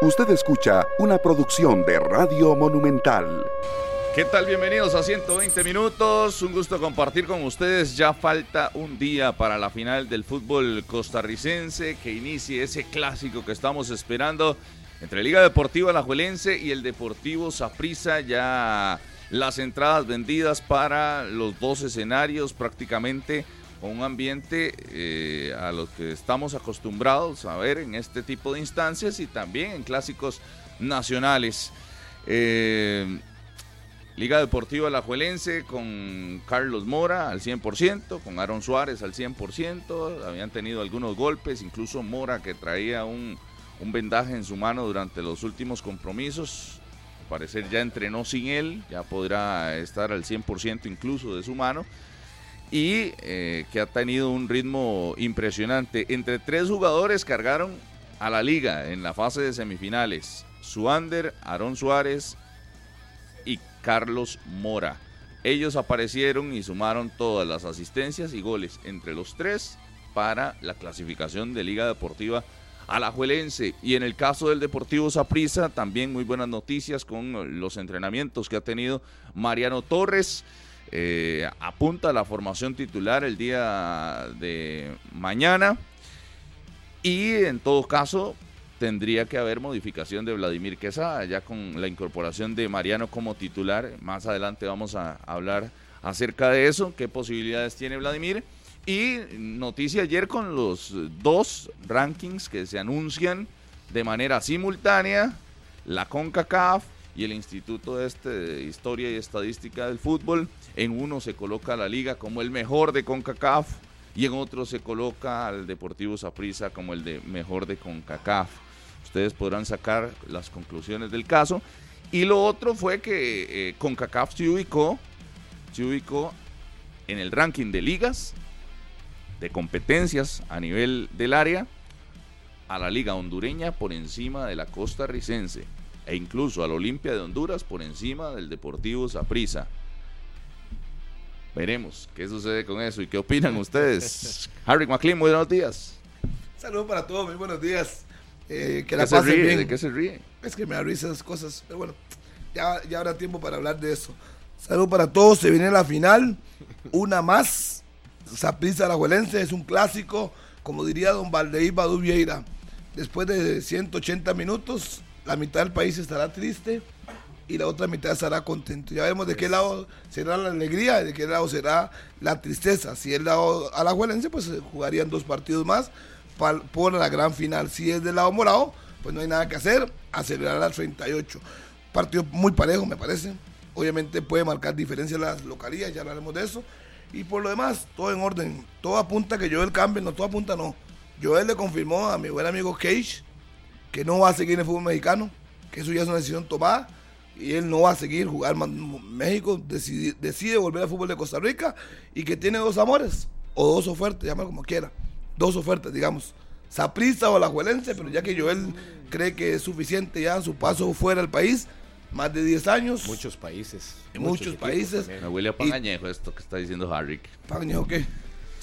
Usted escucha una producción de Radio Monumental. ¿Qué tal? Bienvenidos a 120 minutos. Un gusto compartir con ustedes. Ya falta un día para la final del fútbol costarricense que inicie ese clásico que estamos esperando entre Liga Deportiva Alajuelense y el Deportivo Saprissa. Ya las entradas vendidas para los dos escenarios prácticamente con un ambiente eh, a los que estamos acostumbrados a ver en este tipo de instancias y también en clásicos nacionales. Eh, Liga Deportiva Alajuelense con Carlos Mora al 100%, con Aaron Suárez al 100%, habían tenido algunos golpes, incluso Mora que traía un, un vendaje en su mano durante los últimos compromisos, al parecer ya entrenó sin él, ya podrá estar al 100% incluso de su mano y eh, que ha tenido un ritmo impresionante. Entre tres jugadores cargaron a la liga en la fase de semifinales. Suander, Aarón Suárez y Carlos Mora. Ellos aparecieron y sumaron todas las asistencias y goles entre los tres para la clasificación de Liga Deportiva Alajuelense. Y en el caso del Deportivo Saprissa, también muy buenas noticias con los entrenamientos que ha tenido Mariano Torres. Eh, apunta a la formación titular el día de mañana. Y en todo caso, tendría que haber modificación de Vladimir Quesada, ya con la incorporación de Mariano como titular. Más adelante vamos a hablar acerca de eso, qué posibilidades tiene Vladimir. Y noticia ayer con los dos rankings que se anuncian de manera simultánea, la CONCACAF y el Instituto este de Historia y Estadística del Fútbol. En uno se coloca la liga como el mejor de CONCACAF y en otro se coloca al Deportivo Saprissa como el de mejor de CONCACAF. Ustedes podrán sacar las conclusiones del caso. Y lo otro fue que eh, CONCACAF se ubicó, se ubicó en el ranking de ligas, de competencias a nivel del área, a la liga hondureña por encima de la costarricense e incluso al Olimpia de Honduras por encima del Deportivo Saprissa. Veremos qué sucede con eso y qué opinan ustedes. Harry McLean, muy buenos días. Saludos para todos, muy buenos días. Eh, que la pasen se ríe? bien. ¿De qué se ríe? Es que me da risa esas cosas, pero bueno, ya, ya habrá tiempo para hablar de eso. Saludos para todos, se viene la final, una más. Saprissa Alajuelense es un clásico, como diría don Valdeir Badu Vieira. Después de 180 minutos, la mitad del país estará triste y la otra mitad estará contento. Ya vemos de qué lado será la alegría y de qué lado será la tristeza. Si es lado alajuelense, pues eh, jugarían dos partidos más por la gran final. Si es del lado morado, pues no hay nada que hacer, acelerar al 38. Partido muy parejo, me parece. Obviamente puede marcar diferencias las localías, ya hablaremos de eso. Y por lo demás, todo en orden. Todo apunta que Joel cambie, no, todo apunta no. Joel le confirmó a mi buen amigo Cage que no va a seguir en el fútbol mexicano, que eso ya es una decisión tomada y él no va a seguir jugar más México, decide, decide volver al fútbol de Costa Rica y que tiene dos amores o dos ofertas, llámalo como quiera, dos ofertas, digamos, Saprissa o Alajuelense, pero ya que Joel cree que es suficiente ya su paso fuera del país, más de 10 años, Muchos países. en muchos, países. Me huele a pagañejo esto que está diciendo Harry. Paño, ¿qué?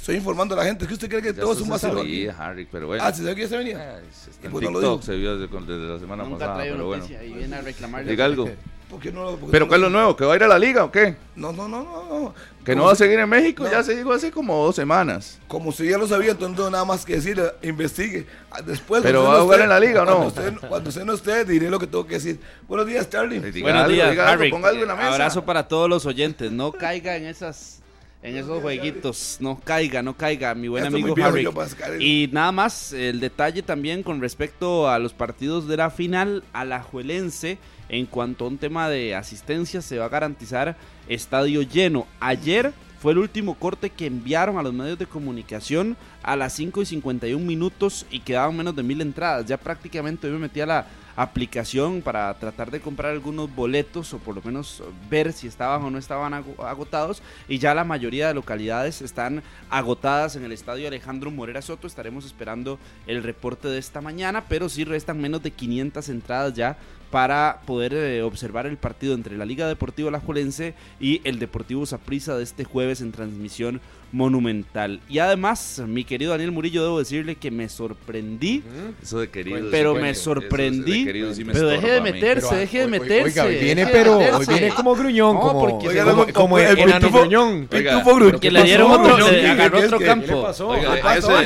Estoy informando a la gente, ¿es que usted cree que Ya todo es un se vacilón? sabía, Harry, pero bueno. Ah, ¿se sabía que ya se venía? Eh, está Y en pues TikTok se vio desde, desde la semana Nunca pasada, pero bueno. y viene a reclamarle. Diga algo. ¿Por qué no lo- por qué ¿Pero no qué es lo nuevo? ¿Que va a ir a la liga o qué? No, no, no, no. no. ¿Que no va a seguir en México? No. Ya se dijo hace como dos semanas. Como si ya lo sabía, entonces no tengo nada más que decir, eh, investigue. Ah, Después, ¿Pero va a jugar en la liga o no? Cuando usted, cuando usted no esté, diré lo que tengo que decir. Buenos días, Charlie. Diga Buenos algo, días, Harry. ponga algo en la mesa. Abrazo para todos los oyentes. No caiga en esas en esos jueguitos. No caiga, no caiga, mi buen amigo Harry. Y nada más, el detalle también con respecto a los partidos de la final, Alajuelense, en cuanto a un tema de asistencia, se va a garantizar estadio lleno. Ayer fue el último corte que enviaron a los medios de comunicación a las 5 y 51 minutos y quedaban menos de mil entradas. Ya prácticamente hoy me metí a la aplicación para tratar de comprar algunos boletos o por lo menos ver si estaban o no estaban ago- agotados y ya la mayoría de localidades están agotadas en el estadio Alejandro Morera Soto. Estaremos esperando el reporte de esta mañana, pero sí restan menos de 500 entradas ya para poder eh, observar el partido entre la Liga Deportiva Alajuelense y el Deportivo Saprissa de este jueves en transmisión Monumental. Y además, mi querido Daniel Murillo, debo decirle que me sorprendí. Eso de querido. Pero sí, me eso- sorprendí. eso de querido sí me pero deje de meterse, Pero, deje de meterse. Oiga, viene, pero hoy viene como gruñón, No, como, porque Oiga, como, el- como el pitufo- gruñón. Oiga, Pitufo gruñón. Que le dieron otro, No, le ¿qué- agarró qué- otro qué- campo.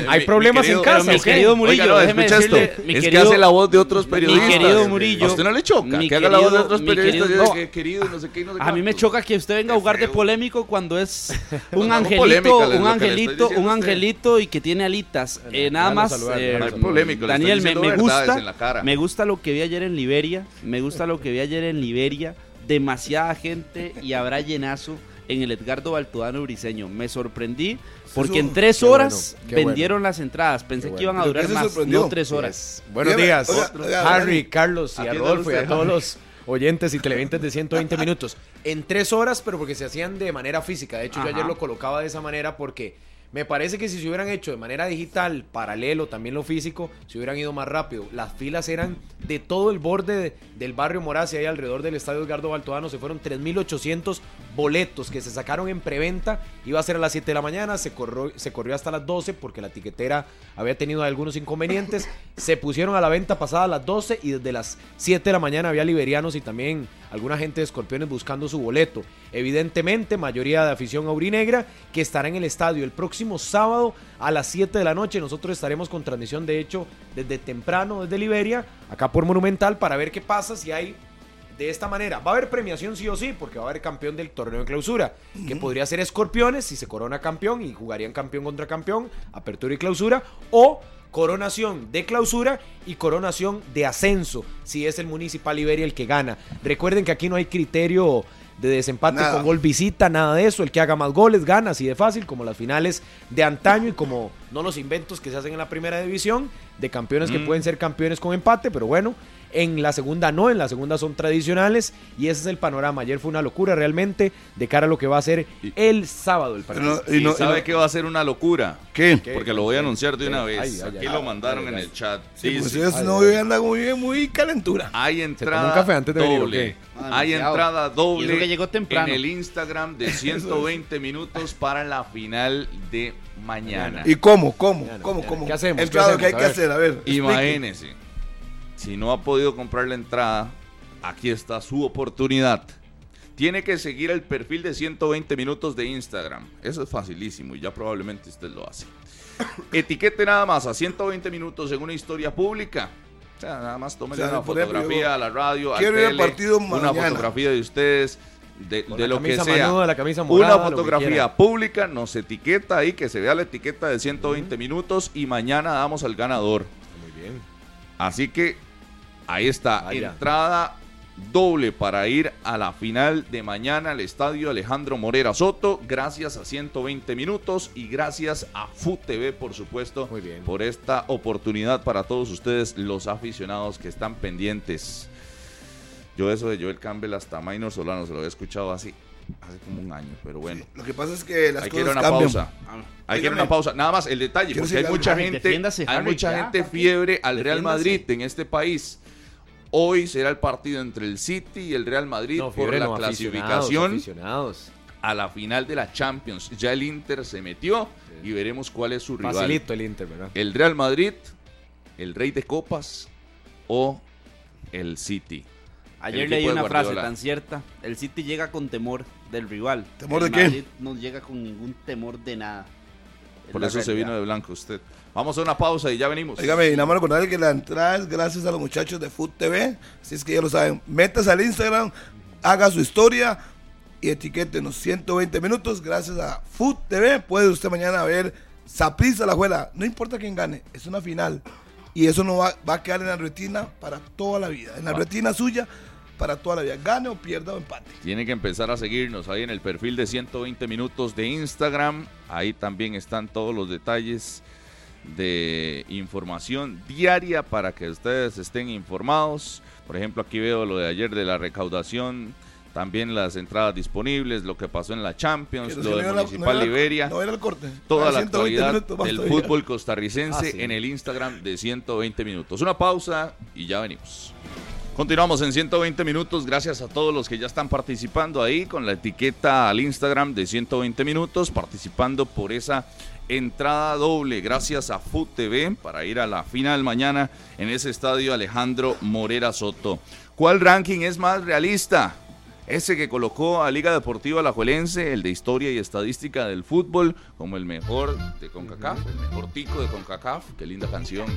Hay mi- problemas mi en casa. Mi querido Murillo, déjeme escucha decirle, esto. mi es que hace la voz de otros periodistas. querido Murillo, ¿A usted no le choca? mi que haga la voz de querido- otros periodistas. querido- que querido, no sé qué, no sé A mí me cuánto. choca que usted venga a jugar de polémico cuando es No, un no, angelito, polémica, un angelito, un usted. angelito y que tiene alitas. Eh, nada más, saludar, eh, No polémico, Daniel, me, me gusta, en la cara. me gusta lo que vi ayer en Liberia, me gusta lo que vi ayer en Liberia, demasiada gente y habrá llenazo en el Edgardo Baltodano Briseño. Me sorprendí porque en tres Qué bueno, horas bueno. vendieron las entradas. Pensé que iban a durar ¿Pero qué se más, sorprendió? no tres horas. Buenos Dígame, días, oiga, oiga, Harry. Carlos y a Rodolfo y a todos los oyentes y televidentes de 120 minutos. En tres horas, pero porque se hacían de manera física. De hecho, yo ayer lo colocaba de esa manera porque me parece que si se hubieran hecho de manera digital, paralelo, también lo físico, se hubieran ido más rápido. Las filas eran de todo el borde de- del barrio Moraz y ahí alrededor del estadio Edgardo Baltodano. Se fueron 3.800 boletos que se sacaron en preventa. Iba a ser a las 7 de la mañana, se corrió, hasta las 12 porque la tiquetera había tenido algunos inconvenientes. se pusieron a la venta pasada las 12 y desde las 7 de la mañana había liberianos y también alguna gente de Escorpiones buscando su boleto. Evidentemente, mayoría de afición aurinegra que estará en el estadio el próximo sábado a las 7 de la noche. Nosotros estaremos con transmisión, de hecho, desde temprano, desde Liberia, acá por Monumental, para ver qué pasa si hay de esta manera. Va a haber premiación sí o sí, porque va a haber campeón del torneo de clausura, que podría ser Escorpiones si se corona campeón y jugarían campeón contra campeón, apertura y clausura, o coronación de clausura y coronación de ascenso, si es el Municipal Liberia el que gana. Recuerden que aquí no hay criterio de desempate Nada. con gol visita, nada de eso. El que haga más goles gana, así de fácil, como las finales de antaño y como no los inventos que se hacen en la primera división, de campeones que Mm. pueden ser campeones con empate, pero bueno, en la segunda no, en la segunda son tradicionales y ese es el panorama. Ayer fue una locura realmente de cara a lo que va a ser Y- el sábado el partido. No, Y, no- sabe no- que va a ser una locura. ¿Qué? ¿Qué? Porque lo voy a anunciar de una ¿Qué? vez. Ay, ay, Aquí ay. lo mandaron Ay, en ay. el chat. Sí, pues Dice, ese novio anda muy, muy calentura. hay entrada un café antes de venir, ¿o doble. qué? Hay entrada doble que llegó temprano. en el Instagram de 120 minutos para la final de mañana. ¿Y cómo? ¿Cómo? No, ¿Cómo? ¿Cómo? ¿Qué hacemos? El ¿Qué trabajo que hay que hacer, a ver. explique. Si no ha podido comprar la entrada, aquí está su oportunidad. Tiene que seguir el perfil de 120 minutos de Instagram. Eso es facilísimo y ya probablemente usted lo hace. Etiquete nada más a 120 minutos en una historia pública. O sea, nada más tómele O sea, una ejemplo, fotografía yo a la radio, al quiero ir al tele, partido una mañana. fotografía de ustedes, de, de la lo que camisa sea. manuda, la camisa morada, una fotografía pública, nos etiqueta ahí, que se vea la etiqueta de 120 minutos y mañana damos al ganador. Muy bien. Así que ahí está, Vaya. entrada doble para ir a la final de mañana al estadio Alejandro Morera Soto, gracias a 120 minutos y gracias a FUTV, por supuesto, Muy bien. por esta oportunidad para todos ustedes, los aficionados que están pendientes. Yo eso de Joel Campbell hasta Minor Solano se lo había escuchado así, hace como un año, pero bueno. Lo que pasa es que las Hay que ir a cosas una cambian. pausa. Hay que ir a una pausa. Nada más el detalle, Quiero porque hay mucha gente, hay mucha gente fiebre al Real. Madrid en este país. Hoy será el partido entre el City y el Real Madrid No, por la no, clasificación aficionados. a la final de la Champions. Ya el Inter se metió y veremos cuál es su rival. Facilito el Inter, ¿verdad? El Real Madrid, el Rey de Copas o el City. Ayer El leí una frase tan cierta. El City llega con temor del rival. ¿Temor El de qué? Madrid no llega con ningún temor de nada. Es Por eso se vino de blanco usted. Vamos a una pausa y ya venimos. Dígame, y nada más recordarle que la entrada es gracias a los muchachos de Food TV. Así es que ya lo saben. Métase al Instagram, haga su historia y etiquétenos 120 minutos. Gracias a Food TV puede usted mañana ver Saprissa la juela. No importa quién gane, es una final. Y eso no va, va a quedar en la retina para toda la vida. En la retina suya para toda la vida. Gane o pierda o empate. Tiene que empezar a seguirnos ahí en el perfil de 120 minutos de Instagram. Ahí también están todos los detalles de información diaria para que ustedes estén informados. Por ejemplo, aquí veo lo de ayer de la recaudación, también las entradas disponibles, lo que pasó en la Champions, lo no de la- Municipal no era- Liberia. No era el corte. Toda Era la 120 actualidad del todavía. fútbol costarricense Ah, sí. en el Instagram de 120 minutos. Una pausa y ya venimos. Continuamos en 120 minutos. Gracias a todos los que ya están participando ahí con la etiqueta al Instagram de 120 minutos, participando por esa entrada doble. Gracias a Food TV para ir a la final mañana en ese estadio Alejandro Morera Soto. ¿Cuál ranking es más realista? Ese que colocó a Liga Deportiva Alajuelense, el de historia y estadística del fútbol, como el mejor de CONCACAF, el mejor tico de CONCACAF. Qué linda canción.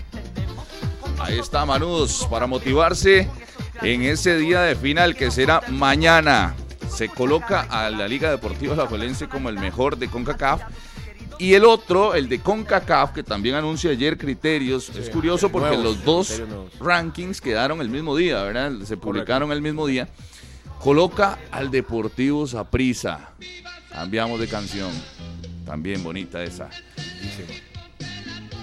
Ahí está Manudos para motivarse en ese día de final que será mañana. Se coloca a la Liga Deportiva Alajuelense como el mejor de CONCACAF. Y el otro, el de CONCACAF, que también anuncia ayer criterios. es curioso porque nuevos, los dos rankings quedaron el mismo día, ¿verdad? Se publicaron el mismo día. Coloca al Deportivo Saprissa. Cambiamos de canción. También bonita esa.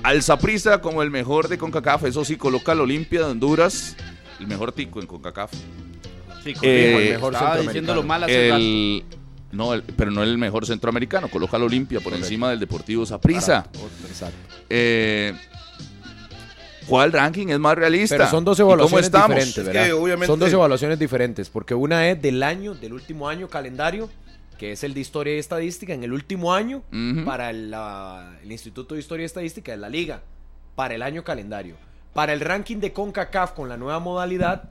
Al Saprissa como el mejor de CONCACAF. Eso sí, coloca al Olimpia de Honduras. El mejor tico en CONCACAF. Sí, Eh, el mejor estaba diciéndolo mal hace rato. No, el- pero no el mejor centroamericano. Coloca al Olimpia por encima del Deportivo Saprissa. Exacto. Eh, ¿Cuál ranking es más realista? Pero son dos ¿Y ¿Cómo evaluaciones estamos? diferentes, Es ¿verdad? que, obviamente- Son dos evaluaciones diferentes, porque una es del año, del último año calendario, que es el de Historia y Estadística, en el último año, para el, la- el Instituto de Historia y Estadística de la Liga, para el año calendario. Para el ranking de CONCACAF con la nueva modalidad,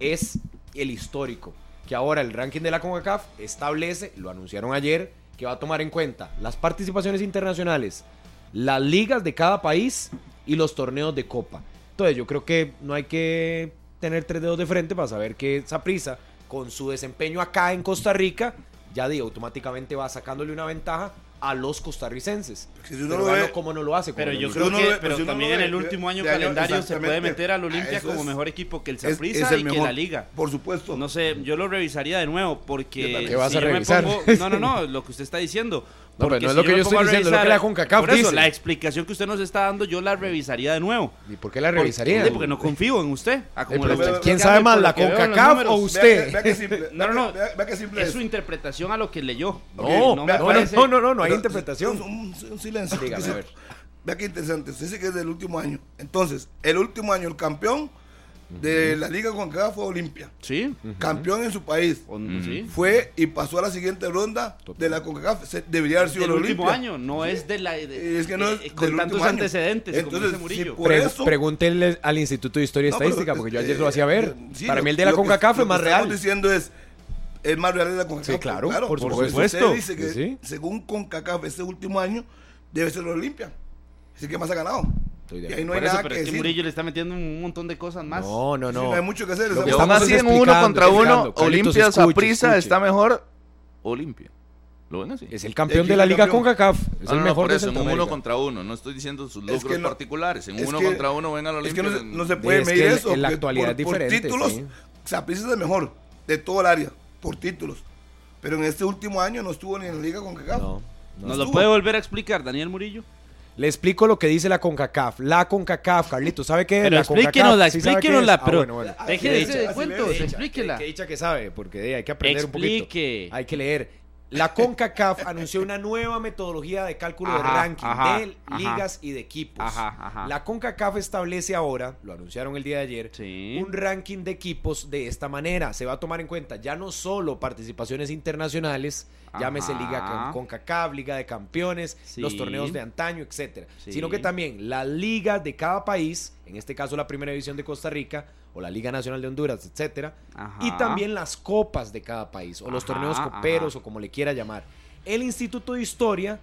es el histórico. Que ahora el ranking de la CONCACAF establece, lo anunciaron ayer, que va a tomar en cuenta las participaciones internacionales, las ligas de cada país y los torneos de copa. Entonces yo creo que no hay que tener tres dedos de frente para saber que Saprisa, con su desempeño acá en Costa Rica, ya di, automáticamente va sacándole una ventaja a los costarricenses. Que si uno Pero lo véalo ve- cómo no lo hace. Pero yo creo que ve- pero si también en el último año calendario se puede meter al Ah, Olimpia como es- mejor equipo que el Saprissa y que la Liga. Por supuesto. No sé, yo lo revisaría de nuevo porque ¿Qué vas si a revisar? pongo- no, no, no, lo que usted está diciendo. No, pero Porque no es si lo que yo estoy diciendo, es lo que la CONCACAF Por eso, dice. la explicación que usted nos está dando, yo la revisaría de nuevo. ¿Y por qué la revisaría? Sí, Porque no confío en usted. a como lo pero está ¿Quién sabe más, por la CONCACAF o usted? Vea, vea que simple. No, no, no. Vea, vea que simple Es es. su interpretación a lo que leyó. No, no, no, no, no, no, no hay Pero, interpretación. Un, un- silencio. Dígame, a ver. Vea qué interesante. Usted dice que es del último año. Entonces, el último año, el campeón de la Liga con fue Olimpia. Sí. Campeón en su país. sí. Fue y pasó a la siguiente ronda de la CONCACAF. Debería haber sido el último Olimpia. año, no es de la. de- Es que no es eh, con tantos año. antecedentes, como Entonces, dice Murillo. sí, por Pre- eso- pregúntenle al Instituto de Historia y No, pero, Estadística, porque yo eh, ayer lo hacía ver. sí, Para lo- mí el de la lo que- CONCACAF lo es más que estamos real. diciendo es es más real de la CONCACAF. Sí, claro, por porque supuesto. Usted dice que según CONCACAF este último año debe ser Olimpia. Así que más ha ganado. Estoy de Y ahí no Por hay eso, nada pero que es que decir. Murillo le está metiendo un montón de cosas más. No, no, Sí, no. no hay mucho que hacer. Lo que aún estamos así es en uno explicando, contra uno, explicando. Carlitos, Olimpia escuche, Saprissa escuche. está mejor. Olimpia. ¿Lo ven así? Es el campeón ¿De de la Liga campeón? CONCACAF. Es el no, no, mejor por de eso, en un uno Centroamérica. contra uno. No estoy diciendo sus Es logros que no- particulares. En es uno que- contra uno ven al Es Olimpia. que no, se- no se puede Es medir que eso. en la porque actualidad por, es por diferente, títulos, sí. Saprissa es el mejor de todo el área, por títulos. Pero en este último año no estuvo ni en la Liga con CONCACAF. No, no. ¿Nos lo estuvo. puede volver a explicar, Daniel Murillo? Le explico lo que dice la CONCACAF. La CONCACAF, Carlito, ¿sabe qué? Pero la explíquenosla, ¿sí es? explíquenosla, Ah, pero bueno, bueno. deje de así cuentos, explíquela. Qué dicha que sabe, porque ahí hay que aprender un poquito. Explique. Hay que leer. La CONCACAF anunció una nueva metodología de cálculo de ranking ajá, de ajá. ligas y de equipos. Ajá, ajá. La CONCACAF establece ahora, lo anunciaron el día de ayer, Sí. un ranking de equipos de esta manera. Se va a tomar en cuenta ya no solo participaciones internacionales, llámese Ajá. Liga con CONCACAF, Liga de Campeones, Sí. los torneos de antaño, etcétera, Sí. sino que también la liga de cada país, en este caso la Primera División de Costa Rica o la Liga Nacional de Honduras, etcétera, Ajá. y también las copas de cada país o los Ajá, torneos coperos o como le quiera llamar. El Instituto de Historia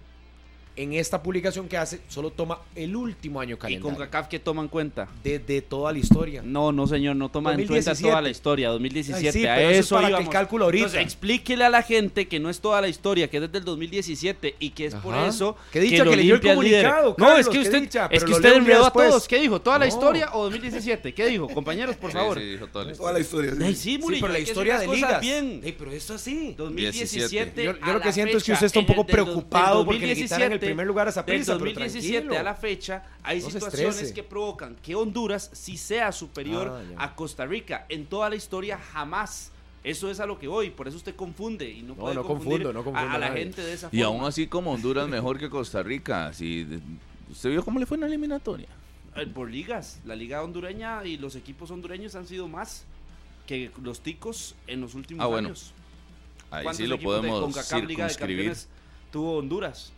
en esta publicación que hace solo toma el último año ¿Y calendario con CACAF qué toma en cuenta? de, de toda la historia. No, no, señor, no toma en cuenta 2017. toda la historia, 2017. Ay, sí, a pero eso es para que el íbamos. cálculo ahorita. Entonces, explíquele a la gente que no es toda la historia, que es desde el 2017 y que es por Ajá. eso Qué dicha que leyó el comunicado, No, Carlos, es que usted, dicha, es que usted enredó a todos. ¿Qué dijo? ¿Toda la No. historia o 2017? ¿Qué dijo? Compañeros, por Sí, favor. sí, dijo toda la Toda la historia. historia. Ay, sí. sí, Sí, Murillo, pero la que historia de ligas. bien. Pero eso así. 2017. Yo, lo que siento es que usted está un poco preocupado porque le quitaran el 2017, primer lugar a Saprissa, Del pero 2017 tranquilo. a la fecha hay No situaciones estrese. que provocan que Honduras sí sea superior Ah, a Costa Rica. En toda la historia jamás. Eso es a lo que voy, por eso usted confunde y no, No, puede no confundir confundo, no confundo a, a la nadie. gente de esa Y aún así como Honduras mejor que Costa Rica. Si, ¿Usted vio cómo le fue en la eliminatoria? Eh, Por ligas, la liga hondureña y los equipos hondureños han sido más. que los ticos en los últimos Ah, bueno. años. Ahí ¿Cuántos sí lo podemos CONCACAF Liga de circunscribir. Campeones tuvo Honduras?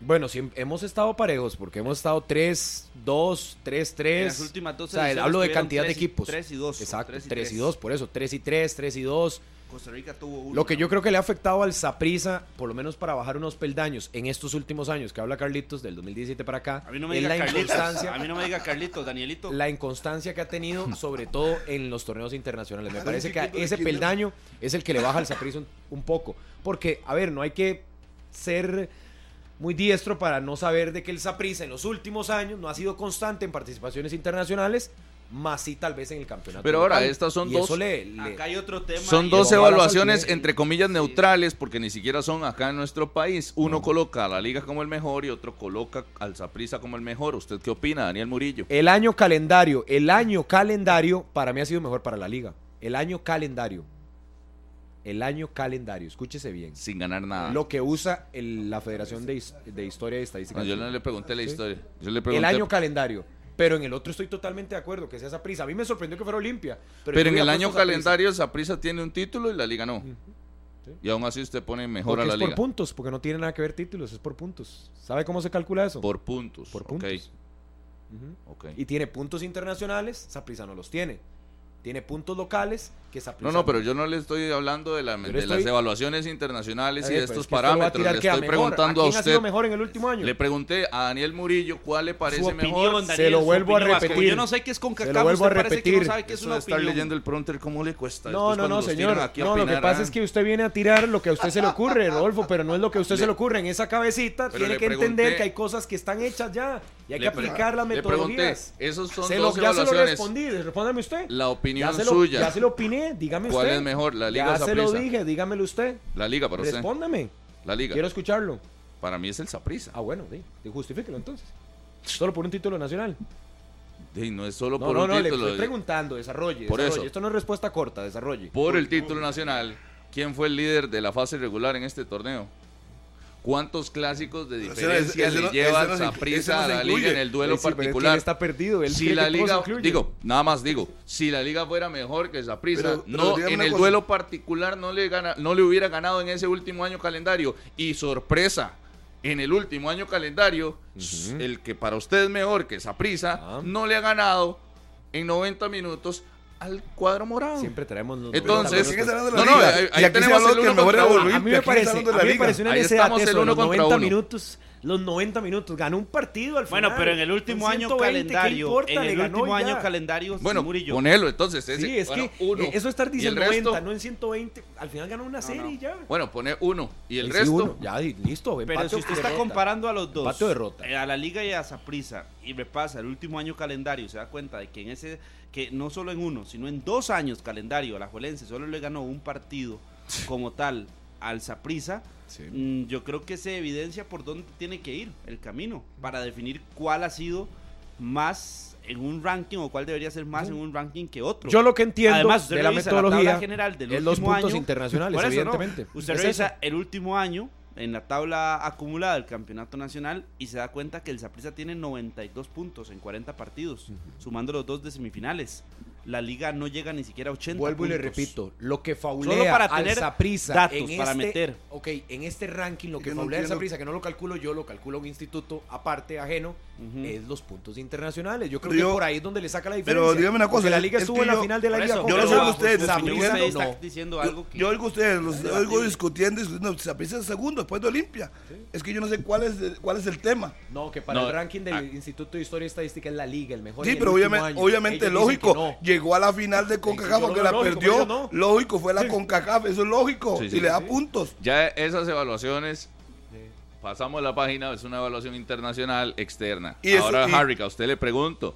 Bueno, sí, hemos estado parejos porque hemos estado 3, 2, 3, 3. En las últimas dos O sea, hablo de cantidad de y- equipos. tres y dos, Exacto, tres 3 y y, tres. 2, por eso, 3 y 3, 3 y 2. Costa Rica tuvo uno. Lo que yo creo que le ha afectado al Saprisa, por lo menos para bajar unos peldaños en estos últimos años, que habla Carlitos del 2017 para acá, A mí no me es diga la Carlitos. inconstancia, A mí no me diga Carlitos, Danielito. la inconstancia que ha tenido, sobre todo en los torneos internacionales. Me parece que ese peldaño es el que le baja al Saprissa un, un poco. Porque, a ver, no hay que ser muy diestro para no saber de que el Saprissa en los últimos años no ha sido constante en participaciones internacionales, más sí tal vez en el campeonato. Pero ahora, local. estas son Y dos- le- le- Acá hay otro tema. Son dos al evaluaciones entre comillas Sí. neutrales porque ni siquiera son acá en nuestro país. Uno coloca a la liga como el mejor y otro coloca al Saprissa como el mejor. ¿Usted qué opina, Daniel Murillo? El año calendario, el año calendario para mí ha sido mejor para la liga. El año calendario. El año calendario, escúchese bien. Sin ganar nada. Lo que usa el- la Federación de, His- de Historia y Estadística. No, yo no le pregunté la historia. Yo le el año calendario. Pero en el otro estoy totalmente de acuerdo, que sea esa prisa. A mí me sorprendió que fuera Olimpia. Pero, en el año calendario Saprissa tiene un título y la liga no. Sí. Y aún así usted pone mejor Porque a la es por puntos, porque no tiene nada que ver títulos, es por puntos. ¿Sabe cómo se calcula eso? Por puntos. Por puntos. Y tiene puntos internacionales, Saprissa no los tiene. Tiene puntos locales que Saprissa No, no, pero yo no le estoy hablando de, la- de le estoy- las evaluaciones internacionales Eh, y de pero estos usted parámetros. Le estoy mejor. preguntando ¿A a quién ha usted. sido mejor en el último año? Le pregunté a Daniel Murillo cuál le parece su mejor. opinión, Se lo vuelvo a opinión. Repetir. Yo no sé qué es con Se lo vuelvo a parece que no repetir. sabe qué es Eso una de estar opinión. leyendo el pronter, ¿cómo le cuesta? No, Después no, no, los señor. aquí No, lo que pasa ah. es que usted viene a tirar lo que a usted se le ocurre, Rodolfo, pero no es lo que a usted se le ocurre. En esa cabecita Pero tiene le que entender que hay cosas que están hechas ya y hay Le que aplicar las le pregunté, metodologías. esos son Se lo- dos ya se lo evaluaciones. respondí, respóndame usted. La opinión ya se lo, suya. Ya se lo opiné, dígame usted. ¿Cuál es mejor, la Liga Ya se lo dije, dígamelo usted. La liga para usted. Respóndame. La liga. Quiero escucharlo. Para mí es el Saprissa. Ah, bueno, sí, justifíquelo entonces. Solo por un título nacional. Sí, no es solo No, por no, un no, le título. estoy preguntando, desarrolle. Por desarrolle. eso. Esto no es respuesta corta, desarrolle. Por el título nacional, ¿quién fue el líder de la fase regular en este torneo? ¿Cuántos clásicos de diferencia ese le no- lleva ese no se- Saprissa ese no a la liga en el duelo particular? está perdido. Él si la liga, digo, nada más digo, si la liga fuera mejor que pero no, en el cosa. duelo particular no le gana, no le hubiera ganado en ese último año calendario. Y sorpresa, en el último año calendario, el que para usted es mejor que Saprissa, Ah. no le ha ganado en 90 minutos al cuadro morado. Siempre traemos los Entonces, 90 ¿quién está minutos. hablando de no, la no, liga? ahí, Y ahí aquí se tenemos el uno mejor contra uno. A mí me ¿quién está parece, a mí me pareció una Ahí estamos el uno los contra 90 uno. minutos, los 90 minutos, ganó un partido al Bueno, final. pero en el último año 120, ¿qué calendario, importa? en el último ya. año calendario, Bueno, Murillo. ponelo entonces. Ese, Sí, es bueno, que uno. eh, eso estar ¿Y el diciendo resto? 90, no en 120, al final ganó una serie y ya. Bueno, pone uno. ¿Y el Sí, resto? uno. Ya, listo. Pero si usted está comparando a los dos, eh, a la liga y a Saprissa, y repasa el último año calendario, se da cuenta de que en ese, que no solo en uno, sino en dos años calendario, a la Juelense solo le ganó un partido como tal al Saprissa, mm, yo creo que se evidencia por dónde tiene que ir el camino para definir cuál ha sido más en un ranking o cuál debería ser más en un ranking que otro. Yo lo que entiendo Además, de la metodología general del es los puntos año. internacionales, evidentemente. Usted Es revisa eso. el último año en la tabla acumulada del campeonato nacional y se da cuenta que el Saprissa tiene 92 puntos en 40 partidos, sumando los dos de semifinales. La liga no llega ni siquiera a 80 Vuelvo y le repito, lo que Solo faulea para al tener Saprissa datos en para este, meter. Ok, en este ranking lo que Yo no faulea al entiendo. Saprissa, que no lo calculo yo, lo calculo un instituto aparte, ajeno, es los puntos internacionales. Yo creo Pero que yo- por ahí es donde le saca la diferencia. pero dígame una cosa, Porque la liga es estuvo en la yo- final de la liga yo no sé ustedes, está no. diciendo algo que yo oigo a ustedes, los oigo discutiendo, discutiendo, Saprissa es segundo después de Olimpia. Es que yo no sé cuál es, el- cuál es el tema. No, que para No, el ranking del ah. Instituto de Historia y Estadística es la liga, el mejor. Sí, pero obviamente, lógico. Llegó a la final de CONCACAF porque la lógico, perdió. no. Lógico, fue la CONCACAF, eso es lógico. Y le da puntos. Ya esas evaluaciones, pasamos la página, es una evaluación internacional externa. Y eso- Ahora, y- Harry, a usted le pregunto,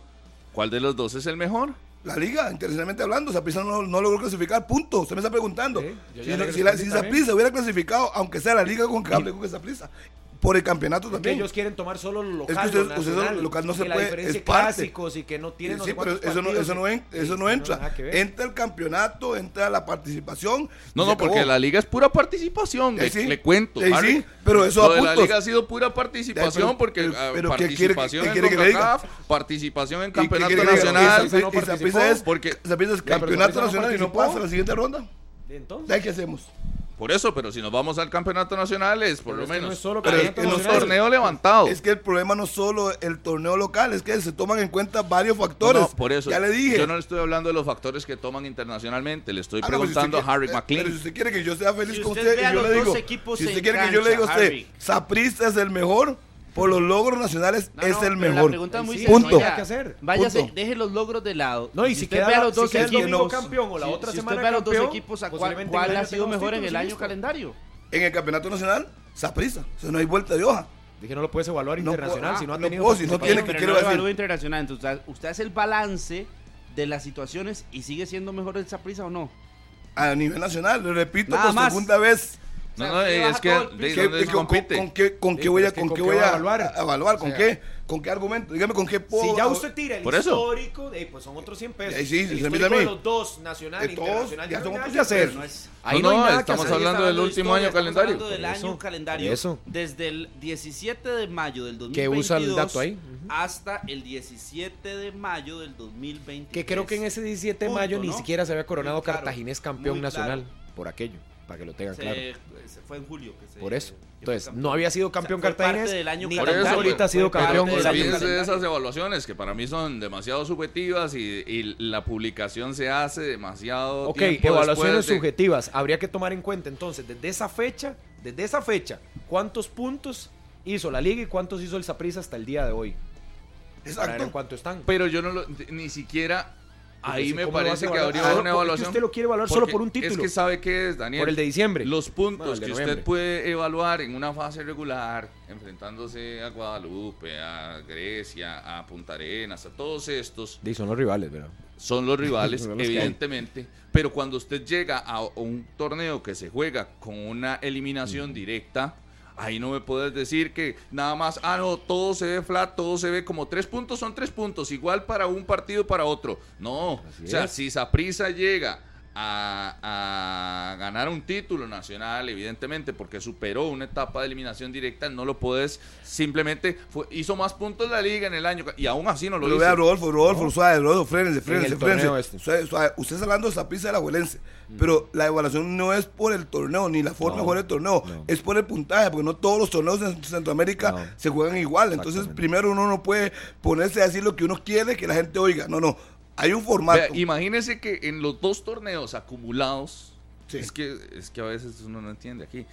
¿cuál de los dos es el mejor? La liga, internacionalmente hablando, Saprissa no, no logró clasificar, punto. Usted me está preguntando. Sí, si le si si hubiera clasificado, aunque sea la liga con cable con Saprissa, por el campeonato Porque también. ellos quieren tomar solo lo que local, usted- lo usted solo nacional, lo local no se que la puede, es parte. clásicos y que no tienen no Sí, pero eso no, eso no, en- eso Sí, no entra. que entra el campeonato, entra la participación. No, no, porque la liga es pura participación, Eh, le, sí. le cuento. Eh, sí, pero eso Lo a de la liga ha sido pura participación, pero- porque pero- ah, pero ¿qué quiere que- participación qué en quiere que le diga? CONCACAF, participación en ¿Y qué campeonato quiere que nacional. Saprissa participó, es, es pero campeonato nacional y no pasa la siguiente ronda. Entonces, ¿Sabes qué hacemos? Por eso, pero si nos vamos al campeonato nacional es por Pero lo es que menos no es solo hay campeonato un nacional. torneo levantado. Es que el problema no es solo el torneo local, es que se toman en cuenta varios factores. No, no, por eso. Ya le dije. Yo no le estoy hablando de los factores que toman internacionalmente. Le estoy Ah, no, si usted preguntando a Harry eh, McLean. Pero si usted quiere que yo sea feliz Si con usted y yo los le digo, si usted quiere que yo le diga a usted, Harry. Saprissa es el mejor, por los logros nacionales No, es no, el pero La mejor. pregunta es muy Sí, Punto. sencilla. ¿qué hacer? Váyase, Punto. deje los logros de lado. No, y si usted queda, ve a los dos si el equipos, no- campeón o la si- otra si semana usted ve a los dos equipos, ¿a cuál, cuál el ha sido mejor en el año listo. calendario? En el campeonato nacional, Saprissa. O sea, no hay vuelta de hoja. Dije, no lo puedes evaluar No internacional puedo- si no ha no tenido puedo, si no tiene que- quiero no decir- internacional. Entonces, usted, hace el balance de las situaciones y sigue siendo mejor el Saprissa o no. A nivel nacional, lo repito por segunda vez. No, no, es que todo el de piso. ¿Qué- dónde se qué- con, compite. con qué, con qué voy a, con ¿con qué qué voy a evaluar? a evaluar? ¿Con O sea, qué? ¿Con qué argumento? Dígame con qué puedo. Si ya usted tira el Por eso. histórico, eh, pues son otros 100 pesos. Eh, sí, el histórico de los dos, nacional, internacional, ya son otros que hacer. 100 pesos. Ahí No, estamos hablando del último año Estamos calendario. hablando del Eso, año calendario. eso. Desde el 17 de mayo del Que 2022 usa el dato ahí. Hasta el 17 de mayo del 2023. Que creo que en ese 17 de mayo ni siquiera se había coronado Cartaginés campeón nacional por aquello, para que lo tengan Se- claro. se fue en julio. que se- Por eso. Entonces, no había sido campeón O sea, Cartaginés, del año ni Por eso, ahorita ha sido campeón olvídense de esas evaluaciones que para mí son demasiado subjetivas y, y la publicación se hace demasiado Ok, evaluaciones de- subjetivas. Habría que tomar en cuenta entonces, desde esa fecha, desde esa fecha, cuántos puntos hizo la liga y cuántos hizo el Saprissa hasta el día de hoy. Para ver en Exacto. cuánto están. Pero yo no lo, ni siquiera ahí me ¿cómo lo vas a parece que habría Ah, una porque evaluación. usted lo quiere evaluar solo por un título. Es que sabe qué es, Daniel. Por el de diciembre. Los puntos Bueno, que usted puede evaluar en una fase regular, enfrentándose a Guadalupe, a Grecia, a Punta Arenas, a todos estos, Sí, son los rivales, ¿verdad? son los rivales, evidentemente. Pero cuando usted llega a un torneo que se juega con una eliminación directa, ahí no me puedes decir que nada más, ah, no, todo se ve flat, todo se ve como tres puntos son tres puntos, igual para un partido para otro. No, Así o sea, es. si Saprisa llega a, a ganar un título nacional, evidentemente, porque superó una etapa de eliminación directa, no lo puedes simplemente, fue- hizo más puntos la liga en el año, y aún así no lo Pero hizo. vea, Rodolfo, Rodolfo, suave, Rodolfo, el torneo frénese. este. Suave, suave. Usted está hablando de Saprissa de la Juelense, pero la evaluación no es por el torneo, ni la forma No, de jugar el torneo, no. es por el puntaje, porque no todos los torneos en Centroamérica No. se juegan igual. Entonces, primero uno no puede ponerse a decir lo que uno quiere que la gente oiga. No, no. Hay un formato. Vea, imagínese que en los dos torneos acumulados, Sí. es, que, es que a veces uno no entiende aquí,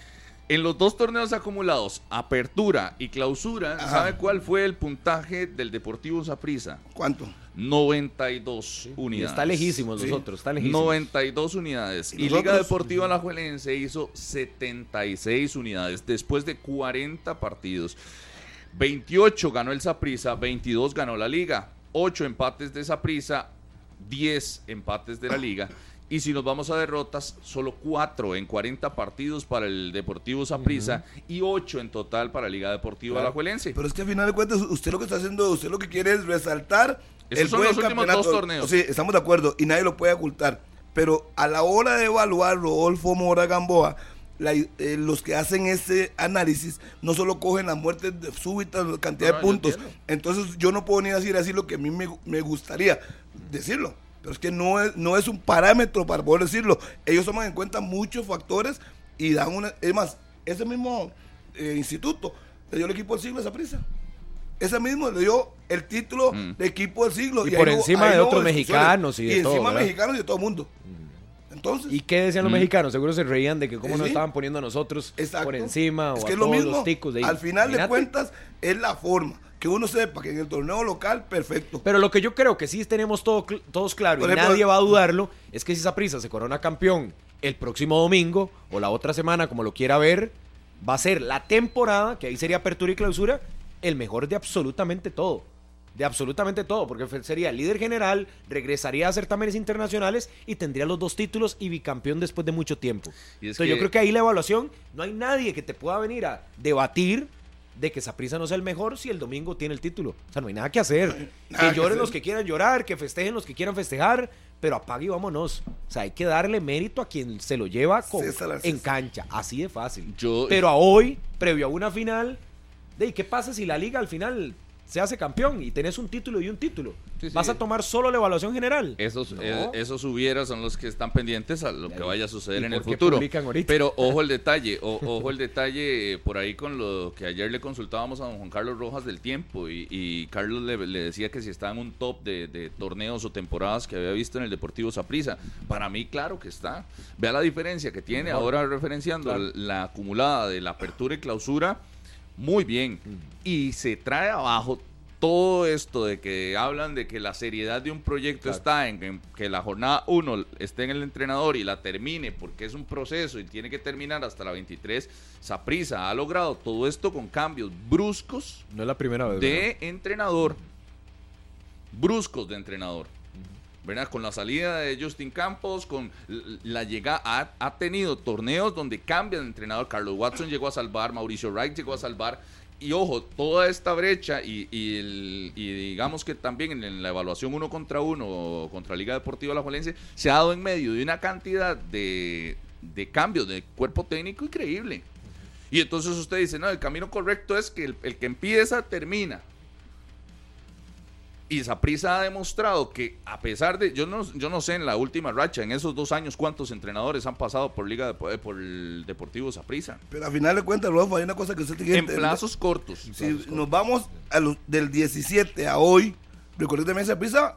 en los dos torneos acumulados, apertura y clausura, Ajá. ¿sabe cuál fue el puntaje del Deportivo Saprissa? ¿Cuánto? 92 Y unidades. está lejísimos Sí. los otros, está lejísimos. 92 unidades. ¿Y Y Liga nosotros? Deportiva Alajuelense hizo 76 unidades después de 40 partidos. 28 ganó el Saprissa, 22 ganó la Liga, 8 empates de Saprissa, 10 empates de la Liga. Y si nos vamos a derrotas, solo 4 en 40 partidos para el Deportivo Saprissa y 8 en total para la Liga Deportiva Claro. Alajuelense. Pero es que al final de cuentas, usted lo que está haciendo, usted lo que quiere es resaltar Esos son buen los últimos dos torneos. Sí, estamos de acuerdo y nadie lo puede ocultar. Pero a la hora de evaluar Rodolfo Mora Gamboa, la- eh, los que hacen ese análisis no solo cogen las muertes de súbitas, cantidad No, de yo puntos. Entonces yo no puedo ni decir así lo que a mí me, me gustaría decirlo. Pero es que no es, no es un parámetro para poder decirlo. Ellos toman en cuenta muchos factores y dan una... Es más, ese mismo eh, instituto le dio el equipo del siglo a esa prisa. Ese mismo le dio el título Mm. de equipo del siglo. Y ahí por encima de otros mexicanos y de todo, encima ¿verdad? mexicanos y de todo el mundo. Entonces, ¿Y qué decían los Mm. mexicanos? Seguro se reían de que cómo Sí, nos estaban poniendo a nosotros exacto. por encima es o que a es lo todos mismo. los ticos de ahí. Al final de cuentas, es la forma. Que uno sepa que en el torneo local, perfecto. Pero lo que yo creo que sí tenemos todo, cl- todos claro Por y ejemplo- nadie va a dudarlo es que si Saprissa se corona campeón el próximo domingo o la otra semana, como lo quiera ver, va a ser la temporada, que ahí sería apertura y clausura, el mejor de absolutamente todo. De absolutamente todo, porque sería líder general, regresaría a certámenes internacionales y tendría los dos títulos y bicampeón después de mucho tiempo. Y Entonces yo creo que ahí la evaluación, no hay nadie que te pueda venir a debatir de que Saprissa no sea el mejor si el domingo tiene el título. O sea, no hay nada que hacer. Nada que lloren los que quieran llorar, que festejen los que quieran festejar, pero apague y vámonos. O sea, hay que darle mérito a quien se lo lleva con- en cancha. Así de fácil. Yo- Pero a hoy, previo a una final, de ¿qué pasa si la liga al final se hace campeón y tenés un título y un título? Sí, sí. ¿Vas a tomar solo la evaluación general? Esos, No. eh, esos hubieras son los que están pendientes a lo que vaya a suceder ¿Y en el futuro. Pero ojo el detalle, o- ojo el detalle eh, por ahí con lo que ayer le consultábamos a don Juan Carlos Rojas del tiempo y, y Carlos le, le decía que si está en un top de, de torneos o temporadas que había visto en el Deportivo Saprissa. Para mí, claro que está. Vea la diferencia que tiene ahora referenciando Claro. la acumulada de la apertura y clausura. Muy bien. Y se trae abajo todo esto de que hablan de que la seriedad de un proyecto Claro. está en, en que la jornada 1 esté en el entrenador y la termine porque es un proceso y tiene que terminar hasta la 23. Saprisa ha logrado todo esto con cambios bruscos No es la primera vez. ¿verdad? de entrenador. Bruscos de entrenador. Con la salida de Justin Campos, con la llegada, ha, tenido torneos donde cambia de entrenador. Carlos Watson llegó a salvar, Mauricio Wright llegó a salvar. Y ojo, toda esta brecha y, y digamos que también en, la evaluación uno contra uno contra Liga Deportiva Alajuelense se ha dado en medio de una cantidad de, cambios de cuerpo técnico increíble. Y entonces usted dice, no, el camino correcto es que el que empieza termina. Y Saprissa ha demostrado que a pesar de, yo no, yo no sé en la última racha, en esos dos años cuántos entrenadores han pasado por Liga de, eh, por el Deportivo Saprissa. Pero al final de cuentas, Rodolfo, hay una cosa que usted tiene que En entender. plazos cortos. Si nos vamos a los, del 17 a hoy, recordemos también Saprissa,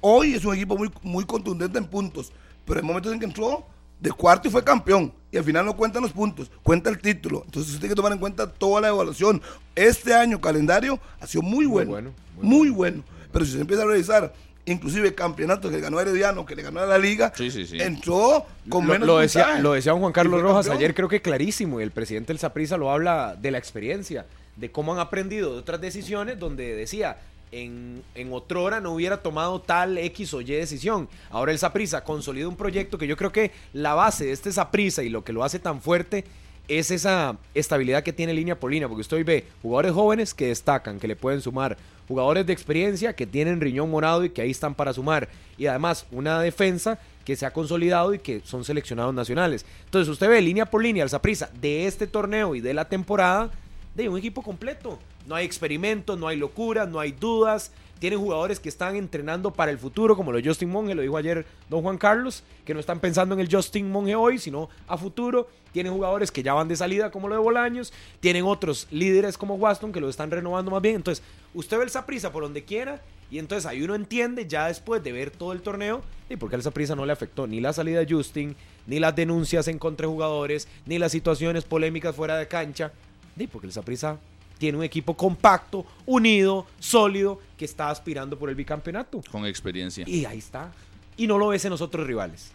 hoy es un equipo muy, muy contundente en puntos, pero hay momentos en que entró de cuarto y fue campeón. Y al final no cuentan los puntos, cuenta el título. Entonces usted tiene que tomar en cuenta toda la evaluación. Este año calendario ha sido muy bueno. bueno, Muy, bueno. Pero si se empieza a revisar, inclusive campeonatos que le ganó a Herediano, que le ganó a la liga, Sí, sí, sí. entró con lo, menos lo decía, puntaje. lo decía don Juan Carlos Rojas campeón. ayer, creo que clarísimo. Y el presidente del Saprissa lo habla de la experiencia, de cómo han aprendido de otras decisiones, donde decía. En, en otrora no hubiera tomado tal X o Y decisión. Ahora el Saprissa consolida un proyecto que yo creo que la base de este Saprissa y lo que lo hace tan fuerte es esa estabilidad que tiene línea por línea, porque usted hoy ve jugadores jóvenes que destacan, que le pueden sumar, jugadores de experiencia que tienen riñón morado y que ahí están para sumar, y además una defensa que se ha consolidado y que son seleccionados nacionales. Entonces usted ve línea por línea al Saprissa de este torneo y de la temporada de un equipo completo. No hay experimentos, no hay locuras, no hay dudas. Tienen jugadores que están entrenando para el futuro, como lo Justin Monge, lo dijo ayer don Juan Carlos, que no están pensando en el Justin Monge hoy, sino a futuro. Tienen jugadores que ya van de salida, como lo de Bolaños. Tienen otros líderes como Waston, que lo están renovando más bien. Entonces, usted ve el Saprissa por donde quiera, y entonces ahí uno entiende ya después de ver todo el torneo, y por qué al Saprissa no le afectó ni la salida de Justin, ni las denuncias en contra de jugadores, ni las situaciones polémicas fuera de cancha. Sí, porque el Saprissa tiene un equipo compacto, unido, sólido, que está aspirando por el bicampeonato. Con experiencia. Y ahí está. Y no lo ves en los otros rivales.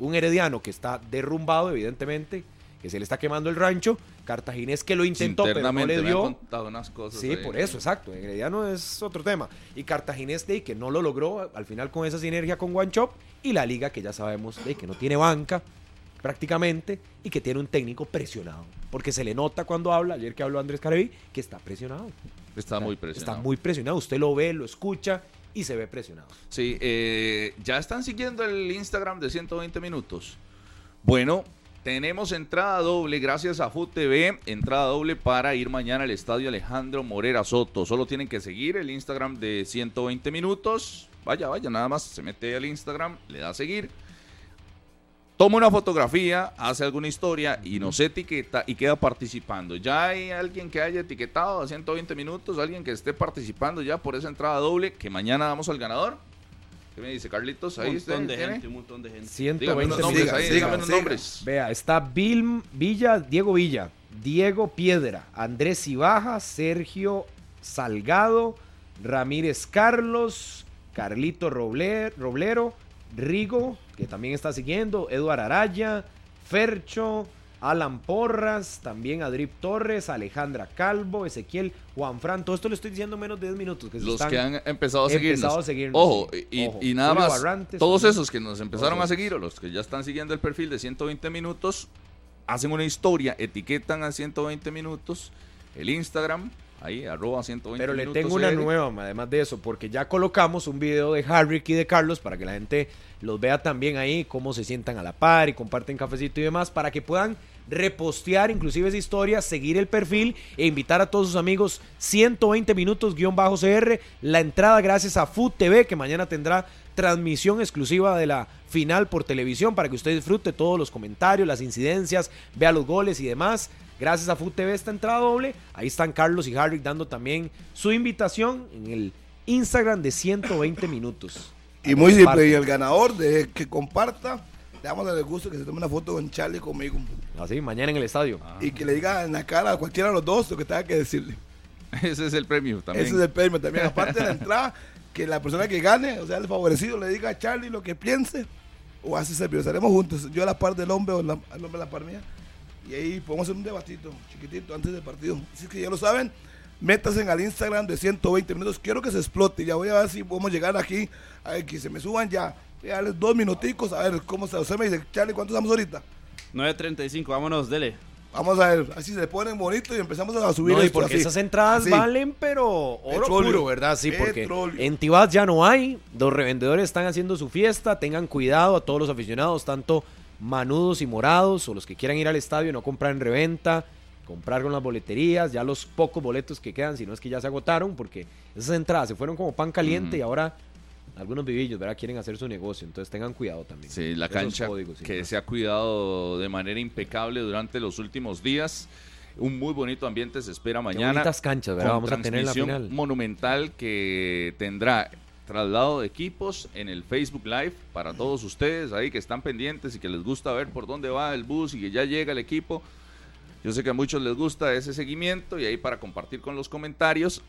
Un herediano que está derrumbado, evidentemente, que se le está quemando el rancho. Cartaginés que lo intentó, pero no le me han dio. contado unas cosas. Sí, ahí. por eso, exacto. Herediano es otro tema. Y Cartaginés de que no lo logró al final con esa sinergia con One Chop. Y la liga que ya sabemos de que no tiene banca prácticamente y que tiene un técnico presionado. Porque se le nota cuando habla, ayer que habló Andrés Carevi, que está presionado. Está muy presionado. Está muy presionado. Usted lo ve, lo escucha y se ve presionado. Sí, eh, ya están siguiendo el Instagram de 120 minutos. Bueno, tenemos entrada doble gracias a Food TV, entrada doble para ir mañana al estadio Alejandro Morera Soto. Solo tienen que seguir el Instagram de 120 minutos. Vaya, vaya, nada más se mete al Instagram, le da a seguir. Toma una fotografía, hace alguna historia y nos etiqueta y queda participando. Ya hay alguien que haya etiquetado a 120 minutos, alguien que esté participando ya por esa entrada doble, que mañana damos al ganador. ¿Qué me dice Carlitos? Un Ahí montón usted de tiene. gente, un montón de gente. 120 Dígame los nombres Siga, ahí, siga, dígame los siga. nombres. Vea, está Bill Villa, Diego Villa, Diego Piedra, Andrés Ibaja, Sergio Salgado, Ramírez Carlos, Carlito Roble- Roblero, Rigo, que también está siguiendo, Eduard Araya, Fercho, Alan Porras, también Adrip Torres, Alejandra Calvo, Ezequiel, Juan Fran, todo esto le estoy diciendo en menos de 10 minutos. Que se Los están- que han empezado a empezado seguirnos. a seguirnos, Ojo, y, Ojo. y nada Julio más. Barrantes todos también. esos que nos empezaron a seguir o los que ya están siguiendo el perfil de 120 minutos, hacen una historia, etiquetan a 120 minutos el Instagram, ahí, arroba 120 Pero le tengo una CR. nueva, además de eso, porque ya colocamos un video de Harrick y de Carlos para que la gente los vea también ahí, cómo se sientan a la par y comparten cafecito y demás, para que puedan repostear inclusive esa historia, seguir el perfil e invitar a todos sus amigos 120 minutos guion bajo CR, la entrada gracias a Food TV que mañana tendrá transmisión exclusiva de la final por televisión para que usted disfrute todos los comentarios, las incidencias, vea los goles y demás. Gracias a Food TV esta entrada doble. Ahí están Carlos y Harry dando también su invitación en el Instagram de 120 minutos. Y muy simple, y el ganador de que comparta, le damos el gusto que se tome una foto con Charlie conmigo. Así, mañana en el estadio. Y que le diga en la cara a cualquiera de los dos lo que tenga que decirle. Ese es el premio también. Ese es el premio también. Aparte de la entrada, que la persona que gane, o sea, el favorecido, le diga a Charlie lo que piense. O hace ese Estaremos juntos. Yo a la par del hombre o la- hombre a la par mía. Y ahí podemos hacer un debatito chiquitito antes del partido. Así que ya lo saben. Métanse al Instagram de 120 minutos. Quiero que se explote. Ya voy a ver si podemos llegar aquí. A ver, que se me suban ya. Voy a darles dos minuticos. A ver cómo se. Usted me dice, Charlie, ¿cuántos estamos ahorita? 9.35, vámonos, dele. Vamos a ver. Así se ponen bonitos y empezamos a subir No, y esto porque así. esas entradas Así. valen, pero oro Petróleo. puro, ¿verdad? Sí, porque Petróleo. en Tibás ya no hay. Los revendedores están haciendo su fiesta. Tengan cuidado a todos los aficionados, tanto manudos y morados, o los que quieran ir al estadio y no comprar en reventa, comprar con las boleterías, ya los pocos boletos que quedan, si no es que ya se agotaron, porque esas entradas se fueron como pan caliente y ahora algunos vivillos, ¿verdad? Quieren hacer su negocio, entonces tengan cuidado también. Sí, la cancha códigos, sí. que se ha cuidado de manera impecable durante los últimos días. Un muy bonito ambiente se espera Qué mañana. bonitas canchas, ¿verdad? con Vamos a tener en la final. monumental que tendrá traslado de equipos en el Facebook Live para todos ustedes ahí que están pendientes y que les gusta ver por dónde va el bus y que ya llega el equipo. Yo sé que a muchos les gusta ese seguimiento y ahí para compartir con los comentarios.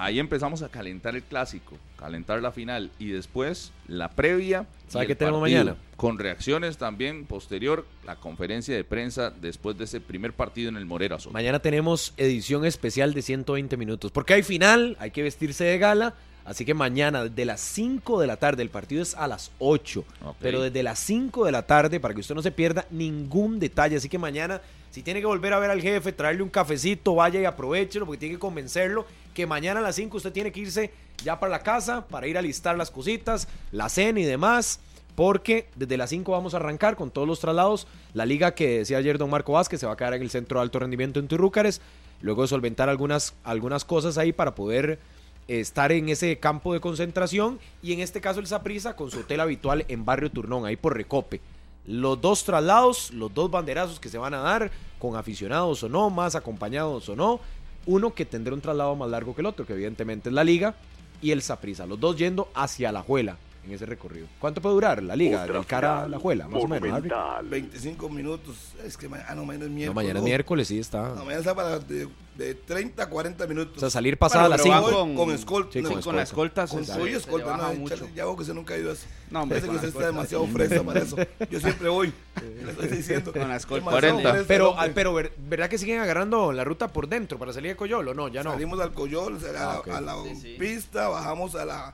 Ahí empezamos a calentar el clásico, calentar la final y después la previa. ¿Sabe qué tenemos mañana? Con reacciones también posterior, la conferencia de prensa después de ese primer partido en el Morera Soto. Mañana tenemos edición especial de 120 minutos. Porque hay final, hay que vestirse de gala. Así que mañana, desde las 5 de la tarde, el partido es a las 8. Ok. Pero desde las 5 de la tarde, para que usted no se pierda ningún detalle. Así que mañana, si tiene que volver a ver al jefe, traerle un cafecito, vaya y aprovechelo, porque tiene que convencerlo que mañana a las 5 usted tiene que irse ya para la casa, para ir a listar las cositas, la cena y demás. Porque desde las 5 vamos a arrancar con todos los traslados. La liga que decía ayer don Marco Vázquez se va a quedar en el centro de alto rendimiento en Turrúcares. Luego de solventar algunas, algunas cosas ahí para poder estar en ese campo de concentración. Y en este caso el Saprisa con su hotel habitual en Barrio Turnón, ahí por Recope. Los dos traslados, los dos banderazos que se van a dar, con aficionados o no, más acompañados o no. Uno que tendrá un traslado más largo que el otro, que evidentemente es la liga, y el Saprisa. Los dos yendo hacia la Juela en ese recorrido. ¿Cuánto puede durar la liga? Otra Del cara a la Juela, más o menos. Harry? monumental. 25 minutos. Es que mañana, ah, no, mañana es miércoles. No, mañana es miércoles, sí está. No, mañana está para de, de 30 a 40 minutos. O sea, salir pasada Bueno, las pero va 5. Con- con escolta. Sí, no, con con la escolta Con se, soy escolta, no, mucho. Ya veo que usted nunca ha ido así. No, hombre, Parece que usted está demasiado fresa para eso. Yo siempre voy. Le estoy diciendo. Con la escolta. Demasiado 40. fresa, Pero, pero ver- ¿verdad que siguen agarrando la ruta por dentro para salir de Coyolo? No, ya no. Salimos al Coyol, a la, Ah, pista, bajamos a la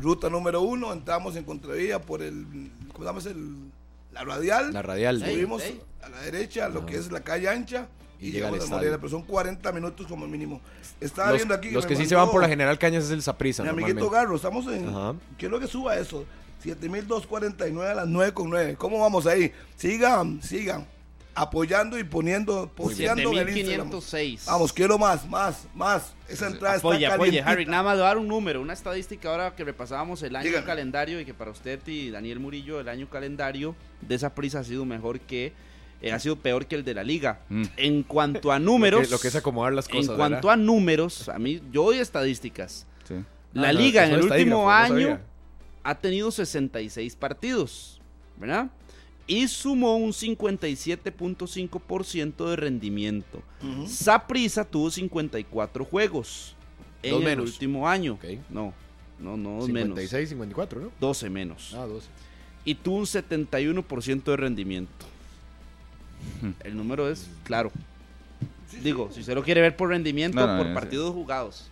ruta número uno, entramos en contravía por el, ¿cómo se llama? ese? El- la radial. La radial. Subimos Ey, ey. a la derecha, lo que es la calle ancha. Y Y, llega al llegamos a estadio. Morena, pero son 40 minutos como mínimo. Estaba Los, viendo aquí. los que sí se van por la General Cañas es el Saprisa. Mi amiguito Garro, estamos en. Ajá. Quiero que suba eso. 7249 a las 9 con 9. ¿Cómo vamos ahí? Sigan, sigan. Apoyando y poniendo, posteando en el Instagram. 7506. Vamos, quiero más, más, más. Esa entrada Apoye, está apoye. Harry. Nada más dar un número, una estadística ahora que repasábamos el año Dígame. calendario y que para usted y Daniel Murillo el año calendario de esa prisa ha sido mejor que eh, ha sido peor que el de la liga. Mm. En cuanto a números, Lo que, lo que es acomodar las cosas. en cuanto a números, a mí yo doy estadísticas. Sí. La Ah, no, liga eso en el último no año sabía. ha tenido 66 partidos, ¿verdad? Y sumó un 57.5% de rendimiento. Saprisa tuvo 54 juegos en Dos el menos. último año. No, no, no, dos menos. 56, 54, ¿no? 12 menos. Ah, 12. Y tuvo un 71% de rendimiento. El número es claro. Digo, si usted lo quiere ver por rendimiento, No, no, por partidos jugados.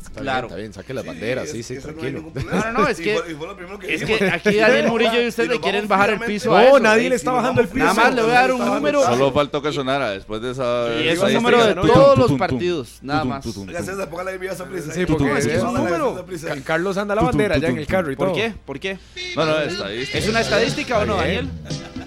Está Claro. bien, está bien, saque las banderas, sí, es- sí, tranquilo. No, no, no, es Y que- fue- y fue lo primero que Es que aquí Daniel Murillo y usted Y le quieren bajar el piso a No, eso. nadie le está bajando el piso. Nada más le voy a dar un número. Solo faltó que sonara después de esa. Y es un número de todos los partidos, nada más. Oiga, César, póngale ahí esa prisa. Sí, porque es que es un número. Carlos anda la bandera ya en el carro y ¿Por todo. qué? ¿Por qué? No, no, estadística. ¿Es una estadística o no, Daniel?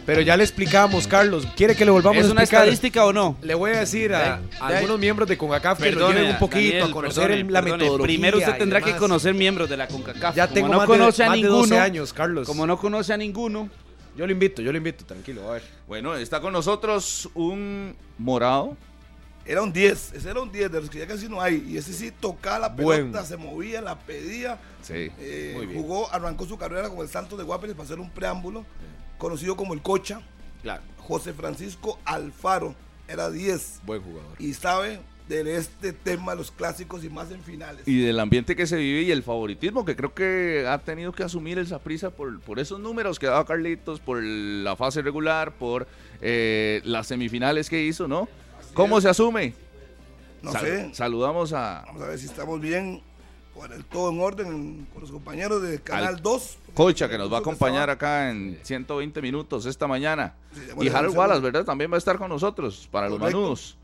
Pero ya le explicamos, Carlos. ¿Quiere que le volvamos ¿Es a una explicar? estadística o no? Le voy a decir a, De- a de- algunos miembros de CONCACAF que Perdone, lleven un poquito Daniel, a conocer perdone, la perdone. metodología. Primero usted tendrá que conocer miembros de la CONCACAF. Ya Como tengo no más, conoce de, a más de ninguno, 12 años, Carlos. Como no conoce a ninguno, Yo lo invito, yo lo invito, tranquilo, a ver. Bueno, está con nosotros un morado. Era un 10, ese era un 10 de los que ya casi no hay. Y ese sí tocaba la pelota, se movía, la pedía. Sí. Eh, Muy bien. jugó, arrancó su carrera con el Santos de Guapeles para hacer un preámbulo, conocido como el Cocha, Claro, José Francisco Alfaro, era 10 buen jugador. y sabe de este tema los clásicos y más en finales. Y del ambiente que se vive y el favoritismo que creo que ha tenido que asumir el Saprissa por, por esos números que daba Carlitos, por la fase regular, por eh, las semifinales que hizo, ¿no? ¿Cómo se asume? no Sal- sé, Saludamos a vamos a ver si estamos bien, con el todo en orden con los compañeros de Canal Al- 2. Cocha que nos va a acompañar acá en 120 minutos esta mañana. Sí, Y Harold Wallace. ¿verdad? También va a estar con nosotros para los manudos.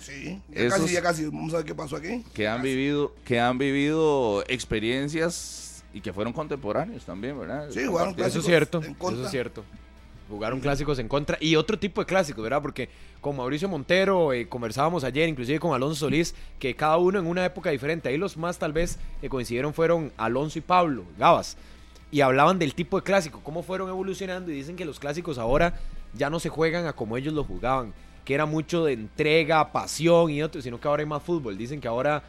Sí, ya Esos- casi, ya casi, vamos a ver qué pasó aquí. que han vivido que han vivido experiencias y que fueron contemporáneos también, ¿verdad? Sí, jugaron Eso es cierto, eso es cierto. Jugaron clásicos en contra y otro tipo de clásicos, ¿verdad? Porque con Mauricio Montero eh, conversábamos ayer, inclusive con Alonso Solís, que cada uno en una época diferente. Ahí los más tal vez que coincidieron fueron Alonso y Pablo, Gabas. Y hablaban del tipo de clásico, cómo fueron evolucionando y dicen que los clásicos ahora ya no se juegan a como ellos lo jugaban, que era mucho de entrega, pasión y otro, sino que ahora hay más fútbol. Dicen que ahora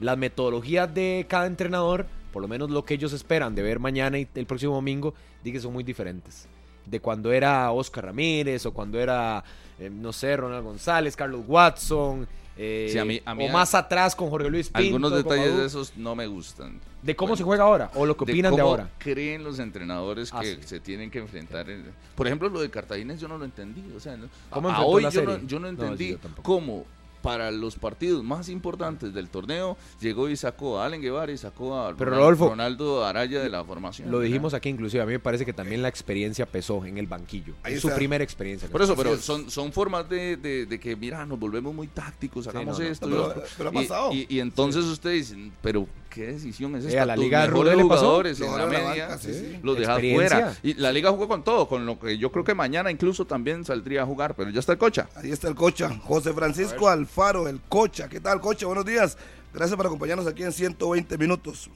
las metodologías de cada entrenador, por lo menos lo que ellos esperan de ver mañana y el próximo domingo, dicen que son muy diferentes. De cuando era Oscar Ramírez o cuando era, eh, no sé, Ronald González, Carlos Watson, eh, Sí, a mí- a mí o más atrás con Jorge Luis Pinto. Algunos detalles de esos no me gustan. De cómo Bueno, se juega ahora o lo que opinan de, cómo ahora. creen los entrenadores Ah, que sí. se tienen que enfrentar? en- Por ejemplo, lo de Cartagines yo no lo entendí. O sea, ¿Cómo a- hoy yo no, yo no No, sí, entendí yo cómo para los partidos más importantes del torneo llegó y sacó a Allen Guevara y sacó a Pero, Rodolfo, Ronaldo Araya de la formación. Lo ¿verdad? dijimos aquí inclusive, a mí me parece que también la experiencia pesó en el banquillo. Ahí Es su primera experiencia. Por eso, pero es. son, son formas de, de- de que, mira, nos volvemos muy tácticos, hagamos no, no. esto. y Pero- pero ha Y- pasado. Y, y entonces ustedes dicen, pero ¿qué decisión es Eh, esta? a la Liga de mejores Rudé le pasó. jugadores en la la media, banca, sí, sí. los Experiencia. fuera. Y la liga jugó con todo, con lo que yo creo que mañana incluso también saldría a jugar, pero ya está el cocha. Ahí está el Cocha, José Francisco Alfaro, el Cocha. ¿Qué tal, Cocha? Buenos días. Gracias por acompañarnos aquí en 120 minutos.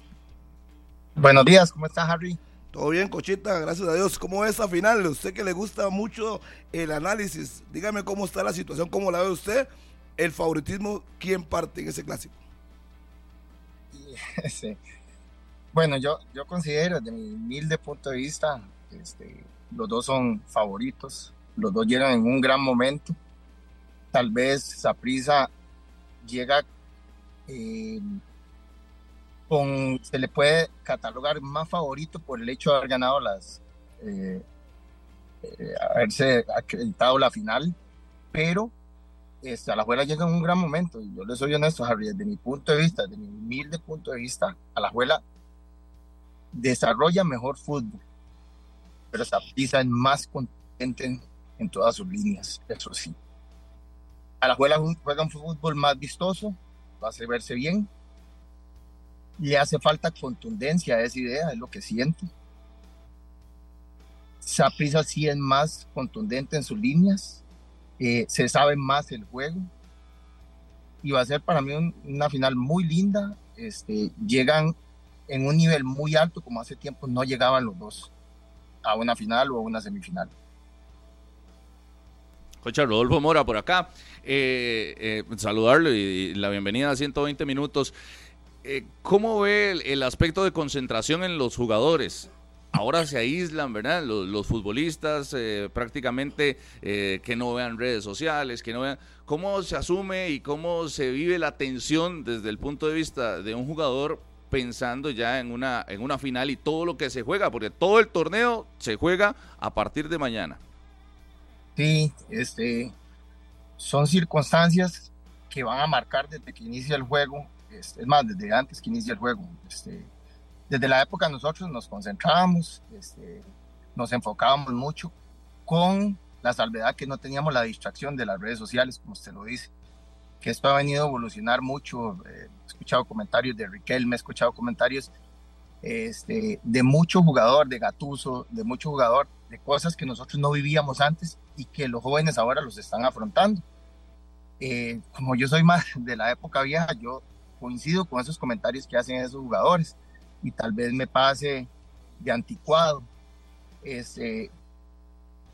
Buenos días, ¿cómo está Harry? Todo bien, Cochita, gracias a Dios. ¿Cómo es esa final? Usted que le gusta mucho el análisis, dígame cómo está la situación, cómo la ve usted. El favoritismo, ¿quién parte en ese clásico? Bueno, yo, yo considero, desde mi humilde punto de vista, este, los dos son favoritos, los dos llegan en un gran momento. Tal vez Saprisa llega eh, con, se le puede catalogar más favorito por el hecho de haber ganado las, eh, eh, haberse acreditado la final, pero este, Alajuela llega en un gran momento. Y yo le soy honesto, Harry, desde mi punto de vista, desde mi humilde punto de vista, Alajuela desarrolla mejor fútbol, pero Saprissa es más contente en, en todas sus líneas, eso sí. Alajuela juega un fútbol más vistoso, lo hace verse bien, le hace falta contundencia a esa idea, es lo que siento. Saprissa sí es más contundente en sus líneas, eh, se sabe más el juego y va a ser para mí un- una final muy linda. Este, llegan en un nivel muy alto, como hace tiempo no llegaban los dos a una final o a una semifinal. Cocha Rodolfo Mora por acá. Eh, eh, saludarlo y, la bienvenida a 120 minutos. ¿Cómo ve el aspecto de concentración en los jugadores? Ahora se aíslan, ¿verdad? Los, futbolistas eh, prácticamente eh, que no vean redes sociales, que no vean... ¿Cómo se asume y cómo se vive la tensión desde el punto de vista de un jugador pensando ya en una, en una final y todo lo que se juega? Porque todo el torneo se juega a partir de mañana. Sí, este, son circunstancias que van a marcar desde que inicia el juego Este, es más, desde antes que inicie el juego. Este, desde la época nosotros nos concentrábamos, este, nos enfocábamos mucho con la salvedad que no teníamos la distracción de las redes sociales, como usted lo dice, que esto ha venido a evolucionar mucho. Eh, he escuchado comentarios de Riquelme, he escuchado comentarios este, de mucho jugador, de Gatuso, de mucho jugador, de cosas que nosotros no vivíamos antes y que los jóvenes ahora los están afrontando. Eh, como yo soy más de la época vieja, yo coincido con esos comentarios que hacen esos jugadores y tal vez me pase de anticuado este,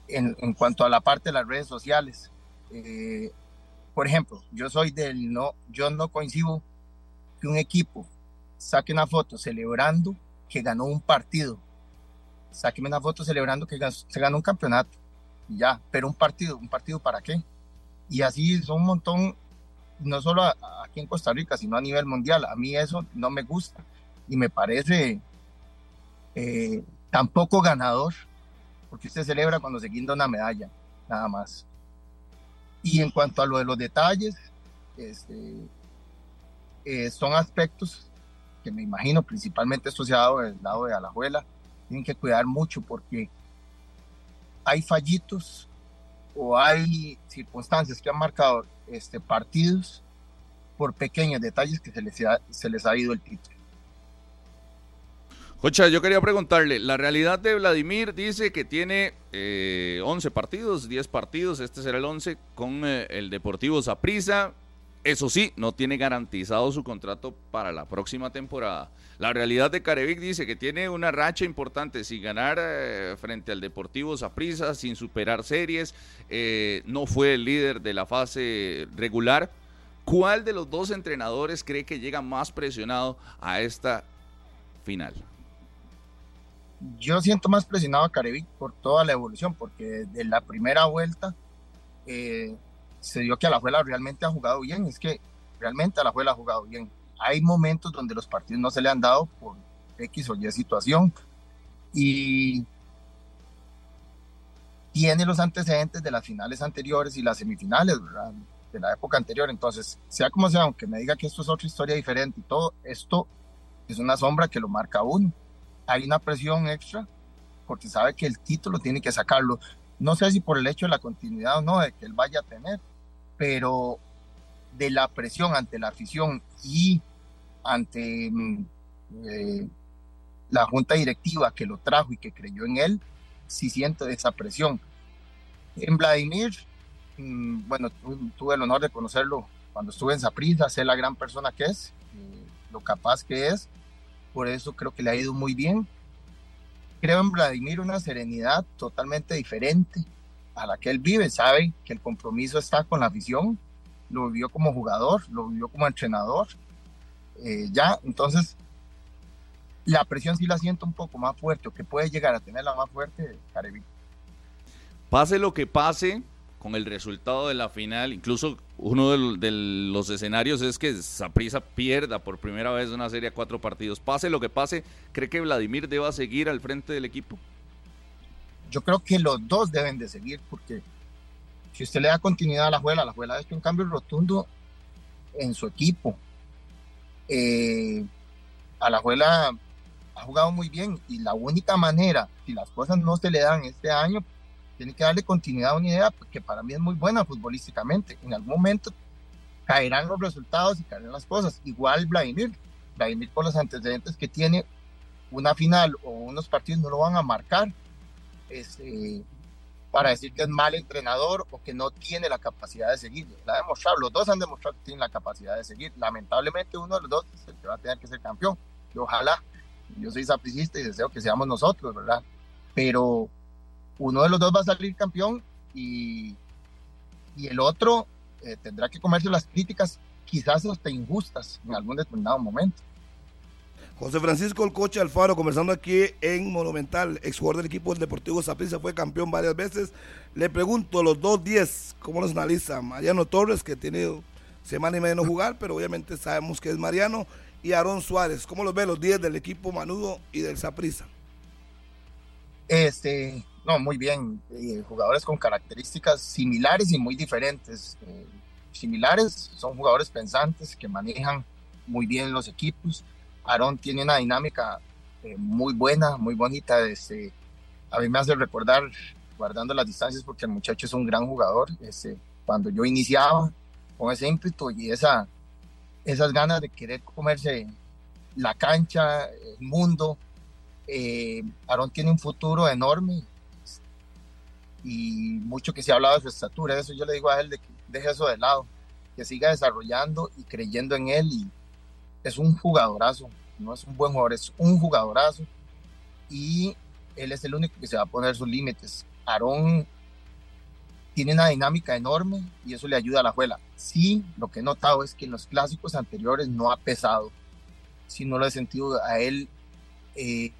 en, en cuanto a la parte de las redes sociales. Eh, por ejemplo, yo soy del no, yo no coincido que un equipo saque una foto celebrando que ganó un partido. Sáqueme una foto celebrando que se ganó un campeonato. Y ya, pero un partido, ¿un partido para qué? Y así son un montón, no solo aquí en Costa Rica, sino a nivel mundial. A mí eso no me gusta y me parece eh, tampoco ganador, porque usted celebra cuando se guinda una medalla, nada más. Y en cuanto a lo de los detalles, este, eh, son aspectos que me imagino principalmente dado del lado de Alajuela, tienen que cuidar mucho porque hay fallitos o hay circunstancias que han marcado este, partidos por pequeños detalles que se les ha, se les ha ido el título. Cocha, yo quería preguntarle, la realidad de Vladimir dice que tiene eh, 11 partidos, 10 partidos, este será el 11 con eh, el Deportivo Saprissa, eso sí, no tiene garantizado su contrato para la próxima temporada. La realidad de Carevic dice que tiene una racha importante sin ganar eh, frente al Deportivo Saprissa, sin superar series, eh, no fue el líder de la fase regular. ¿Cuál de los dos entrenadores cree que llega más presionado a esta final? Yo siento más presionado a Carevic por toda la evolución, porque de la primera vuelta eh, se dio que Alajuela realmente ha jugado bien. Es que realmente Alajuela ha jugado bien. Hay momentos donde los partidos no se le han dado por X o Y situación. Y tiene los antecedentes de las finales anteriores y las semifinales, ¿verdad? De la época anterior. Entonces, sea como sea, aunque me diga que esto es otra historia diferente y todo, esto es una sombra que lo marca uno. Hay una presión extra porque sabe que el título tiene que sacarlo. No sé si por el hecho de la continuidad o no, de que él vaya a tener, pero de la presión ante la afición y ante mm, eh, la junta directiva que lo trajo y que creyó en él, sí siento esa presión. En Vladimir, mm, bueno, tuve el honor de conocerlo cuando estuve en Zaprisa, sé la gran persona que es, eh, lo capaz que es, por eso creo que le ha ido muy bien. Creo en Vladimir una serenidad totalmente diferente, a la que él vive, sabe que el compromiso está con la afición, lo vivió como jugador, lo vivió como entrenador, eh, ya, entonces la presión sí la siento un poco más fuerte, o que puede llegar a tenerla más fuerte, Carevi. Pase lo que pase con el resultado de la final, incluso uno de, de los escenarios es que Saprisa pierda por primera vez una serie a cuatro partidos. Pase lo que pase, ¿cree que Vladimir deba seguir al frente del equipo? yo creo que los dos deben de seguir porque si usted le da continuidad a la juela, la juela ha hecho un cambio rotundo en su equipo. Eh, a la juela ha jugado muy bien y la única manera, si las cosas no se le dan este año, tiene que darle continuidad a una idea que para mí es muy buena futbolísticamente. En algún momento caerán los resultados y caerán las cosas. Igual Vladimir, Vladimir por los antecedentes que tiene, una final o unos partidos no lo van a marcar este, para decir que es mal entrenador o que no tiene la capacidad de seguir. La ha demostrado, los dos han demostrado que tienen la capacidad de seguir. Lamentablemente uno de los dos es el que va a tener que ser campeón. Y ojalá, yo soy sapricista y deseo que seamos nosotros, ¿verdad? Pero uno de los dos va a salir campeón y, y el otro eh, tendrá que comerse las críticas, quizás hasta injustas en algún determinado momento. José Francisco El Coche Alfaro, conversando aquí en Monumental, ex jugador del equipo del Deportivo Saprissa, fue campeón varias veces. Le pregunto, los dos 10, ¿cómo los analiza? Mariano Torres, que tiene semana y media no jugar, pero obviamente sabemos que es Mariano, y Aarón Suárez. ¿Cómo los ve los 10 del equipo Manudo y del Saprissa? Este, no, muy bien. Eh, jugadores con características similares y muy diferentes. Eh, similares son jugadores pensantes que manejan muy bien los equipos. Aarón tiene una dinámica eh, muy buena, muy bonita. Este, a mí me hace recordar, guardando las distancias, porque el muchacho es un gran jugador. Este, cuando yo iniciaba con ese ímpetu y esa, esas ganas de querer comerse la cancha, el mundo. Aarón tiene un futuro enorme y mucho que se ha hablado de su estatura. Eso yo le digo a él de que deje eso de lado, que siga desarrollando y creyendo en él. Y es un jugadorazo, no es un buen jugador, es un jugadorazo. Y él es el único que se va a poner sus límites. Aarón tiene una dinámica enorme y eso le ayuda a la juela. Sí, lo que he notado es que en los clásicos anteriores no ha pesado. Si no lo he sentido a él eh,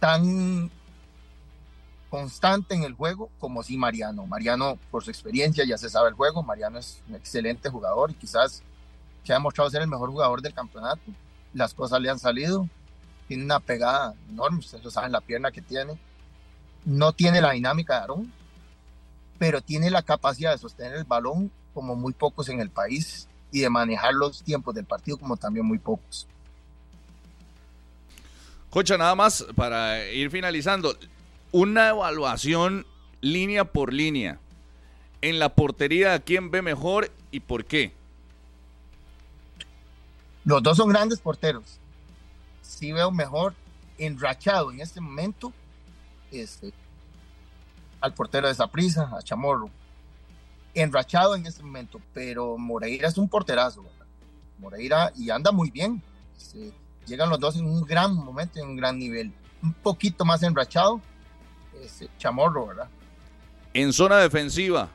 tan constante en el juego como si Mariano. Mariano, por su experiencia, ya se sabe el juego. Mariano es un excelente jugador y quizás se ha demostrado ser el mejor jugador del campeonato. Las cosas le han salido. Tiene una pegada enorme, ustedes lo saben, la pierna que tiene. No tiene la dinámica de Aarón, pero tiene la capacidad de sostener el balón como muy pocos en el país y de manejar los tiempos del partido como también muy pocos. Cocha, nada más para ir finalizando, una evaluación línea por línea. En la portería, ¿quién ve mejor y por qué? Los dos son grandes porteros. Sí veo mejor enrachado en este momento este, al portero de Zaprisa, a Chamorro. Enrachado en este momento, pero Moreira es un porterazo. Moreira y anda muy bien. llegan los dos en un gran momento, en un gran nivel. Un poquito más enrachado, ese Chamorro, ¿verdad? En zona defensiva,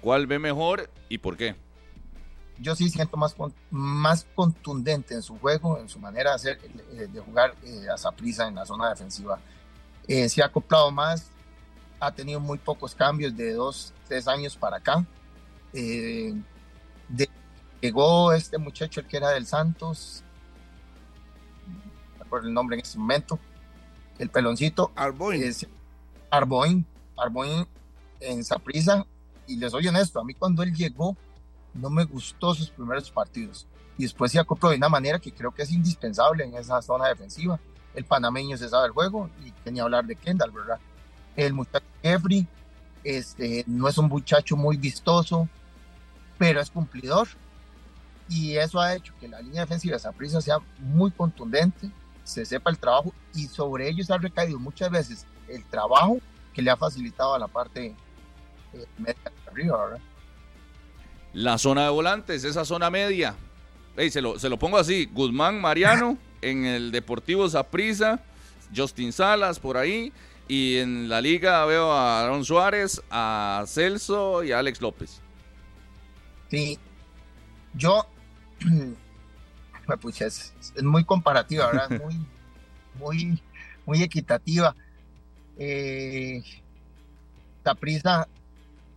¿cuál ve mejor y por qué? Yo sí siento más, más contundente en su juego, en su manera de, hacer, eh, de jugar eh, a Zaprisa en la zona defensiva. Eh, se ha acoplado más ha tenido muy pocos cambios de dos, tres años para acá. Eh, llegó este muchacho, el que era del Santos, por el nombre en ese momento, el peloncito. Arboin. Arboin, Arboin en Saprisa. Y les soy honesto, a mí cuando él llegó, no me gustó sus primeros partidos. Y después se acopló de una manera que creo que es indispensable en esa zona defensiva. El panameño se sabe el juego y tenía que hablar de Kendall, ¿verdad? El muchacho Jeffrey este, no es un muchacho muy vistoso, pero es cumplidor. Y eso ha hecho que la línea defensiva de Saprissa sea muy contundente, se sepa el trabajo y sobre ellos ha recaído muchas veces el trabajo que le ha facilitado a la parte eh, media de arriba. La zona de volantes, esa zona media. se, lo, se lo pongo así: Guzmán Mariano en el Deportivo Saprissa, Justin Salas por ahí. Y en la liga veo a Aaron Suárez, a Celso y a Alex López. Sí, yo, pues es, muy comparativa, ¿verdad? muy, muy, muy equitativa. Eh, Capriza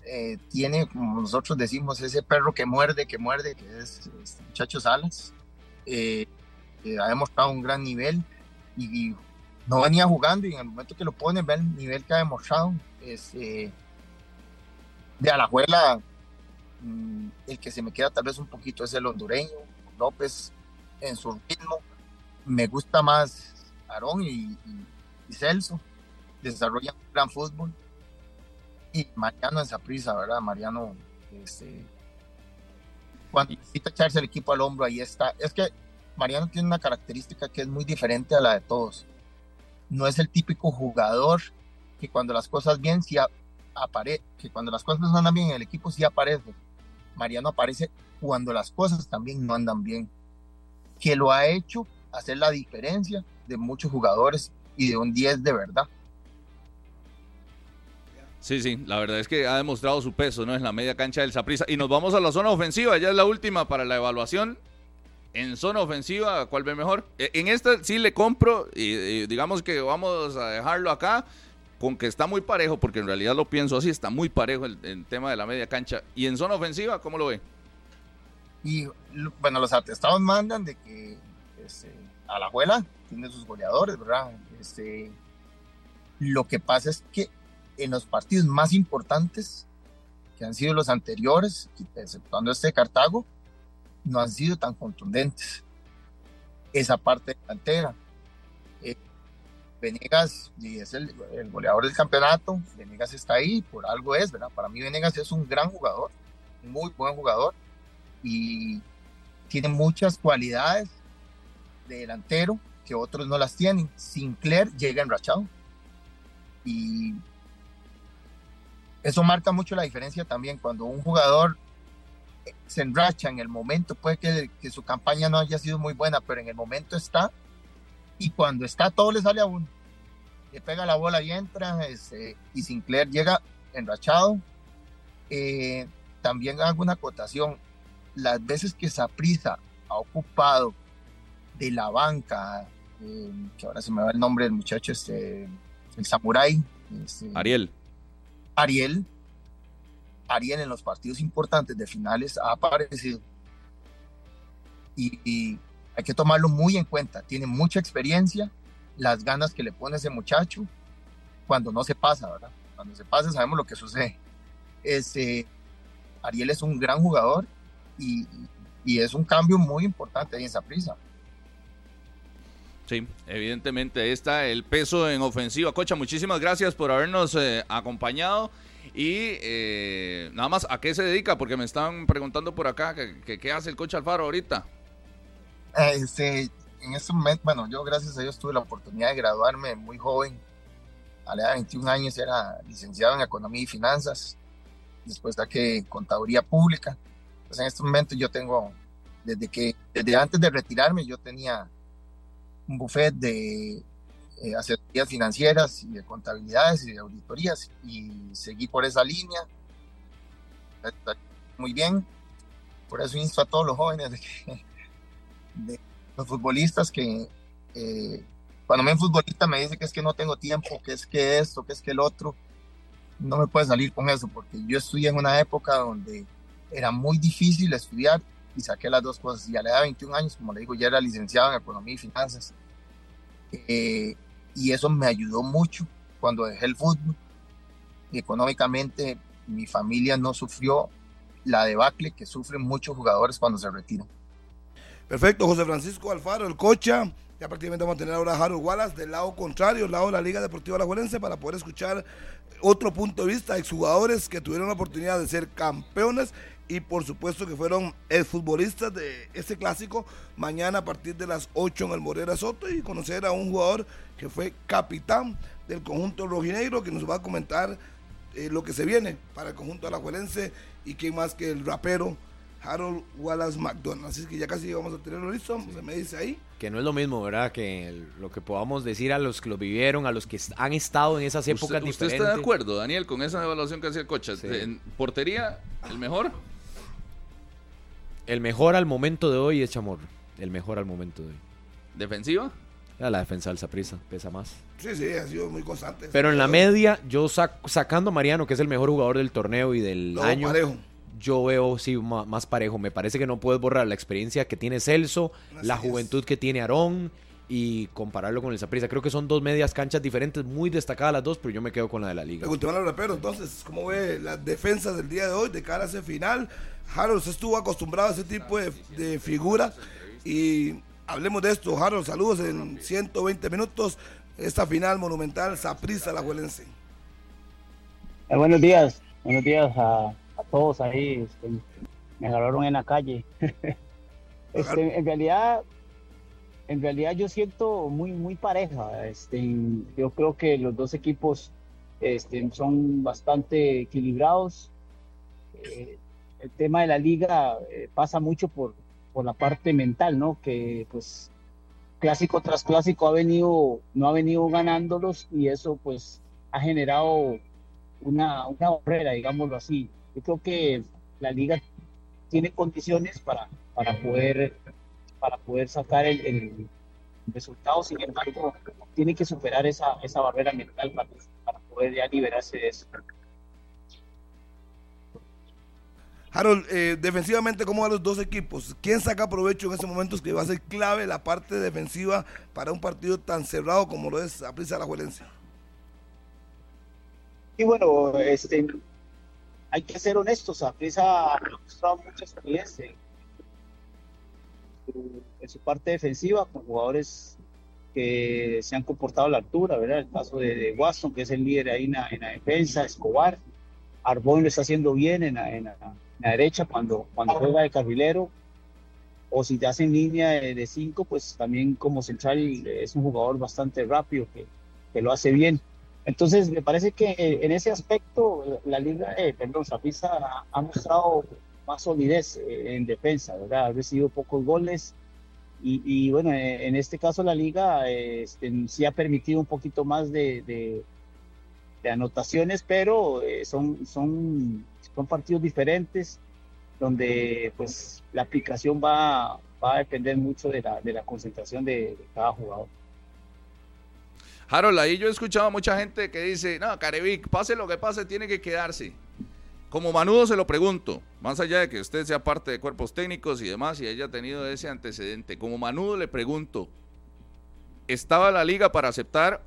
eh, tiene, como nosotros decimos, ese perro que muerde, que muerde, que es, Muchacho Salas. Eh, ha demostrado un gran nivel y no venía jugando y en el momento que lo pone, ve el nivel que ha demostrado. Es, de Alajuela, mm, el que se me queda tal vez un poquito es el hondureño, López en su ritmo. Me gusta más Aarón y, Celso, desarrollan un gran fútbol. Y Mariano en prisa, ¿verdad? Mariano, este, cuando necesita echarse el equipo al hombro, ahí está. Es que Mariano tiene una característica que es muy diferente a la de todos no es el típico jugador que cuando las cosas bien sí aparece, que cuando las cosas no andan bien en el equipo sí aparece. Mariano aparece cuando las cosas también no andan bien. Que lo ha hecho hacer la diferencia de muchos jugadores y de un 10 de verdad. Sí, sí, la verdad es que ha demostrado su peso, ¿no? Es la media cancha del Saprissa. Y nos vamos a la zona ofensiva, ya es la última para la evaluación en zona ofensiva, ¿cuál ve mejor? E, en esta sí le compro y, digamos que vamos a dejarlo acá con que está muy parejo, porque en realidad lo pienso así, está muy parejo el, tema de la media cancha. ¿Y en zona ofensiva, cómo lo ve? Y bueno, los atestados mandan de que este, a la abuela tiene sus goleadores, ¿verdad? Este, lo que pasa es que en los partidos más importantes, que han sido los anteriores, exceptuando este Cartago, no han sido tan contundentes. Esa parte delantera. Eh, Venegas es el, goleador del campeonato, Venegas está ahí, por algo es, ¿verdad? Para mí Venegas es un gran jugador, muy buen jugador y tiene muchas cualidades de delantero que otros no las tienen. Sinclair llega enrachado y eso marca mucho la diferencia también cuando un jugador se enracha en el momento, puede que, que su campaña no haya sido muy buena, pero en el momento está y cuando está todo le sale a uno le pega la bola y entra, este, y Sinclair llega enrachado. Eh, también hago una acotación, las veces que Saprisa ha ocupado de la banca, eh, que ahora se me va el nombre del muchacho, este, el samurái. Este, Ariel. Ariel. Ariel en los partidos importantes de finales ha aparecido. y hay que tomarlo muy en cuenta. Tiene mucha experiencia, las ganas que le pone ese muchacho cuando no se pasa, ¿verdad? Cuando se pasa sabemos lo que sucede. Este, Ariel es un gran jugador y, y es un cambio muy importante en esa prisa. Sí, evidentemente ahí está el peso en ofensiva. Cocha, muchísimas gracias por habernos eh, acompañado. Y eh, nada más, ¿a qué se dedica? Porque me están preguntando por acá, ¿qué, hace el coche Alfaro ahorita? Este, en este momento, bueno, yo gracias a Dios tuve la oportunidad de graduarme muy joven. A la edad de 21 años era licenciado en Economía y Finanzas. Después saqué Contaduría Pública. Pues en este momento yo tengo, desde que, desde antes de retirarme, yo tenía un buffet de eh, asesorías financieras y de contabilidades y de auditorías y seguí por esa línea. Muy bien. Por eso insto a todos los jóvenes de que, los futbolistas que eh, cuando me un futbolista me dice que es que no tengo tiempo, que es que esto, que es que el otro, no me puede salir con eso, porque yo estudié en una época donde era muy difícil estudiar y saqué las dos cosas. Y a la edad de 21 años, como le digo, ya era licenciado en Economía y Finanzas. Eh, y eso me ayudó mucho cuando dejé el fútbol. económicamente mi familia no sufrió la debacle que sufren muchos jugadores cuando se retiran. Perfecto, José Francisco Alfaro, el cocha. Ya prácticamente vamos a tener ahora a Harold Wallace del lado contrario, el lado de la Liga Deportiva Alajuelense, para poder escuchar otro punto de vista de exjugadores que tuvieron la oportunidad de ser campeones y por supuesto que fueron futbolistas de este clásico mañana a partir de las 8 en el Morera Soto y conocer a un jugador que fue capitán del conjunto rojinegro que nos va a comentar eh, lo que se viene para el conjunto alajuelense y quién más que el rapero Harold Wallace McDonald. Así que ya casi vamos a tenerlo listo. Se me dice ahí. Que no es lo mismo, ¿verdad? Que lo que podamos decir a los que lo vivieron, a los que han estado en esas épocas ¿Usted, ¿Usted está de acuerdo, Daniel, con esa evaluación que hacía el coche? ¿En portería, el mejor? El mejor al momento de hoy es Chamorro. El mejor al momento de hoy. ¿Defensiva? la defensa del Saprisa, pesa más. Sí, sí, ha sido muy constante. Pero en la media, yo sacando a Mariano, que es el mejor jugador del torneo y del año yo veo sí más parejo. Me parece que no puedes borrar la experiencia que tiene Celso, la juventud que tiene Aarón y compararlo con el Zaprisa. Creo que son dos medias canchas diferentes, muy destacadas las dos, pero yo me quedo con la de la liga. pero entonces, ¿cómo ve las defensas del día de hoy de cara a ese final? Harold estuvo acostumbrado a ese tipo de, de figuras y hablemos de esto. Harold, saludos en 120 minutos. Esta final monumental, Saprisa, la Huelense. Eh, buenos días, buenos días a a todos ahí, este, me agarraron en la calle. este, en realidad, en realidad yo siento muy, muy pareja. Este, yo creo que los dos equipos este, son bastante equilibrados. Eh, el tema de la liga eh, pasa mucho por, por la parte mental, ¿no? Que pues clásico tras clásico ha venido, no ha venido ganándolos y eso pues ha generado una, una barrera, digámoslo así. Yo creo que la liga tiene condiciones para, para, poder, para poder sacar el, resultado, sin embargo, tiene que superar esa, esa barrera mental para, para poder ya liberarse de eso. Harold, eh, defensivamente, ¿cómo van los dos equipos? ¿Quién saca provecho en ese momento? Que va a ser clave la parte defensiva para un partido tan cerrado como lo es Aprisa la Juelense. Y bueno, este, hay que ser honestos, Aprisa ha mostrado mucha experiencia en su parte defensiva con jugadores que se han comportado a la altura, ¿verdad? El caso de, de Watson, que es el líder ahí en la, en la defensa, Escobar, Arbón lo está haciendo bien en la, en la, en la derecha cuando, cuando juega de carrilero, o si te hacen línea de 5, pues también como central es un jugador bastante rápido que, que lo hace bien. Entonces, me parece que eh, en ese aspecto la liga, eh, perdón, Zapisa ha, ha mostrado más solidez eh, en defensa, ¿verdad? Ha recibido pocos goles y, bueno, eh, en este caso la liga eh, este, sí ha permitido un poquito más de, anotaciones, pero son, son, son partidos diferentes donde pues la aplicación va, va a depender mucho de la, de la concentración de, de cada jugador. Harold, ahí yo he escuchado a mucha gente que dice, no, Carevic, pase lo que pase, tiene que quedarse. Como Manudo se lo pregunto, más allá de que usted sea parte de cuerpos técnicos y demás y haya tenido ese antecedente, como Manudo le pregunto, ¿estaba la liga para aceptar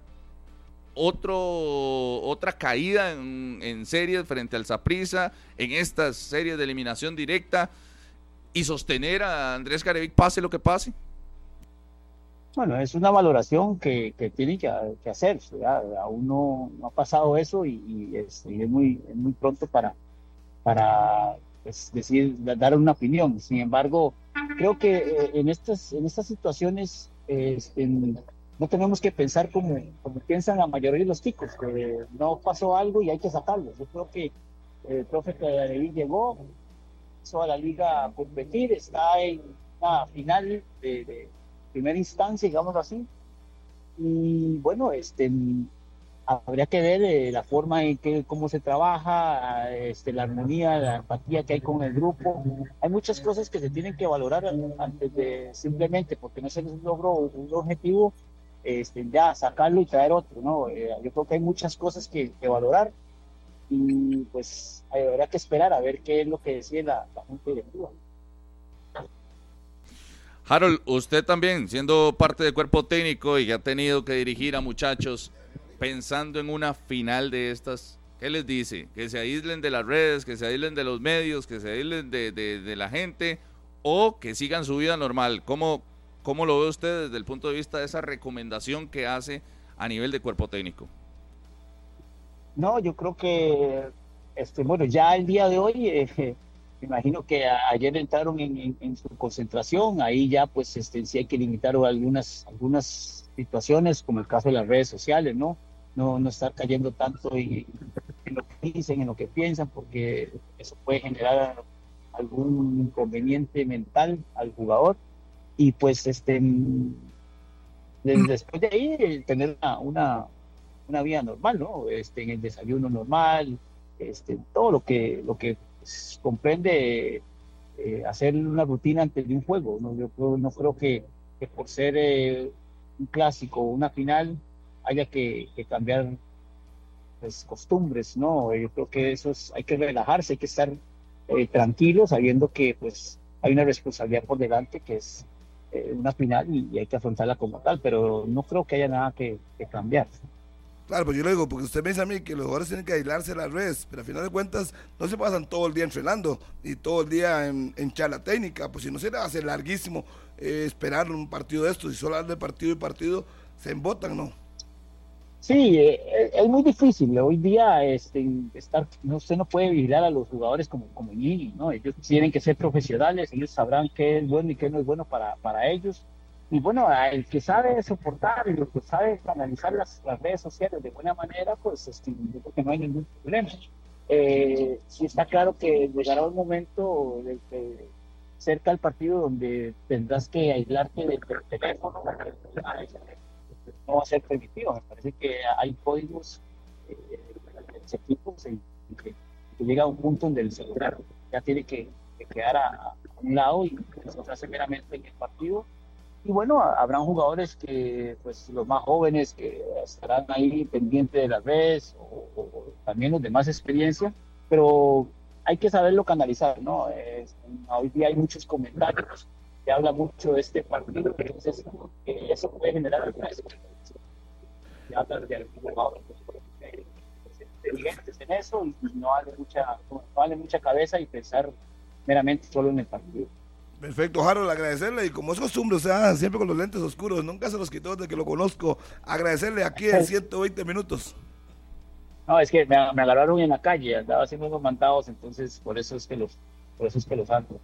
otro, otra caída en, en series frente al Saprissa, en estas series de eliminación directa y sostener a Andrés Carevic pase lo que pase? Bueno, es una valoración que, que tiene que, hacerse. Aún no, no, ha pasado eso y, y es, muy, es muy pronto para, para pues, decir, dar una opinión. Sin embargo, creo que eh, en, estas, en estas situaciones este, no tenemos que pensar como, como piensan la mayoría de los chicos, que no pasó algo y hay que sacarlo. Yo creo que el profe Carevic llegó, hizo a la liga a competir, está en una final de, de primera instancia, digamos así. Y bueno, este, habría que ver eh, la forma en que cómo se trabaja, este, la armonía, la empatía que hay con el grupo. Hay muchas cosas que se tienen que valorar antes de simplemente, porque no se logró un objetivo, este, ya sacarlo y traer otro. ¿no? Eh, yo creo que hay muchas cosas que, que valorar y pues habrá que esperar a ver qué es lo que decide la, la Junta Directiva. Harold, usted también, siendo parte del cuerpo técnico y que ha tenido que dirigir a muchachos, pensando en una final de estas, ¿qué les dice? ¿Que se aíslen de las redes, que se aíslen de los medios, que se aíslen de, de, la gente o que sigan su vida normal? ¿Cómo, ¿Cómo lo ve usted desde el punto de vista de esa recomendación que hace a nivel de cuerpo técnico? No, yo creo que, este, bueno, ya el día de hoy... Eh, me imagino que ayer entraron en, en, en, su concentración, ahí ya pues este, sí hay que limitar algunas, algunas situaciones, como el caso de las redes sociales, ¿no? No, no estar cayendo tanto en, en, lo que dicen, en lo que piensan, porque eso puede generar algún inconveniente mental al jugador. Y pues este después de ahí tener una, una, una vida normal, ¿no? Este, en el desayuno normal, este, todo lo que, lo que comprende eh, hacer una rutina antes de un juego. ¿no? Yo creo, no creo que, que por ser eh, un clásico o una final haya que, que cambiar pues, costumbres, ¿no? Yo creo que eso es, hay que relajarse, hay que estar eh, tranquilos sabiendo que pues hay una responsabilidad por delante que es eh, una final y, hay que afrontarla como tal, pero no creo que haya nada que, cambiar. Claro, pues yo lo digo, porque usted me dice a mí que los jugadores tienen que aislarse las redes, pero al final de cuentas no se pasan todo el día entrenando y todo el día en, en charla técnica, pues si no se le hace larguísimo eh, esperar un partido de estos, y solo hablar de partido y partido, se embotan, ¿no? Sí, eh, es muy difícil. Hoy día este, estar, no, usted no puede vigilar a los jugadores como, como ¿no? Ellos tienen que ser profesionales, ellos sabrán qué es bueno y qué no es bueno para, para ellos y bueno, el que sabe soportar y el que sabe canalizar las, las redes sociales de buena manera, pues este, yo creo que no hay ningún problema. Eh, sí está claro que llegará un momento de, de, cerca al partido donde tendrás que aislarte del, del teléfono, no va a ser permitido. Me parece que hay códigos eh, equipos en que, que, llega a un punto donde el celular ya tiene que, que quedar a, a, un lado y concentrarse meramente en el partido y bueno, habrán jugadores que, pues los más jóvenes que estarán ahí pendientes de las redes o, o, también los de más experiencia, pero hay que saberlo canalizar, ¿no? Es, hoy día hay muchos comentarios que habla mucho de este partido, entonces eh, eso puede generar alguna. Hablar de algún jugador eh, inteligentes en eso y no vale mucha, no vale mucha cabeza y pensar meramente solo en el partido. Perfecto, Harold, agradecerle y como es costumbre, o sea, siempre con los lentes oscuros, nunca se los quitó desde que lo conozco. Agradecerle aquí en 120 minutos. No, es que me, me agarraron en la calle, andaba haciendo unos mandados, entonces por eso es que los, por eso es que los ando.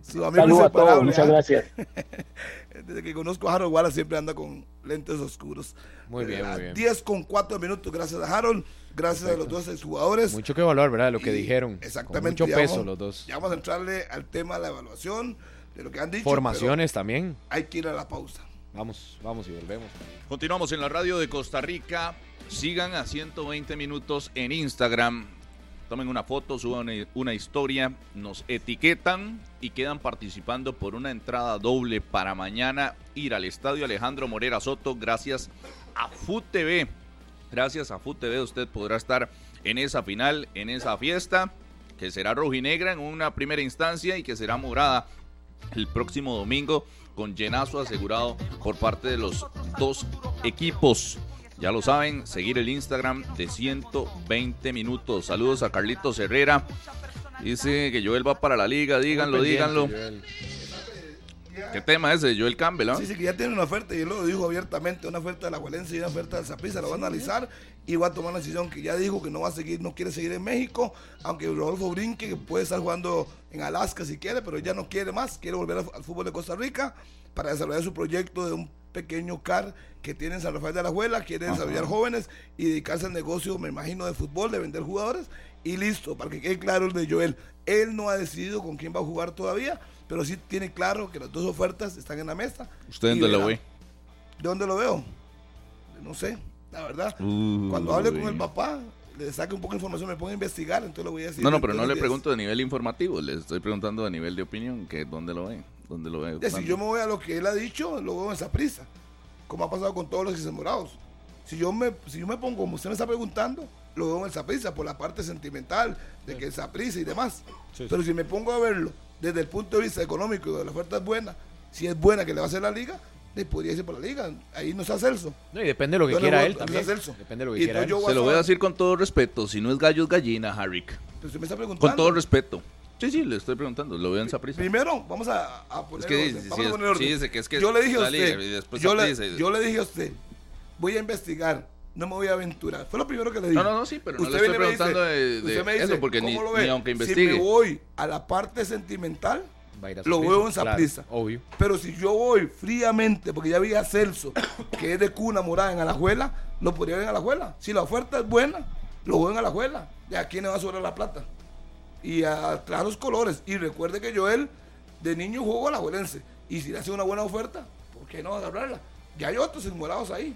Su amigo Saludos a todos, muchas ¿ah? gracias. Desde que conozco a Harold Wallace siempre anda con lentes oscuros. Muy bien, A muy bien. 10 con 4 minutos, gracias a Harold, gracias a los dos jugadores. Mucho que evaluar, ¿verdad? Lo que Y dijeron. Exactamente. Con mucho peso vamos- los dos. Ya vamos a entrarle al tema de la evaluación, de lo que han dicho. Formaciones también. Hay que ir a la pausa. Vamos, vamos y volvemos. Continuamos en la radio de Costa Rica. Sigan a 120 minutos en Instagram. Tomen una foto, suban una- una historia, nos etiquetan y quedan participando por una entrada doble para mañana ir al estadio Alejandro Morera Soto gracias a FUT TV. Gracias a FUT TV usted podrá estar en esa final, en esa fiesta que será rojinegra en una primera instancia y que será morada el próximo domingo con llenazo asegurado por parte de los dos equipos. Ya lo saben, seguir el Instagram de 120 minutos. Saludos a Carlitos Herrera. Dice que Joel va para la liga, díganlo, díganlo. ¿Qué tema es de Joel Campbell? ah? Sí, sí, que ya tiene una oferta, y él lo dijo abiertamente, una oferta de la Juelense y una oferta del Zaprisa, lo va a analizar y va a tomar una decisión que ya dijo que no va a seguir, no quiere seguir en México, aunque Rodolfo brinque, que puede estar jugando en Alaska si quiere, pero ya no quiere más, quiere volver al fútbol de Costa Rica para desarrollar su proyecto de un pequeño CAR que tiene en San Rafael de la Juela, quiere desarrollar jóvenes y dedicarse al negocio, me imagino, de fútbol, de vender jugadores y listo, para que quede claro el de Joel. Él no ha decidido con quién va a jugar todavía, pero sí tiene claro que las dos ofertas están en la mesa. ¿Usted dónde lo ve? ¿De dónde lo veo? No sé, la verdad. Cuando hable con el papá, le saque un poco de información, me ponga a investigar, entonces le voy a decir. No, no, pero no le días. pregunto de nivel informativo, le estoy preguntando de nivel de opinión, que dónde lo ve, dónde lo ve. Si yo me voy a lo que él ha dicho, lo veo en esa prisa, como ha pasado con todos los morados. Si yo me, si yo me pongo, como usted me está preguntando, lo veo en el Saprisa por la parte sentimental de que el Saprisa y demás. Pero si me pongo a verlo desde el punto de vista económico y de la oferta es buena, si es buena que le va a hacer la liga, le podría ir por la liga. Ahí no está Celso. No, y depende de lo que quiera él también. Depende de lo que quiera él. Se lo voy a decir con todo respeto, si no es gallo es gallina, Harrick. Pero usted me está preguntando. Con todo respeto. Sí, sí, le estoy preguntando, lo veo en Saprissa. Primero, vamos a, a poner Es que orden. dice- Vamos sí, a es- poner orden. sí, dice que es que yo le dije a usted, liga y después yo, le, y- yo le dije a usted, voy a investigar, no me voy a aventurar. Fue lo primero que le dije. No, no, no, sí, pero no le Usted estoy y preguntando de- usted de me eso, porque ¿cómo ni- ni aunque Si investigue. me voy a la parte sentimental, Va a ir a lo veo en claro, Saprissa. obvio. pero si yo voy fríamente, porque ya vi a Celso, que es de cuna morada en Alajuela, lo podría ver en Alajuela. Si la oferta es buena, lo veo en Alajuela. ¿De a quién le va a sobrar la plata? Y a los colores. Y recuerde que Joel, de niño, jugó a la Alajuelense. Y si le hace una buena oferta, ¿por qué no agarrarla? Ya hay otros morados ahí.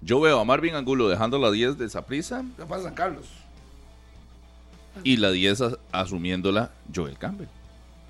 Yo veo a Marvin Angulo dejando la 10 de Saprissa Ya pasa San Carlos. y la 10 as- asumiéndola Joel Campbell.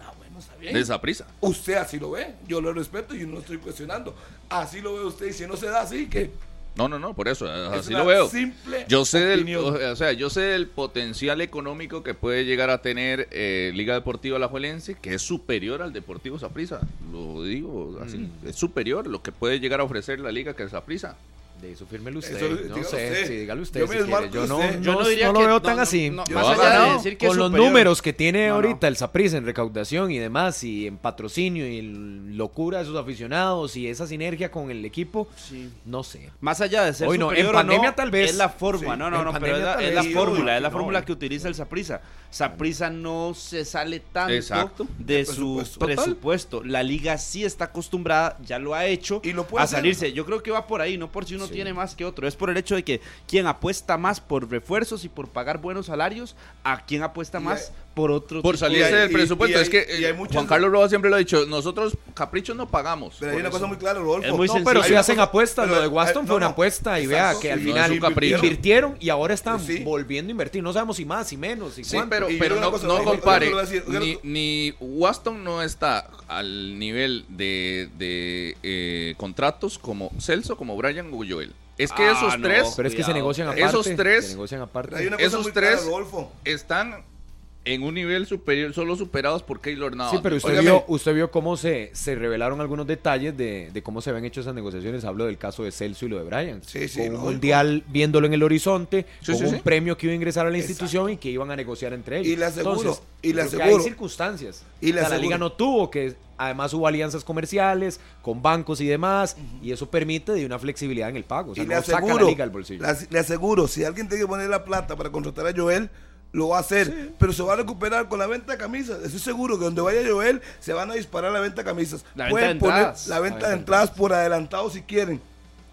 Ah, bueno, está bien. De Saprissa. Usted así lo ve. Yo lo respeto y no estoy cuestionando. Así lo ve usted. Y si no se da así, que No, no, no, por eso, Es así lo veo. simple Yo sé del, o sea, yo sé del potencial económico que puede llegar a tener eh, Liga Deportiva Alajuelense, que es superior al Deportivo Saprissa. Lo digo así, Mm. es superior lo que puede llegar a ofrecer la Liga que es Saprissa. De eso fírmelo usted. Eso, no sé, usted. sí, dígalo usted Yo si quiere. Yo no, usted. Yo no lo que- veo no, tan no, así. no, más allá de decir que es con los números que tiene ahorita el Saprissa en recaudación y demás, y en patrocinio y en locura de sus aficionados y esa sinergia con el equipo, no sé. Más allá de ser Hoy no, superior en pandemia no, tal vez. es la forma, Sí, no, no, no, pero pandemia es la, es la fórmula, es la No. fórmula que utiliza el Saprisa. Saprisa no se sale tanto Exacto. de su presupuesto. La liga sí está acostumbrada, ya lo ha hecho Y lo puede a salirse. Yo creo que va por ahí, no por si uno tiene más que otro, es por el hecho de que quien apuesta más por refuerzos y por pagar buenos salarios, a quien apuesta Y más hay- por otro Por tipo de- salirse del presupuesto. y hay- es que y hay eh, muchas- Juan Carlos Roa siempre lo ha dicho, nosotros caprichos no pagamos. Pero hay una eso. cosa muy clara, Rodolfo. Es muy No, pero si hacen cosa- apuestas, pero lo de Waston no, fue una no. apuesta y Exacto. vea que al Sí, final es un capricho. invirtieron y ahora están Sí. volviendo a invertir. No sabemos si más, si menos, si Sí, cuánto. pero, no, cosa, no compare. Ni, ni Waston no está al nivel de, de, eh, contratos como Celso, como Brian o Joel. Es que Ah, esos no. tres Pero es que se negocian aparte. Esos tres- Se negocian aparte. Pero hay una cosa Esos muy clara, tres- están en un nivel superior, solo superados por Keylor Navas. Sí, pero usted Óigame. vio, usted vio cómo se, se revelaron algunos detalles de, de cómo se habían hecho esas negociaciones. Hablo del caso de Celso y lo de Brian. Sí, sí, Con un mundial viéndolo en el horizonte, Sí, con un premio que iba a ingresar a la institución y que iban a negociar entre ellos. Y le aseguro, Entonces, y que aseguro. hay circunstancias. Y le O sea, la aseguro. liga no tuvo que, además hubo alianzas comerciales con bancos y demás, y eso permite de una flexibilidad en el pago. O sea, y le no saca la aseguro, liga al bolsillo. la- le aseguro, si alguien tiene que poner la plata para contratar a Joel, lo va a hacer, pero se va a recuperar con la venta de camisas. Estoy seguro que donde vaya Joel se van a disparar la venta de camisas. La venta Pueden de poner entradas. la venta de entradas por adelantado si quieren.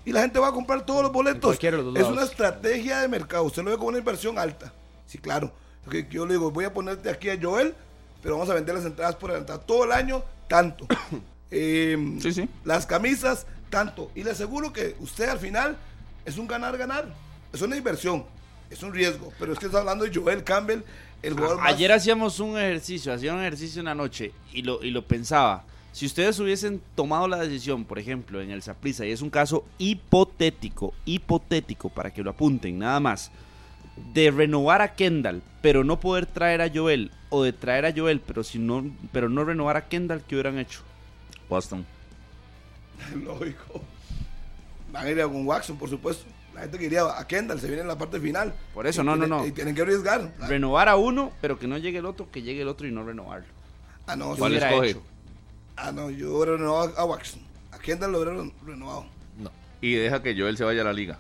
Y la gente va a comprar todos los boletos. los Es una estrategia de mercado. Usted lo ve como una inversión alta. Sí, claro. Porque yo le digo, voy a ponerte aquí a Joel, pero vamos a vender las entradas por adelantado. Todo el año, tanto. Eh, Sí, sí. Las camisas, tanto. Y le aseguro que usted al final es un ganar-ganar. Es una inversión. Es un riesgo. Pero es que está hablando de Joel Campbell, el jugador más- Ayer hacíamos un ejercicio, hacía un ejercicio en la noche y lo, y lo pensaba. Si ustedes hubiesen tomado la decisión, por ejemplo, en el Saprissa, y es un caso hipotético, hipotético, para que lo apunten, nada más, de renovar a Kendall, pero no poder traer a Joel, o de traer a Joel, pero, si no, pero no renovar a Kendall, ¿qué hubieran hecho? Boston. Lógico. Van a ir a con Watson, por supuesto. La gente quería a Kendall, se viene en la parte final. Por eso, Y no, no, tienen- no. Y tienen que arriesgar. Renovar a uno, pero que no llegue el otro, que llegue el otro y no renovarlo. Ah, no, ¿Qué ¿Cuál escoge? hecho? Ah, no, yo hubiera renovado a Watson. A Kendall lo hubiera renovado. No. Y deja que Joel se vaya a la liga.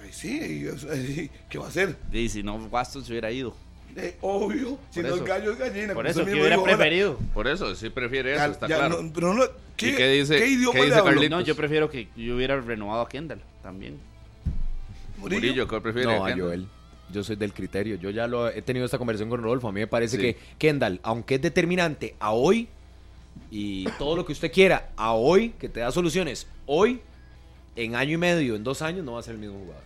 Ay, Sí, y eso- y- ¿qué va a hacer? Y si no, Waston se hubiera ido. Eh, obvio, si no eso. es gallo es gallina. Por eso, usted que hubiera preferido. Por eso, sí prefiere eso, Ya- está ya claro. no- pero no, ¿qué, qué dice- ¿qué idioma qué dice? No, yo prefiero que yo hubiera renovado a Kendall también. Murillo. Murillo, ¿cuál prefiere? No, a? Joel. Yo soy del criterio. Yo ya lo he tenido esta conversación con Rodolfo. A mí me parece Sí. que Kendall, aunque es determinante a hoy y todo lo que usted quiera a hoy, que te da soluciones hoy, en año y medio, en dos años, no va a ser el mismo jugador.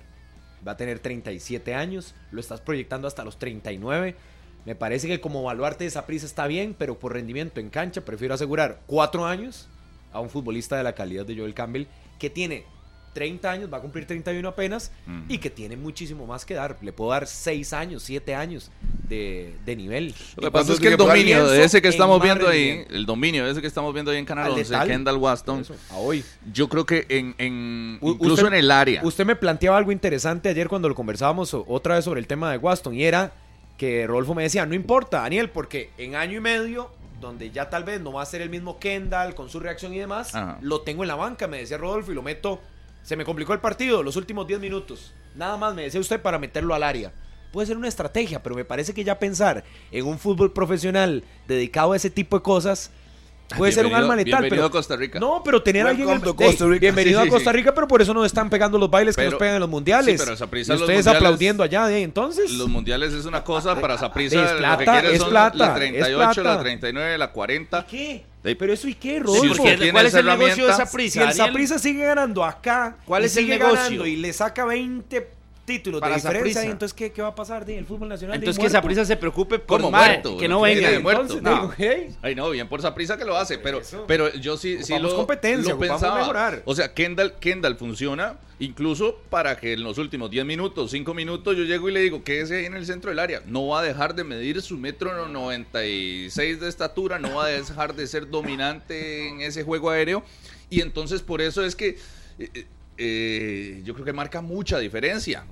Va a tener 37 años, lo estás proyectando hasta los 39. Me parece que como baluarte de esa prisa está bien, pero por rendimiento en cancha prefiero asegurar cuatro años a un futbolista de la calidad de Joel Campbell que tiene 30 años, va a cumplir 31 apenas y que tiene muchísimo más que dar. Le puedo dar 6 años, 7 años de, de nivel. Lo que pasa es que el dominio de ese que estamos viendo ahí, el dominio de ese que estamos viendo ahí en Canal Al 11, letal. Kendall Waston, Eso, a hoy. yo creo que en, incluso usted- en el área. Usted me planteaba algo interesante ayer cuando lo conversábamos otra vez sobre el tema de Waston y era que Rodolfo me decía, no importa, Daniel, porque en año y medio, donde ya tal vez no va a ser el mismo Kendall con su reacción y demás, Ajá. lo tengo en la banca, me decía Rodolfo, y lo meto, se me complicó el partido, los últimos 10 minutos, nada más me decía usted para meterlo al área. Puede ser una estrategia, pero me parece que ya pensar en un fútbol profesional dedicado a ese tipo de cosas puede ser un Bienvenido- arma letal. bienvenido Pero, a Costa Rica. No, pero tener a alguien en Welcome Costa Rica. Bienvenido Sí, sí, a Costa sí. Rica, pero por eso no están pegando los bailes que Pero- nos pegan en los mundiales. sí, pero Saprissa y los ustedes mundiales- aplaudiendo allá, ¿eh? entonces. Los mundiales es una cosa, para Saprissa Es lo plata, que quiere es son plata, la es 38, la plata. 39, la 40. ¿Y qué? Pero eso y qué, Si Rodolfo. usted ¿Cuál es el negocio de herramienta, esa prisa? si el Saprissa sigue ganando acá, ¿Cuál y es el sigue negocio? ganando y le saca 20 títulos Para de diferencia, Saprissa. entonces ¿qué, qué va a pasar? Di, El fútbol nacional de Entonces que muerto. esa prisa se preocupe por Como muerto, que no venga. de muerto. Entonces, No. digo, hey, Ay, no, bien por Saprissa que lo hace, pero, Eso. pero yo sí, sí Ocupamos lo, competencia, lo pensaba. mejorar. O sea, Kendall, Kendall funciona incluso para que en los últimos 10 minutos, 5 minutos, yo llego y le digo, quédese ahí en el centro del área. No va a dejar de medir su metro 96 de estatura, no va a dejar de ser dominante en ese juego aéreo. Y entonces por eso es que eh, yo creo que marca mucha diferencia.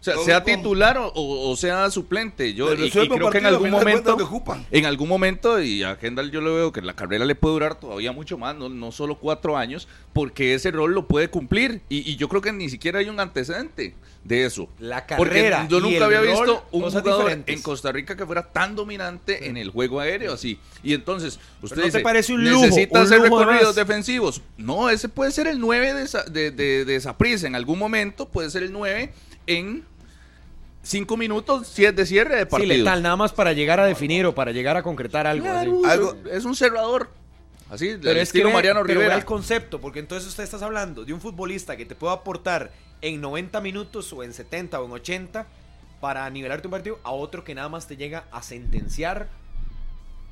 O sea, sea titular o, sea suplente. Yo y- y, creo que en algún momento, lo que en algún momento, y a Kendall yo le veo que la carrera le puede durar todavía mucho más, no, no solo cuatro años, porque ese rol lo puede cumplir. Y, y yo creo que ni siquiera hay un antecedente de eso. La Porque carrera yo nunca había rol, visto un jugador diferentes. en Costa Rica que fuera tan dominante en el juego aéreo así. Y entonces, usted ¿no te dice, parece un lujo, necesita un hacer lujo recorridos defensivos. No, ese puede ser el 9 de, esa- de, de, de Saprissa. En algún momento puede ser el 9 en 5 minutos si es de cierre de Sí, partido. letal, nada más para llegar a definir o para llegar a concretar algo. así. Claro, Algo- es un cerrador. Así, del Pero es que estilo ve- Mariano pero ve Rivera. el concepto, porque entonces usted estás hablando de un futbolista que te puede aportar en 90 minutos o en 70 o en 80 para nivelarte un partido a otro que nada más te llega a sentenciar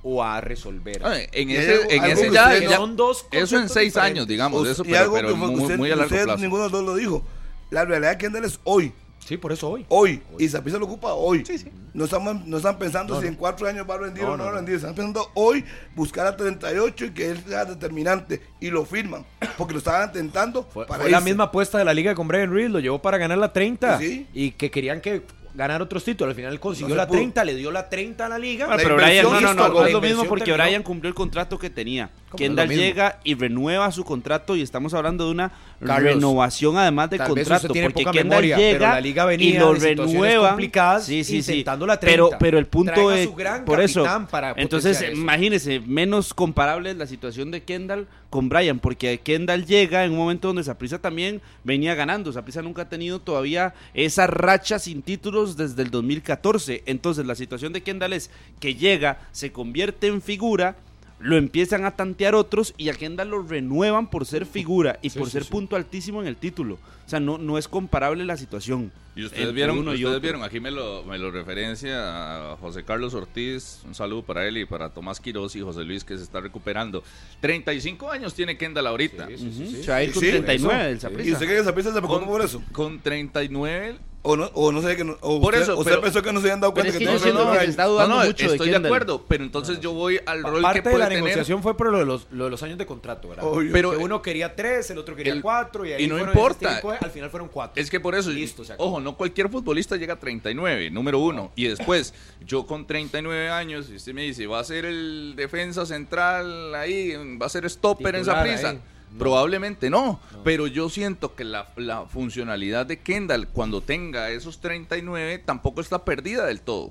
o a resolver. Ah, En ese, en ese que ya, ya- son dos eso en seis diferentes. años, digamos, eso, y pero, algo pero que muy, usted- muy a largo usted, plazo. ninguno de los dos lo dijo. La realidad Kendall es hoy. Sí, por eso hoy. Hoy. Y Saprissa lo ocupa hoy. No, estamos, no están pensando si en cuatro años va a rendir o no, va a rendir. Están pensando hoy buscar a 38 y que él sea determinante. Y lo firman. Porque lo estaban intentando Fue, para fue la misma apuesta de la liga con Brian Reed, lo llevó para ganar la 30 Sí. y que querían que ganar otros títulos. Al final consiguió No la pudo. 30, le dio la 30 a la liga. Bueno, La pero Brian, no, no, no, es lo mismo porque terminó. Brian cumplió el contrato que tenía. ¿Cómo Kendall llega y renueva su contrato y estamos hablando de una Carlos, renovación además de contrato porque Kendall memoria, llega pero la liga venía y lo renueva complicadas sí, sí, sí. intentando la 30. Pero pero el punto es su gran por eso para entonces imagínese menos comparable es la situación de Kendall con Brian porque Kendall llega en un momento donde Saprissa también venía ganando. Saprissa nunca ha tenido todavía esa racha sin títulos desde el 2014. Entonces la situación de Kendall es que llega, se convierte en figura, lo empiezan a tantear otros y a Kendall lo renuevan por ser figura y Sí, por sí, ser sí. punto altísimo en el título. O sea, no, no es comparable la situación. Y ustedes vieron, uno y ustedes vieron, aquí me lo, me lo referencia a José Carlos Ortiz, un saludo para él y para Tomás Quiroz y José Luis que se está recuperando. 35 años tiene Kendall ahorita. Ujú. Se va a ir con Sí, 39 del ¿Y usted cree que Saprissa se preocupa por eso? con 39 O no, o no sé que no, o Por usted, eso, usted pero- pensó que no se habían dado cuenta es que que yo tenía siento que 39 se años. está dudando no, no, mucho estoy de, acuerdo, pero entonces yo voy al rol que Parte de la tener. negociación fue por lo de, los, lo de los años de contrato, ¿verdad? Obvio. Pero- que uno quería tres, el otro quería el- cuatro y ahí y no importa. al final fueron cuatro. Es que por eso, Listo, ojo, no cualquier futbolista llega a 39, número uno. Y después, yo con 39 años, y usted me dice, va a ser el defensa central ahí, va a ser stopper en esa prisa. ahí. No. Probablemente no, pero yo siento que la, la funcionalidad de Kendall cuando tenga esos 39 tampoco está perdida del todo.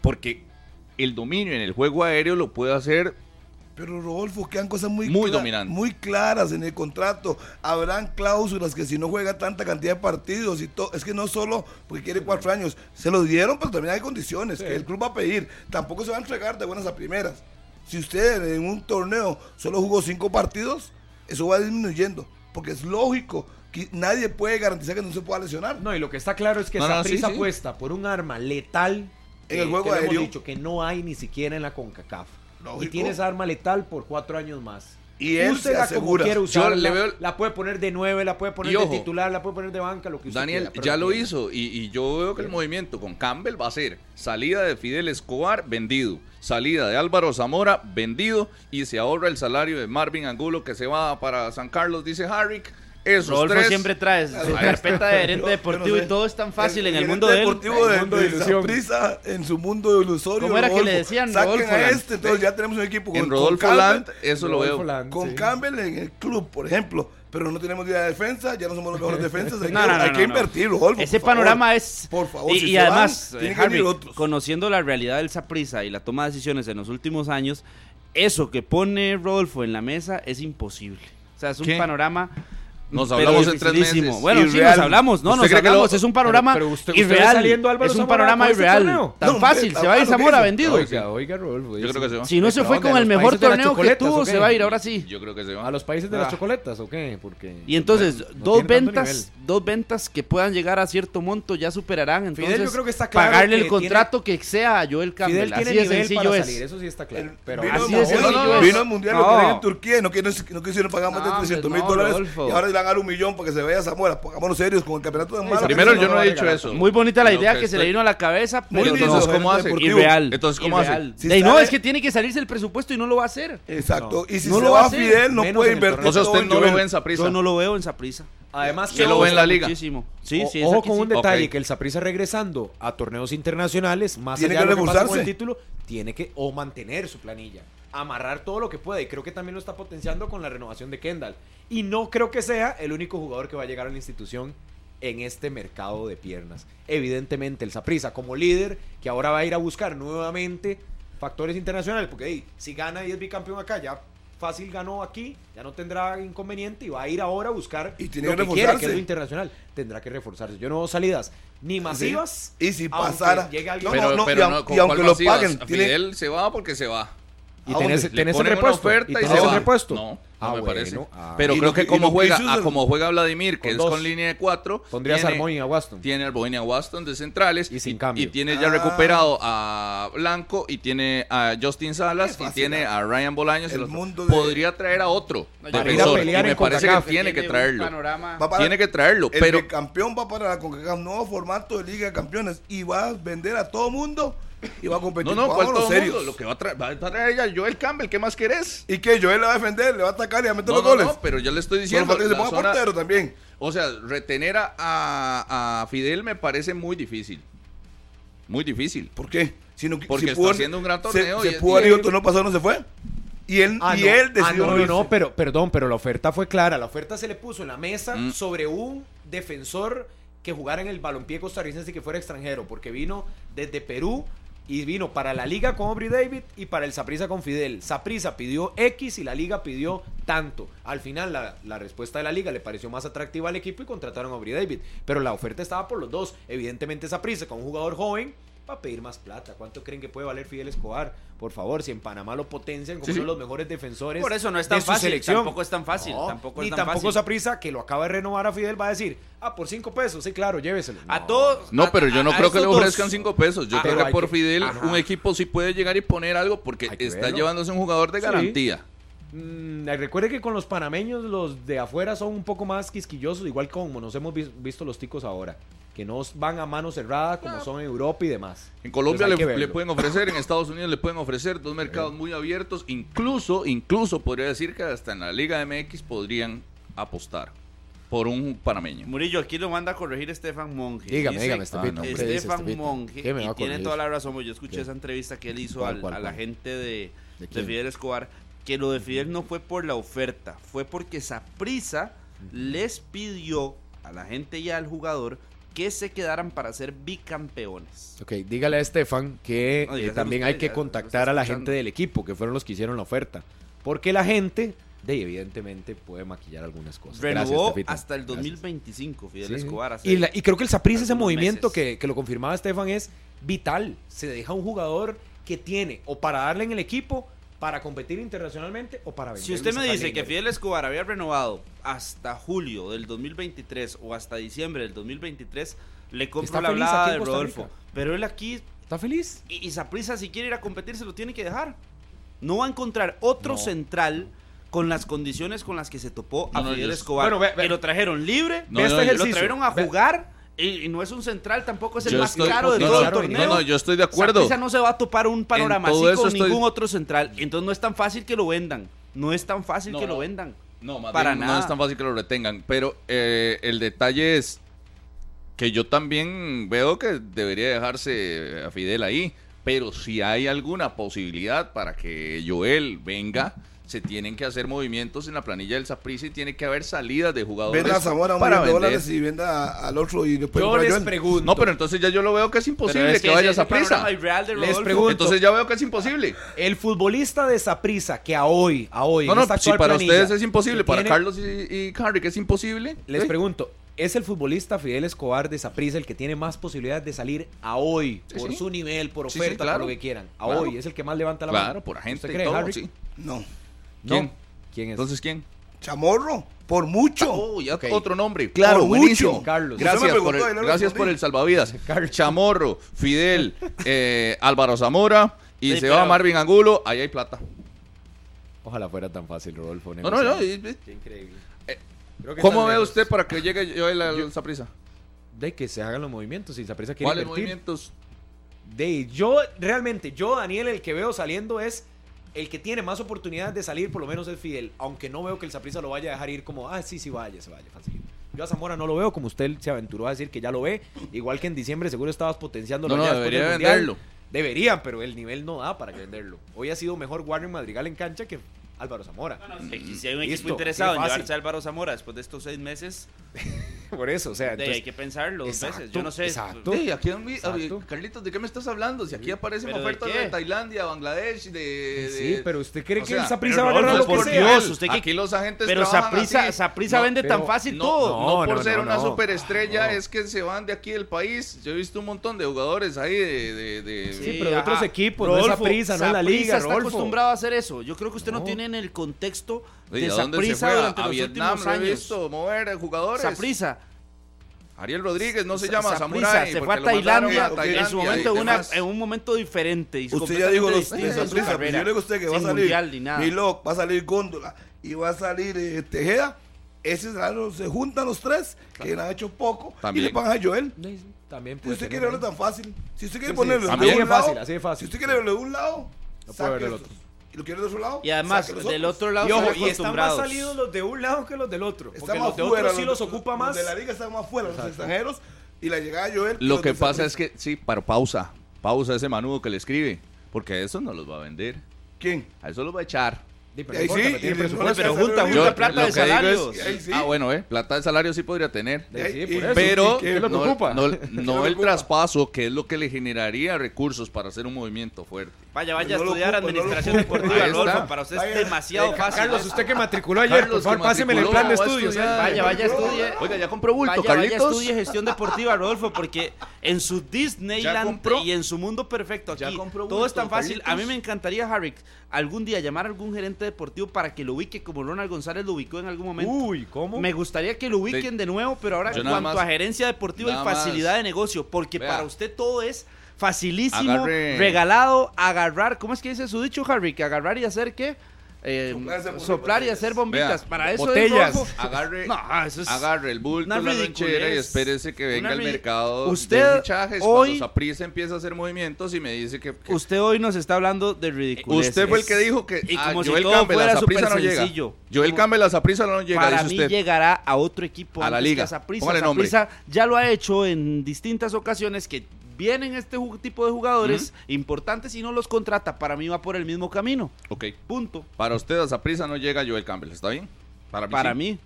Porque el dominio en el juego aéreo lo puede hacer Pero Rodolfo, quedan cosas muy, Muy dominantes. muy claras en el contrato. Habrán cláusulas que si no juega tanta cantidad de partidos y todo, es que no solo porque quiere cuatro años, se lo dieron, pero también hay condiciones que el club va a pedir. Tampoco se va a entregar de buenas a primeras. Si usted en un torneo solo jugó cinco partidos, eso va disminuyendo, porque es lógico que nadie puede garantizar que no se pueda lesionar. No, y lo que está claro es que No, no, Saprissa sí, sí. apuesta por un arma letal En el que- juego que lo hemos aéreo. dicho que no hay ni siquiera en la CONCACAF. Lógico. Y tiene esa arma letal por cuatro años más. Y él se Úsela asegura. como quiere Yo usarla. le veo- La puede poner de nueve, la puede poner de titular, la puede poner de banca, lo que usted Daniel quiera, ya lo hizo y, y yo veo que el movimiento con Campbell va a ser salida de Fidel Escobar, vendido. Salida de Álvaro Zamora, vendido. Y se ahorra el salario de Marvin Angulo que se va para San Carlos, dice Harrick. Esos Rodolfo tres. siempre trae su carpeta de gerente deportivo no sé. y todo es tan fácil en el mundo de él. deportivo de, mundo en su mundo ilusorio. ¿Cómo era que le decían? Saquen Rodolfo a este, entonces ya tenemos un equipo con, En con Rodolfo Campbell, Land, eso lo Rodolfo veo. Land, con sí. Campbell en el club, por ejemplo. Pero no tenemos día de defensa, ya no somos los mejores defensas. Hay, No, que, no, no, hay no, que no. invertir, Rodolfo. Ese por favor. panorama es. Por favor, y, si y además, van, eh, Harry, conociendo la realidad del Saprissa y la toma de decisiones en los últimos años, eso que pone Rodolfo en la mesa es imposible. O sea, es un panorama. Nos hablamos en tres meses. Bueno, sí, Irreal. nos hablamos, no, ¿Usted nos hablamos. lo- es un panorama Pero- pero usted- usted irreal. saliendo a Álvaro es un Zamora panorama este irreal. Tan No, fácil, se va a ir. Zamora vendido. Oiga, oiga, Rodolfo. Yo creo que se va. Si no se ¿Pero fue con ¿A el mejor torneo que tuvo, se va a ir ahora sí. Yo creo que se ¿A va. los países de Ah. las chocoletas o qué? Porque Y entonces, dos ventas, dos ventas que puedan llegar a cierto monto ya superarán. Entonces, Fidel, yo creo que está claro pagarle que el contrato que sea a Joel Campbell. Fidel tiene Así de nivel sencillo para es. salir, eso sí está claro. El- Pero vino, así de vino- sencillo vino es. al mundial lo No. en Turquía y no, no quisieron pagar más de No, 300 mil no, dólares Rodolfo. y ahora le van a dar un millón para que se vaya a Zamora. Pongámonos serios con el campeonato de malo. Primero, yo no he dicho eso. Muy bonita la Lo idea que que se le vino a la cabeza, Muy no. Entonces, ¿cómo hace? Irreal. Entonces, ¿cómo hace? No, es que tiene que salirse el presupuesto y no lo va a hacer. Exacto. Y si No se lo va Fidel, no puede invertir. O sea, usted no lo ve en Saprissa. Yo no lo veo en esa prisa. Además, ¿Quién lo ve en la liga? Muchísimo. Sí, O- sí, ojo con un sí. detalle, que el Saprissa regresando a torneos internacionales, más Tiene allá que de lo que pasa con el título, tiene que o mantener su planilla, amarrar todo lo que puede. Y creo que también lo está potenciando con la renovación de Kendall. Y no creo que sea el único jugador que va a llegar a la institución en este mercado de piernas. Evidentemente, el Saprissa como líder, que ahora va a ir a buscar nuevamente factores internacionales, porque hey, si gana y es bicampeón acá, ya fácil ganó aquí, ya no tendrá inconveniente y va a ir ahora a buscar Y tiene lo que que quiere, que es lo internacional. Tendrá que reforzarse. Yo no veo salidas ni masivas. Y si pasara. alguien- No, Pero, no, pero y, no, ¿con y aunque lo paguen, tiene- Fidel se va porque se va. Y ¿A tenés? Le tenés el repuesto. oferta y y tenés se el va. repuesto. No. No Ah, me bueno. parece. Ah. Pero Y creo lo que que- y como que juega, ah, como juega Vladimir, que Con es dos. con línea de cuatro, Pondrías tiene- Armón y a Waston. tiene al Bohemia Waston de centrales Y sin cambio. y tiene ya Ah. recuperado a Blanco y tiene a Justin Salas y tiene a Ryan Bolaños. El y mundo de- Podría traer a otro No, a y me parece que tiene que traerlo. para- Tiene que traerlo, El pero campeón va para la CONCACAF, nuevo formato de Liga de Campeones y va a vender a todo mundo y va a competir. no, no, ¿cuál Vámonos todo serios. mundo? Lo que va a traer, va a traer ella, Joel Campbell, ¿qué más querés? ¿Y que Joel le va a defender, le va a atacar y a meter No, los no, goles? no, pero yo le estoy diciendo. que se ponga zona- portero también. O sea, retener a, a- a Fidel me parece muy difícil. Muy difícil. ¿Por qué? Si no, Porque si está haciendo un gran torneo Se, y se pudo haber torneo pasado, no se fue. Y él, Ah, y no. él Ah, decidió no, no no, no, pero perdón, pero la oferta fue clara. La oferta se le puso en la mesa Mm. sobre un defensor que jugara en el balompié costarricense y que fuera extranjero, porque vino desde Perú y vino para la liga con Aubrey David y para el Saprisa con Fidel. Saprisa pidió X y la liga pidió tanto. Al final la, respuesta de la liga le pareció más atractiva al equipo y contrataron a Aubrey David. Pero la oferta estaba por los dos. Evidentemente Saprisa con un jugador joven va a pedir más plata. ¿Cuánto creen que puede valer Fidel Escobar? Por favor, si en Panamá lo potencian como Sí, sí. uno de los mejores defensores. Por eso no es tan fácil, selección. tampoco es tan fácil, No, tampoco ni es tan tampoco fácil. Saprisa, que lo acaba de renovar a Fidel, va a decir, ah, por cinco pesos, sí, claro, lléveselo. A todos. No, pero yo a- no a creo que le dos- ofrezcan cinco pesos. Yo Ah, creo que por que- Fidel Ajá. un equipo sí puede llegar y poner algo porque está verlo. llevándose un jugador de Sí. Mm, recuerde que con los panameños, los de afuera son un poco más quisquillosos, igual como nos hemos vis- visto los ticos ahora. Que no van a mano cerrada como son en Europa y demás. En Colombia le, pueden ofrecer, en Estados Unidos le pueden ofrecer dos mercados muy abiertos. Incluso, incluso podría decir que hasta en la Liga MX podrían apostar por un panameño. Murillo, aquí lo manda a corregir Estefan Monge. Dígame, Dice- dígame, Ah, no, ¿qué dice, Estefan? Monge, ¿Qué me va y a tiene toda la razón, porque yo escuché ¿Qué? esa entrevista que él hizo ¿Cuál, al- cuál, a la gente de, ¿De de? Fidel Escobar, que lo de Fidel no fue por la oferta, fue porque Saprisa les pidió a la gente y al jugador que se quedaran para ser bicampeones. Ok, dígale a Estefan que No, eh, también usted, hay que contactar a la escuchando. gente del equipo, que fueron los que hicieron la oferta. Porque la gente, de, evidentemente, puede maquillar algunas cosas. Gracias, Renovó Estefito. hasta el Gracias. 2025 Fidel Sí. Escobar. Y, la- y creo que el Saprissa, ese movimiento que, que lo confirmaba Estefan, es vital. Se deja un jugador que tiene o para darle en el equipo, para competir internacionalmente o para vender. Si usted me dice que. Fidel Escobar había renovado hasta julio del 2023 o hasta diciembre del 2023, le compro la hablada de Rodolfo. Pero él aquí, ¿Está feliz? y, y Saprissa, si quiere ir a competir, se lo tiene que dejar. No va a encontrar otro No. central con las condiciones con las que se topó a No, no, Fidel yo- Escobar. Bueno, ve- ve- que lo trajeron libre, No, no, este lo trajeron a ve- jugar. Y, y no es un central, tampoco es el Yo más estoy- caro de no, todo no, el no, torneo. no, yo estoy de acuerdo. Saprissa no se va a topar un panorama así con estoy- ningún otro central. Entonces no es tan fácil que lo vendan. No es tan fácil No, que no. lo vendan. No, más Para bien, no nada. es tan fácil que lo retengan. Pero eh, el detalle es que yo también veo que debería dejarse a Fidel ahí. Pero si hay alguna posibilidad para que Joel venga, se tienen que hacer movimientos en la planilla del Saprissa y tiene que haber salidas de jugadores Venda a Zamora para vender. dólares y venda al otro y después Yo les Joel. pregunto. No, pero entonces ya yo lo veo que es imposible es que, vaya a Saprissa. Les pregunto. Entonces ya veo que es imposible. El futbolista de Saprissa que a hoy, a hoy, No, no, si para planilla, ustedes es imposible, que para tiene- Carlos y, y Henry que es imposible. Les pregunto, ¿es el futbolista Fidel Escobar de Saprissa el que tiene más posibilidades de salir a hoy? Sí, por sí. su nivel, por oferta, sí, claro. por lo que quieran. A Claro. hoy, es el que más levanta la mano. Claro, por agente ¿Usted y cree, todo, Harry? sí. No. ¿Quién? ¿Quién es? Entonces, ¿quién? Chamorro, por mucho. Oh, ya otro nombre. Claro, Por buenísimo. mucho. Carlos. Gracias, por el, y no le gracias respondí. por el salvavidas. Carlos. Chamorro, Fidel, eh, Álvaro Zamora y Sí, se va Marvin Angulo. Ahí hay plata. Ojalá fuera tan fácil, Rodolfo. No, no, no. y- y- Qué increíble. Eh, Creo que ¿Cómo ve usted para que llegue yo al Saprissa? De que se hagan los movimientos. Si Saprissa quiere ¿Cuáles movimientos? De, yo, realmente, yo, Daniel, el que veo saliendo es el que tiene más oportunidades de salir, por lo menos es Fidel. Aunque no veo que el Saprissa lo vaya a dejar ir como, ah, sí, sí, vaya, se vaya, fácil. Yo a Zamora no lo veo, como usted se aventuró a decir que ya lo ve. Igual que en diciembre seguro estabas potenciando No, no, debería venderlo. Deberían, pero el nivel no da para venderlo. Hoy ha sido mejor Warren Madrigal en cancha que Álvaro Zamora. Y si hay un Listo, equipo interesado en llevarse a Álvaro Zamora después de estos seis meses, Por eso, o sea, de, entonces, hay que pensarlo dos Exacto, veces. Yo no sé. exacto. Sí, aquí Exacto. Carlitos, ¿de qué me estás hablando? Si aquí aparecen ¿Pero de ofertas de, qué? Tailandia, Bangladesh, de... de- sí, pero usted cree o que sea, el Saprissa pero va a Rodolfo, lo que por sea. Dios, usted que- Aquí los agentes Pero. Saprissa No, vende pero- tan fácil No, todo. no, No, por no, ser no, una no. superestrella No. es que se van de aquí del país. Yo he visto un montón de jugadores ahí de... de- de- Sí, pero de otros equipos, no es Saprissa, no es la liga, está acostumbrado a hacer eso. Yo creo que usted no, de Saprisa durante los últimos años. Mover jugadores. Saprisa. Ariel Rodríguez no se llama Samurai. Se fue a Tailandia, en, su momento, en un momento diferente. Usted ya dijo los de Saprisa, pero pues yo le digo a usted que va a salir Milok, va a salir Góndola y va a salir eh, Tejeda. Ese ah, se juntan los tres, que han hecho poco, y le pagan a Joel. También si usted quiere verlo tan fácil, si usted quiere sí, ponerlo sí. de un fácil, así de fácil. si usted quiere verlo de un lado, no puede verlo del otro y lo quieren de su lado. Y además, del otro lado, están más salidos los de un lado que los del otro. Porque los sí los, ocupa más. De la liga están más fuera, Exacto. los extranjeros. Y la llegada de Joel. Lo que pasa es que, sí, para pausa. Pausa ese manudo que le escribe. Porque a eso no los va a vender. ¿Quién? A eso los va a echar. Ahí sí, plata de sí. Ah, bueno, eh, plata de salario sí podría tener. Pero no, no, no el traspaso, que es lo que le generaría recursos para hacer un movimiento fuerte. Vaya, vaya a estudiar administración deportiva, Adolfo. Para usted es demasiado fácil. Carlos, usted que matriculó ayer, Carlos, páseme el plan de estudios. ¿eh? Vaya, vaya, estudie. Oiga, ya compró bulto, vaya, Carlitos. Vaya, estudie gestión deportiva, Rodolfo, porque en su Disneyland y en su mundo perfecto aquí, todo es tan fácil. A mí me encantaría, Harry, algún día llamar a algún gerente deportivo para que lo ubique como Ronald González lo ubicó en algún momento. Uy, ¿cómo? Me gustaría que lo ubiquen de, nuevo, pero ahora en cuanto a gerencia deportiva y facilidad de negocio, porque para usted todo es facilísimo, regalado, agarrar. ¿Cómo es que dice su dicho, Harry? Que agarrar y hacer qué? Eh, soplar, y hacer bombitas. Para eso botellas. Es agarre, no, eso es agarre el bulto, la lonchera y espérese que venga al mercado. Usted de hoy Saprisa empieza a hacer movimientos y me dice que, usted hoy nos está hablando de ridiculez. Usted fue el que dijo que y ah, como ah, si Joel todo Campbell fuera no llega. Joel Campbell la Saprisa no llega. Para mí llegará a otro equipo a la liga. Saprisa, ya lo ha hecho en distintas ocasiones que vienen este tipo de jugadores importantes y no los contrata, para mí va por el mismo camino. Ok. Punto. Para usted a esa no llega Joel Campbell, ¿está bien? Para mí. Para mí.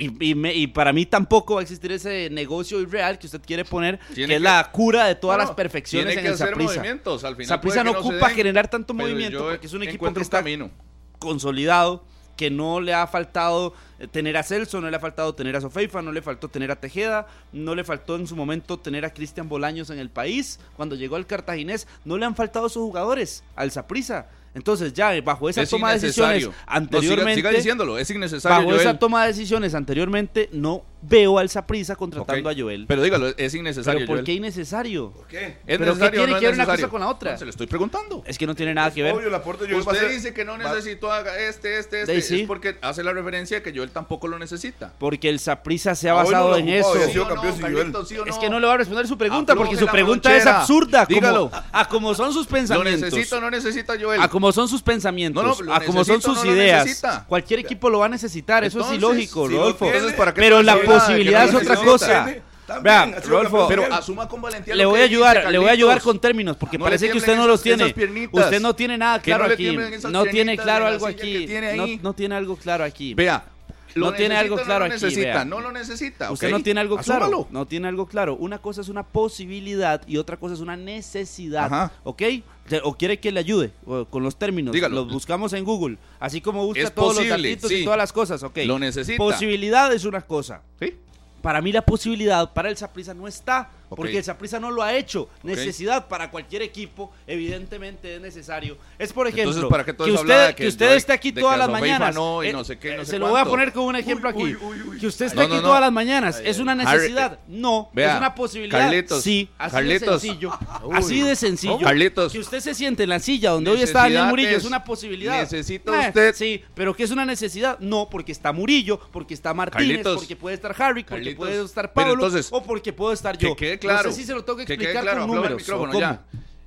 Y, me, y, para mí tampoco va a existir ese negocio irreal que usted quiere poner, que, es la cura de todas las perfecciones tiene que en el hacer movimientos al no, ocupa generar tanto movimiento porque es un equipo que está camino. consolidado que no le ha faltado eh, tener a Celso, no le ha faltado tener a Sofeifa, no le faltó tener a Tejeda, no le faltó en su momento tener a Cristian Bolaños en el país, cuando llegó al cartaginés, no le han faltado esos jugadores, al Saprisa. Entonces, ya eh, bajo esa toma de decisiones anteriormente. Siga, siga, diciéndolo, es innecesario. Bajo esa toma de decisiones anteriormente, no veo al Saprisa contratando a Joel. Pero dígalo, es innecesario. ¿Pero por qué innecesario? ¿Por qué? ¿Es ¿Pero necesario qué tiene que ver una cosa con la otra? Se lo estoy preguntando. Es que no tiene nada que ver. Obvio, el aporte de Joel Usted dice que no necesitó a este, este, este. Sí. Es porque hace la referencia que Joel tampoco lo necesita. Porque el Saprisa se ha basado en eso. Es que no le va a responder su pregunta porque su pregunta es absurda. Dígalo. A como son sus pensamientos. Lo necesito, no necesita Joel. A como como son sus pensamientos, no, a como son sus ideas, cualquier equipo lo va a necesitar, eso es ilógico, si Rodolfo. Pero la posibilidad es otra cosa. Vea, Rodolfo, pero asuma con valentía. Le voy a ayudar, le voy a ayudar con términos, porque parece que usted no los tiene. Usted no tiene nada claro aquí. No tiene claro algo aquí. No, tiene algo claro aquí. Vea, no tiene algo claro no lo necesita, aquí, no lo necesita. Usted okay. no tiene algo Asúmalo. claro. No tiene algo claro. Una cosa es una posibilidad y otra cosa es una necesidad. Ajá. ¿Ok? O quiere que le ayude con los términos. Dígalo. Los buscamos en Google. Así como busca es todos posible, los datitos sí. y todas las cosas. ¿Ok? Lo necesita. Posibilidad es una cosa. Sí. Para mí la posibilidad para el Saprisa no está porque el Saprisa no lo ha hecho. Necesidad para cualquier equipo, evidentemente es necesario. Es por ejemplo que, que usted, que, que usted esté aquí todas las mañanas. No, eh, no no se lo voy a poner con un ejemplo aquí. Que usted esté aquí todas las mañanas. ¿Es una necesidad? no. Vea, es una posibilidad. Sí. Así de sencillo. Así de sencillo. Carlitos. Que usted se siente en la silla donde hoy está Daniel Murillo es una posibilidad. Necesita eh, usted. Sí, pero que es una necesidad? No, porque está Murillo, porque está Martínez, porque puede estar Harry, porque puede estar Pablo o porque puedo estar yo claro. No sé si se lo tengo que explicar que quede claro, con números, micrófono, ya.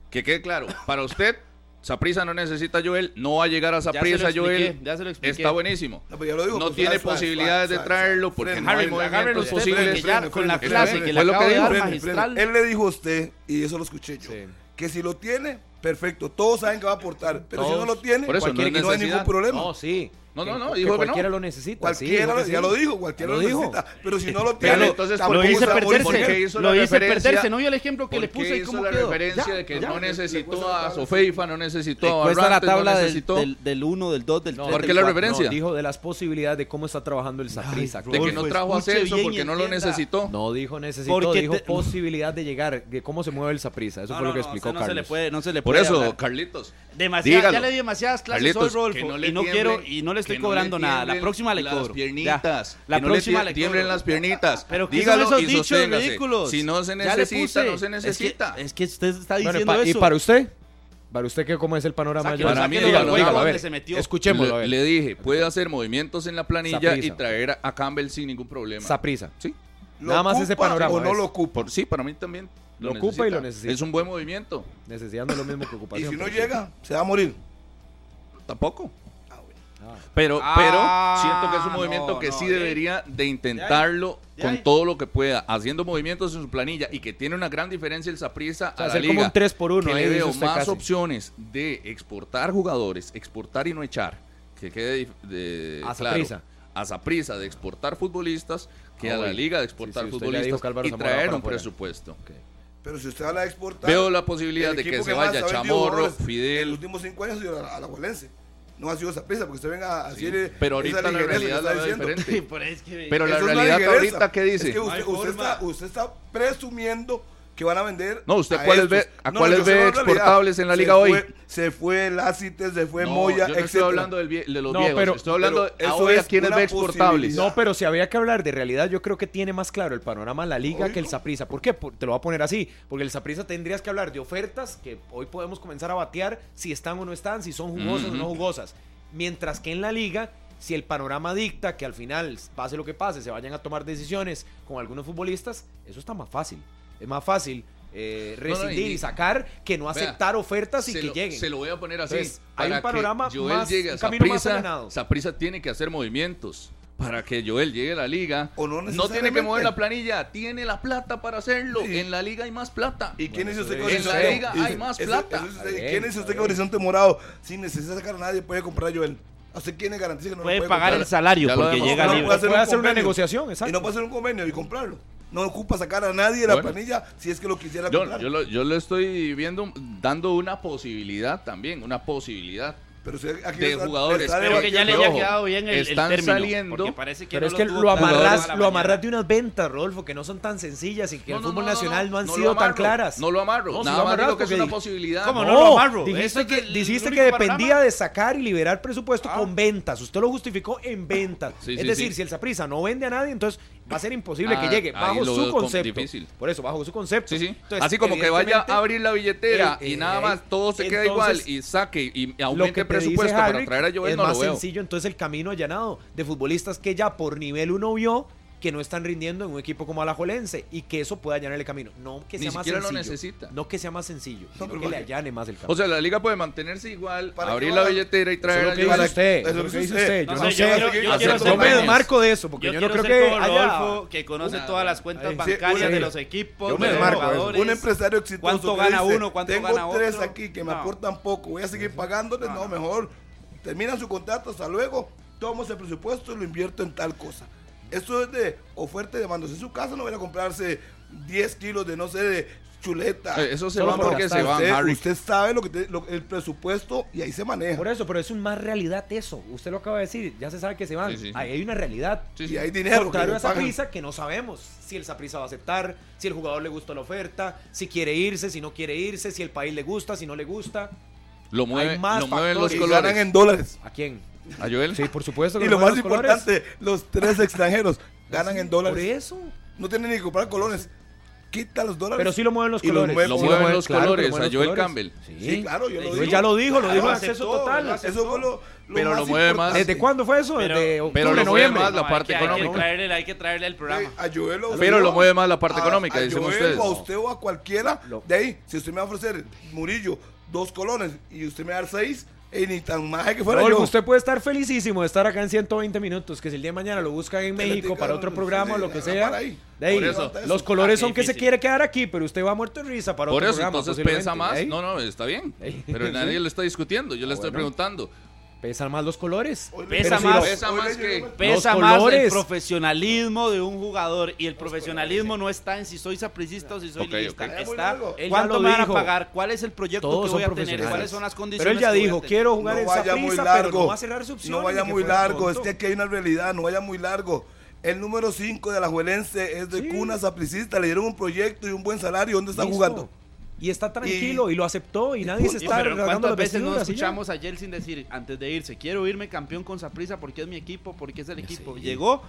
Que quede claro. Para usted, Saprisa no necesita a Joel, no va a llegar a Saprisa Joel. Ya se lo expliqué. Está buenísimo. No, pues digo, no pues, tiene posibilidades de traerlo porque freno, no hay movimientos posibles. con la clase que le acabo de magistral. Él le dijo a usted, y eso lo escuché yo, que si lo tiene, perfecto. Todos saben que va a aportar. Pero Todos. si no lo tiene, por eso, no, hay ningún problema. No, sí. No, no, no, dijo que cualquiera no. lo necesita. Cualquiera, sí, ya sí. lo dijo, cualquiera lo, lo dijo. necesita. Pero si no lo tiene, pero, entonces lo hice perderse. Lo hice perderse, no vio el ejemplo que le puse y cómo la quedó? referencia ya, de que ya, no necesitó a Sofeifa, no necesitó a la tabla del 1, del 2, del 3. ¿Por qué la referencia? Dijo de las posibilidades de cómo está trabajando el Saprissa. De que no pues, trajo a Celso porque no lo necesitó. No dijo necesitó, dijo posibilidad de llegar, de cómo se mueve el Saprissa. Eso fue lo que explicó Carlos. No se le puede, no se le puede. Por eso, Carlitos. Ya le di demasiadas clases hoy, Rolfo. Y no quiero, y no le estoy cobrando nada. La próxima le las. Piernitas. La que próxima no le, tiemblen las piernitas. Pero esos y dichos ridículos. Si no se necesita, no se necesita. Es que, usted está diciendo ¿Y para usted? ¿Para usted qué, cómo es el panorama? Para mí, dígalo, dígalo, a ver, se metió. escuchémoslo. A ver. Le, le, dije, puede hacer movimientos en la planilla y traer a Campbell sin ningún problema. Saprisa. Sí. Nada más ese panorama. O no lo ocupa. Sí, para mí también. Lo, ocupa y lo necesita. Es un buen movimiento. Necesitando lo mismo que ocupación. y si no llega, se va a morir. Tampoco. Pero, pero siento que es un movimiento que sí debería de, intentarlo con todo lo que pueda, haciendo movimientos en su planilla y que tiene una gran diferencia el Saprisa o a la liga, como un 3 por 1 que le veo más opciones de exportar jugadores, exportar y no echar, que quede de, a Saprisa. De exportar futbolistas que a la liga de exportar futbolistas y traer un presupuesto. Okay. Pero si usted habla de exportar. Veo la posibilidad de que se vaya Chamorro, Fidel. En los últimos cinco años ha sido a la, no ha sido prisa porque se venga a decir. Sí, pero ahorita la realidad la diferente. pero, es que, pero la realidad ahorita, ¿qué dice? Es que usted, usted, está, usted está presumiendo van a vender. No, ¿usted a cuáles ve, a cuáles ve exportables en la liga hoy? Se fue Lácites, se fue Moya, yo estoy hablando del de los no, pero, estoy hablando pero ahora es quiénes ve exportables. No, pero si había que hablar de realidad, yo creo que tiene más claro el panorama la liga que el Saprisa. ¿Por qué? Por, te lo voy a poner así, porque el Saprisa tendrías que hablar de ofertas que hoy podemos comenzar a batear si están o no están, si son jugosas o no jugosas. Mientras que en la liga si el panorama dicta que al final, pase lo que pase, se vayan a tomar decisiones con algunos futbolistas, eso está más fácil es más fácil eh, rescindir y, sacar que no aceptar ofertas y que lo, lleguen. Se lo voy a poner así. Hay un panorama que Joel más, llegue a Saprisa, Saprisa tiene que hacer movimientos para que Joel llegue a la liga. No, tiene que mover la planilla, tiene la plata para hacerlo. En la liga hay más plata. ¿Y quién es usted con En la liga hay más plata. ¿Quién es usted con Horizonte Morado? Sin necesidad de sacar a nadie puede comprar a Joel. ¿A usted quién le garantiza que no puede, lo puede pagar el salario porque llega no, libre. Puede hacer, puede un hacer una negociación. Y no puede hacer un convenio y comprarlo no ocupa sacar a nadie de la bueno, planilla si es que lo quisiera yo. Yo, lo, estoy viendo, dando una posibilidad también, una posibilidad. Pero si de jugadores. está pero que ya le haya quedado bien el, están término, saliendo parece que pero es que lo, amarras lo amarras de unas ventas Rodolfo que no son tan sencillas y que no, el fútbol nacional no han sido tan claras. no lo amarro no, lo amarras, más que es una posibilidad. ¿Cómo no, amarro dijiste, que, dijiste que, dependía de sacar y liberar presupuesto con ah. ventas. Usted lo justificó en ventas. Es decir si el Saprisa no vende a nadie entonces va a ser imposible que ah, llegue. Bajo su concepto. Difícil. Por eso, bajo su concepto. Sí, Así como que vaya a abrir la billetera eh, y eh, nada más todo se queda igual y saque y aumente el presupuesto para traer a Joel. Lo veo. sencillo entonces el camino allanado de futbolistas que ya por nivel uno vio que no están rindiendo en un equipo como Alajuelense y que eso pueda allanarle el camino. No que sea Ni más siquiera sencillo. lo necesita. No que sea más sencillo, no, sino que le allane más el camino. O sea, la liga puede mantenerse igual, ¿Para abrir la billetera y traer lo que dice usted. Yo no, sé. Yo, me desmarco de eso porque yo, no creo que que conoce todas las cuentas bancarias de los equipos, yo me de. Un empresario exitoso ¿Cuánto gana uno? ¿Cuánto gana otro? Tengo tres aquí que me aportan poco. Voy a seguir pagándoles. No, mejor terminan su contrato, hasta luego, tomo ese presupuesto y lo invierto en tal cosa. Esto es de oferta y demanda. Si en su casa no van a comprarse 10 kilos de, no sé, de chuleta. Eh, eso se va porque se van, usted, Usted sabe lo que te, lo, el presupuesto y ahí se maneja. Por eso, pero es un más realidad eso. Usted lo acaba de decir, ya se sabe que se van. Sí, sí. Ahí hay una realidad. Sí, y hay dinero. Contrario a esa prisa que no sabemos si el Saprisa va a aceptar, si el jugador le gusta la oferta, si quiere irse, si no quiere irse, si el país le gusta, si no le gusta. Lo mueve, hay más lo mueven los colores. ganan en dólares. ¿A quién? ¿A Joel? Sí, por supuesto. Y lo más importante, los tres extranjeros ganan en dólares. Por eso. No tienen ni que comprar colones. Quita los dólares. Pero sí lo mueven los colores. Lo, mueven los colores, a Joel colores. Campbel. Sí, claro, yo lo pues digo. ya lo dijo, lo dijo en acceso total. Eso fue lo, lo pero lo mueve más. ¿Desde cuándo fue eso? Pero, octubre, pero lo noviembre. mueve más la parte no, hay económica. Que traerle, hay que traerle el programa. Sí, a Joel, pero lo mueve más la parte económica, a dicen ustedes. A usted o a cualquiera. De ahí, si usted me va a ofrecer Murillo dos colones y usted me va a dar seis, y ni tan maje que fuera yo. Usted puede estar felicísimo de estar acá en 120 minutos, que si el día de mañana lo buscan en México para otro programa o lo que sea. De ahí, eso, los colores son que se quiere quedar aquí, pero usted va muerto en risa para Por eso, programa. Entonces piensa más. No, no, está bien. Pero nadie lo está discutiendo. Yo le ah, estoy preguntando pesan más los colores. Pesa más, pesa más, que, pesa más el profesionalismo de un jugador y el profesionalismo no está en si soy sapricista o si soy okay, lista. Okay. Está cuánto me van a pagar, cuál es el proyecto que voy a tener, cuáles son las condiciones. Pero él ya dijo, quiero jugar en vaya pero no va a cerrar su opción. No vaya muy largo, es que aquí hay una realidad, no vaya muy largo. El número 5 de la Juelense es de cuna sapricista, le dieron un proyecto y un buen salario, ¿dónde está jugando? Y está tranquilo y, lo aceptó y nadie se está rasgando ¿cuántas las veces no y ya? escuchamos a Yeltsin decir antes de irse, quiero irme campeón con Saprissa porque es mi equipo, porque es el equipo? Sí. Llegó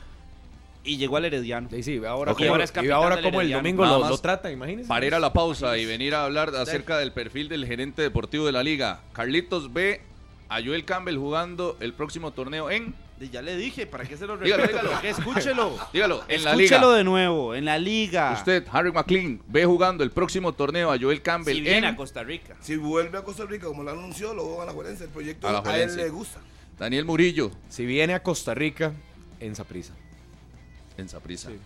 y llegó al Herediano. Sí, sí, ahora, Ok. como, Ahora es y ahora como el domingo lo, trata, imagínense. Para ir a la pausa y venir a hablar acerca del perfil del gerente deportivo de la liga. Carlitos ve a Joel Campbell jugando el próximo torneo en. Y Ya le dije, ¿para qué se lo repito? Escúchelo. Dígalo, en la Escúchelo liga. de nuevo, en la liga. Usted, Harry McLean, ve jugando el próximo torneo a Joel Campbell si viene en. a Costa Rica. Si vuelve a Costa Rica, como lo anunció, lo van a Juelense. El proyecto A a, Alajuelense. él le gusta. Daniel Murillo Si viene a Costa Rica, en Saprisa. en Saprissa. Sí.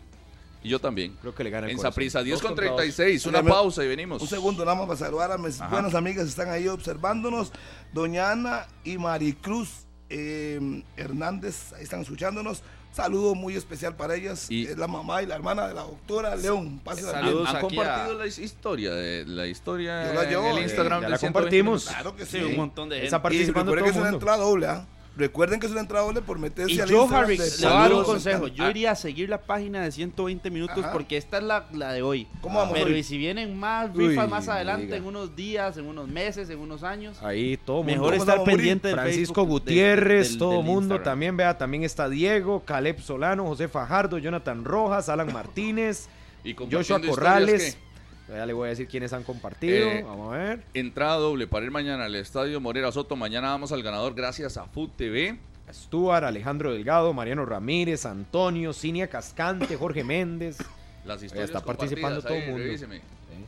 Y yo también. Creo que le gana el En. Saprissa, 10 Dos con contra dos. 36. Una pausa y venimos. Un segundo nada más para saludar a mis Ajá. buenas amigas que están ahí observándonos. Doña Ana y Maricruz eh, Hernández, ahí están escuchándonos. Saludo muy especial para ellas. Y- es la mamá y la hermana de la doctora León. Saludos ¿Han aquí compartido a- la historia de la historia Yo la llevo, en el eh, Instagram ya la 120 compartimos. Claro que sí. Sí, un montón de gente. Está Y participando todo que es una entrada doble, ¿ah? Recuerden que es una entrada doble por meterse Y al yo, Instagram Harry, de le voy a dar un consejo. Yo Ah, iría a seguir la página de 120 minutos Ajá. porque esta es la, la de hoy. ¿Cómo vamos Pero hoy? y si vienen más Uy, rifas más adelante, diga. en unos días, en unos meses, en unos años, Ahí todo mundo. mejor ¿Cómo estar pendiente del Francisco Facebook, Gutiérrez, del- todo del mundo Instagram. también, vea, también está Diego, Caleb Solano, José Fajardo, Jonathan Rojas, Alan Martínez, Y Joshua Corrales. Ya le voy a decir quiénes han compartido. Eh, Vamos a ver. Entrada doble para ir mañana al estadio Morera Soto. Mañana vamos al ganador gracias a Food TV. Stuart, Alejandro Delgado, Mariano Ramírez, Antonio, Cinia Cascante, Jorge Méndez. Las historias está participando todo el mundo. revíseme.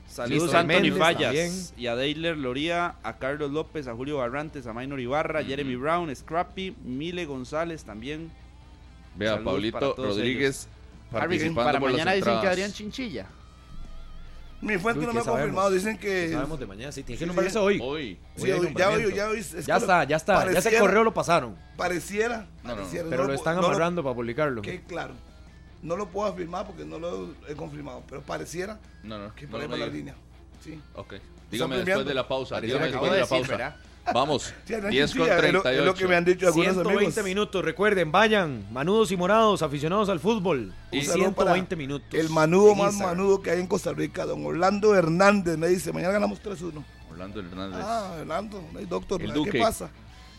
Saludos a Anthony Fallas también. y a Deiler Loría, a Carlos López, a Julio Barrantes, a Maynor Ibarra, Jeremy Brown, Scrappy, Mile González también. Vea, Saludos todos Rodríguez Harry, participando para por las mañana dicen que. Adrián Chinchilla. Mi fuente Uy, no ¿qué me ha confirmado. Dicen ¿Qué que. sabemos de mañana? Sí, tiene que Sí, nombrarse sí. hoy. Hoy. Sí, ya, hoy- ya, hoy- es Ya está, ya está. Ya ese correo lo pasaron. Pareciera. No, no, Pero no lo están no amarrando para publicarlo. Que claro. No lo puedo afirmar porque no lo he confirmado. Pero pareciera No, no, que me la línea. Sí. Ok. Dígame después de la pausa. Dígame que después de la pausa. Vamos. Sí, Adrián 10 con Chinchilla, es lo- 38. Es lo que me han dicho algunos 120 amigos. minutos, recuerden, vayan, manudos y morados, aficionados al fútbol. Y Un saludo para 120 minutos. El manudo más Instagram. manudo que hay en Costa Rica, don Orlando Hernández, me dice, mañana ganamos 3-1. Orlando Hernández. Ah, Orlando, no hay doctor, El ¿qué Duque. pasa?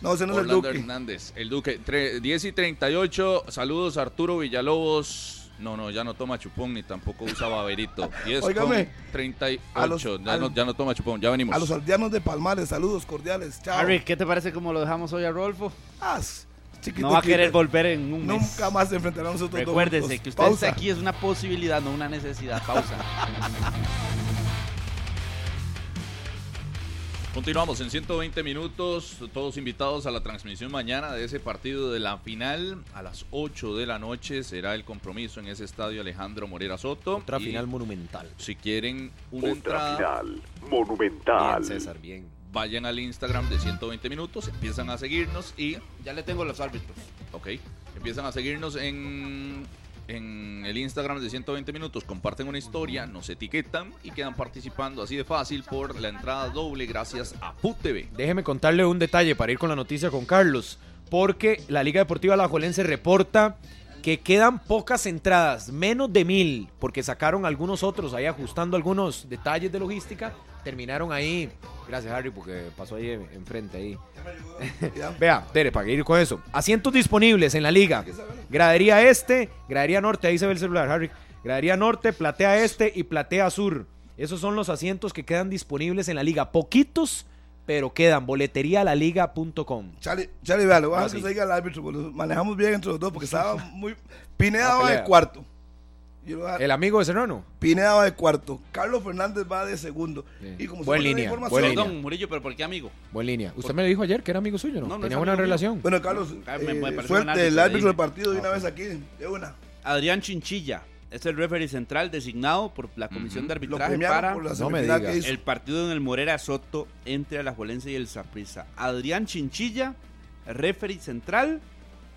No, ese no es el Orlando Duque. Hernández. El Duque. Tre- 10 y 38. Saludos Arturo Villalobos. No, no, ya no toma chupón ni tampoco usa baberito. 10 con Óigame, 38. a los- ya, al- no, ya no toma chupón. Ya venimos. A los aldeanos de Palmares, saludos cordiales, chao. Harry, ¿qué te parece como lo dejamos hoy a Rodolfo? Ah, chiquito No va a querer volver en un mes. Nunca más se enfrentarán a nosotros Recuérdese que usted Pausa. está aquí es una posibilidad, no una necesidad. Pausa. Continuamos en 120 minutos, todos invitados a la transmisión mañana de ese partido de la final. A las 8 de la noche será el compromiso en ese estadio Alejandro Morera Soto. Otra Y final monumental. Si quieren una Otra entrada, final monumental. Bien, César, bien. vayan al Instagram de 120 minutos, empiezan a seguirnos y, Ya le tengo los árbitros. ok, empiezan a seguirnos en, en el Instagram de 120 minutos, comparten una historia, nos etiquetan y quedan participando así de fácil por la entrada doble gracias a Food TV. Déjeme contarle un detalle para ir con la noticia con Carlos. Porque la Liga Deportiva Alajuelense reporta que quedan pocas entradas, menos de mil, porque sacaron algunos otros ahí ajustando algunos detalles de logística. Terminaron ahí. Gracias, Harry, porque pasó ahí en- enfrente ahí. Vea, Tere, para ir con eso. Asientos disponibles en la liga. Gradería este, gradería norte, ahí se ve el celular, Harry. Gradería norte, platea este y platea sur. Esos son los asientos que quedan disponibles en la liga. Poquitos, pero quedan. Boletería laliga.com. Charlie, Charlie, vea, le voy a dejar que se diga el árbitro, manejamos bien entre los dos, porque estaba muy... Pineda va de cuarto. A El amigo de Serrano. Pineda va de cuarto. Carlos Fernández va de segundo. Sí. Y como Buena se línea, información- buena línea. Murillo, pero ¿por qué amigo? Buen línea. Usted me lo dijo ayer que era amigo suyo, ¿no? No, no Tenía buena mío. relación. Bueno, Carlos, Ah, me- eh, suerte, buen árbitro, el árbitro del partido de una vez aquí, de una. Adrián Chinchilla es el referee central designado por la Comisión de Arbitraje para No me el partido en el Morera Soto entre Alajuelense y el Saprissa. Adrián Chinchilla, referee central,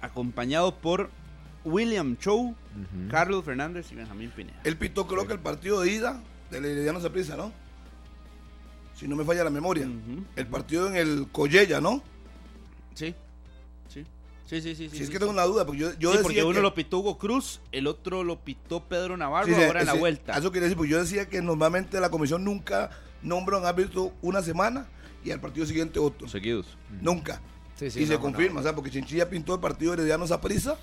acompañado por William Chow. Carlos Fernández y Benjamín Pineda. Él pitó, creo que el partido de ida del Herediano Saprissa, ¿no? Si no me falla la memoria. El partido en el Collella, ¿no? Sí, sí, Sí, sí, sí. Si sí, es sí, que sí. tengo una duda, porque yo, yo Sí, decía porque uno que- lo pitó Hugo Cruz, el otro lo pitó Pedro Navarro Sí, sí, ahora en la vuelta. Eso quería decir, pues yo decía que normalmente la comisión nunca nombra un árbitro una semana y al partido siguiente otro. Seguidos. Nunca. Sí, sí, y no, se confirma, no. o sea, porque Chinchilla pintó el partido Herediano Zaprisa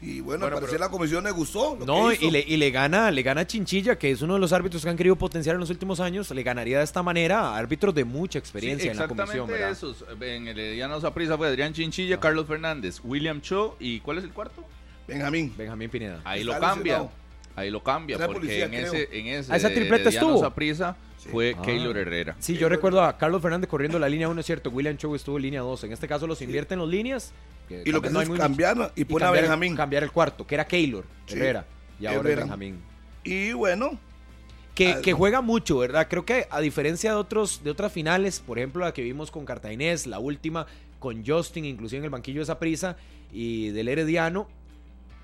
y bueno, Bueno, al parecer pero- la comisión le gustó. Lo No, que hizo. y le, y le gana, le gana Chinchilla, que es uno de los árbitros que han querido potenciar en los últimos años, le ganaría de esta manera a árbitros de mucha experiencia Sí, en la comisión, exactamente ¿verdad? esos. En el Herediano Zaprisa fue Adrián Chinchilla, Carlos Fernández, William Cho y ¿cuál es el cuarto? Benjamín. Benjamín Pineda. Ahí Está lo cambia. Ahí lo cambia porque policía, en, creo. ese, en ese ¿A esa tripleta estuvo? Saprissa fue Ah. Keylor Herrera. Sí, yo recuerdo a Carlos Fernández corriendo la línea 1, es cierto. William Chow estuvo en línea 2. En este caso los invierten los líneas. Y lo que no es muy- cambiar y pone a cambiar, Benjamín. cambiar el cuarto, que era Keylor Sí, Herrera. Y ahora es Herrera. Benjamín. Y bueno, Que, Ah, que juega mucho, ¿verdad? Creo que a diferencia de otros de otras finales, por ejemplo la que vimos con Cartaginés, la última con Justin, inclusive en el banquillo de Saprissa y del Herediano,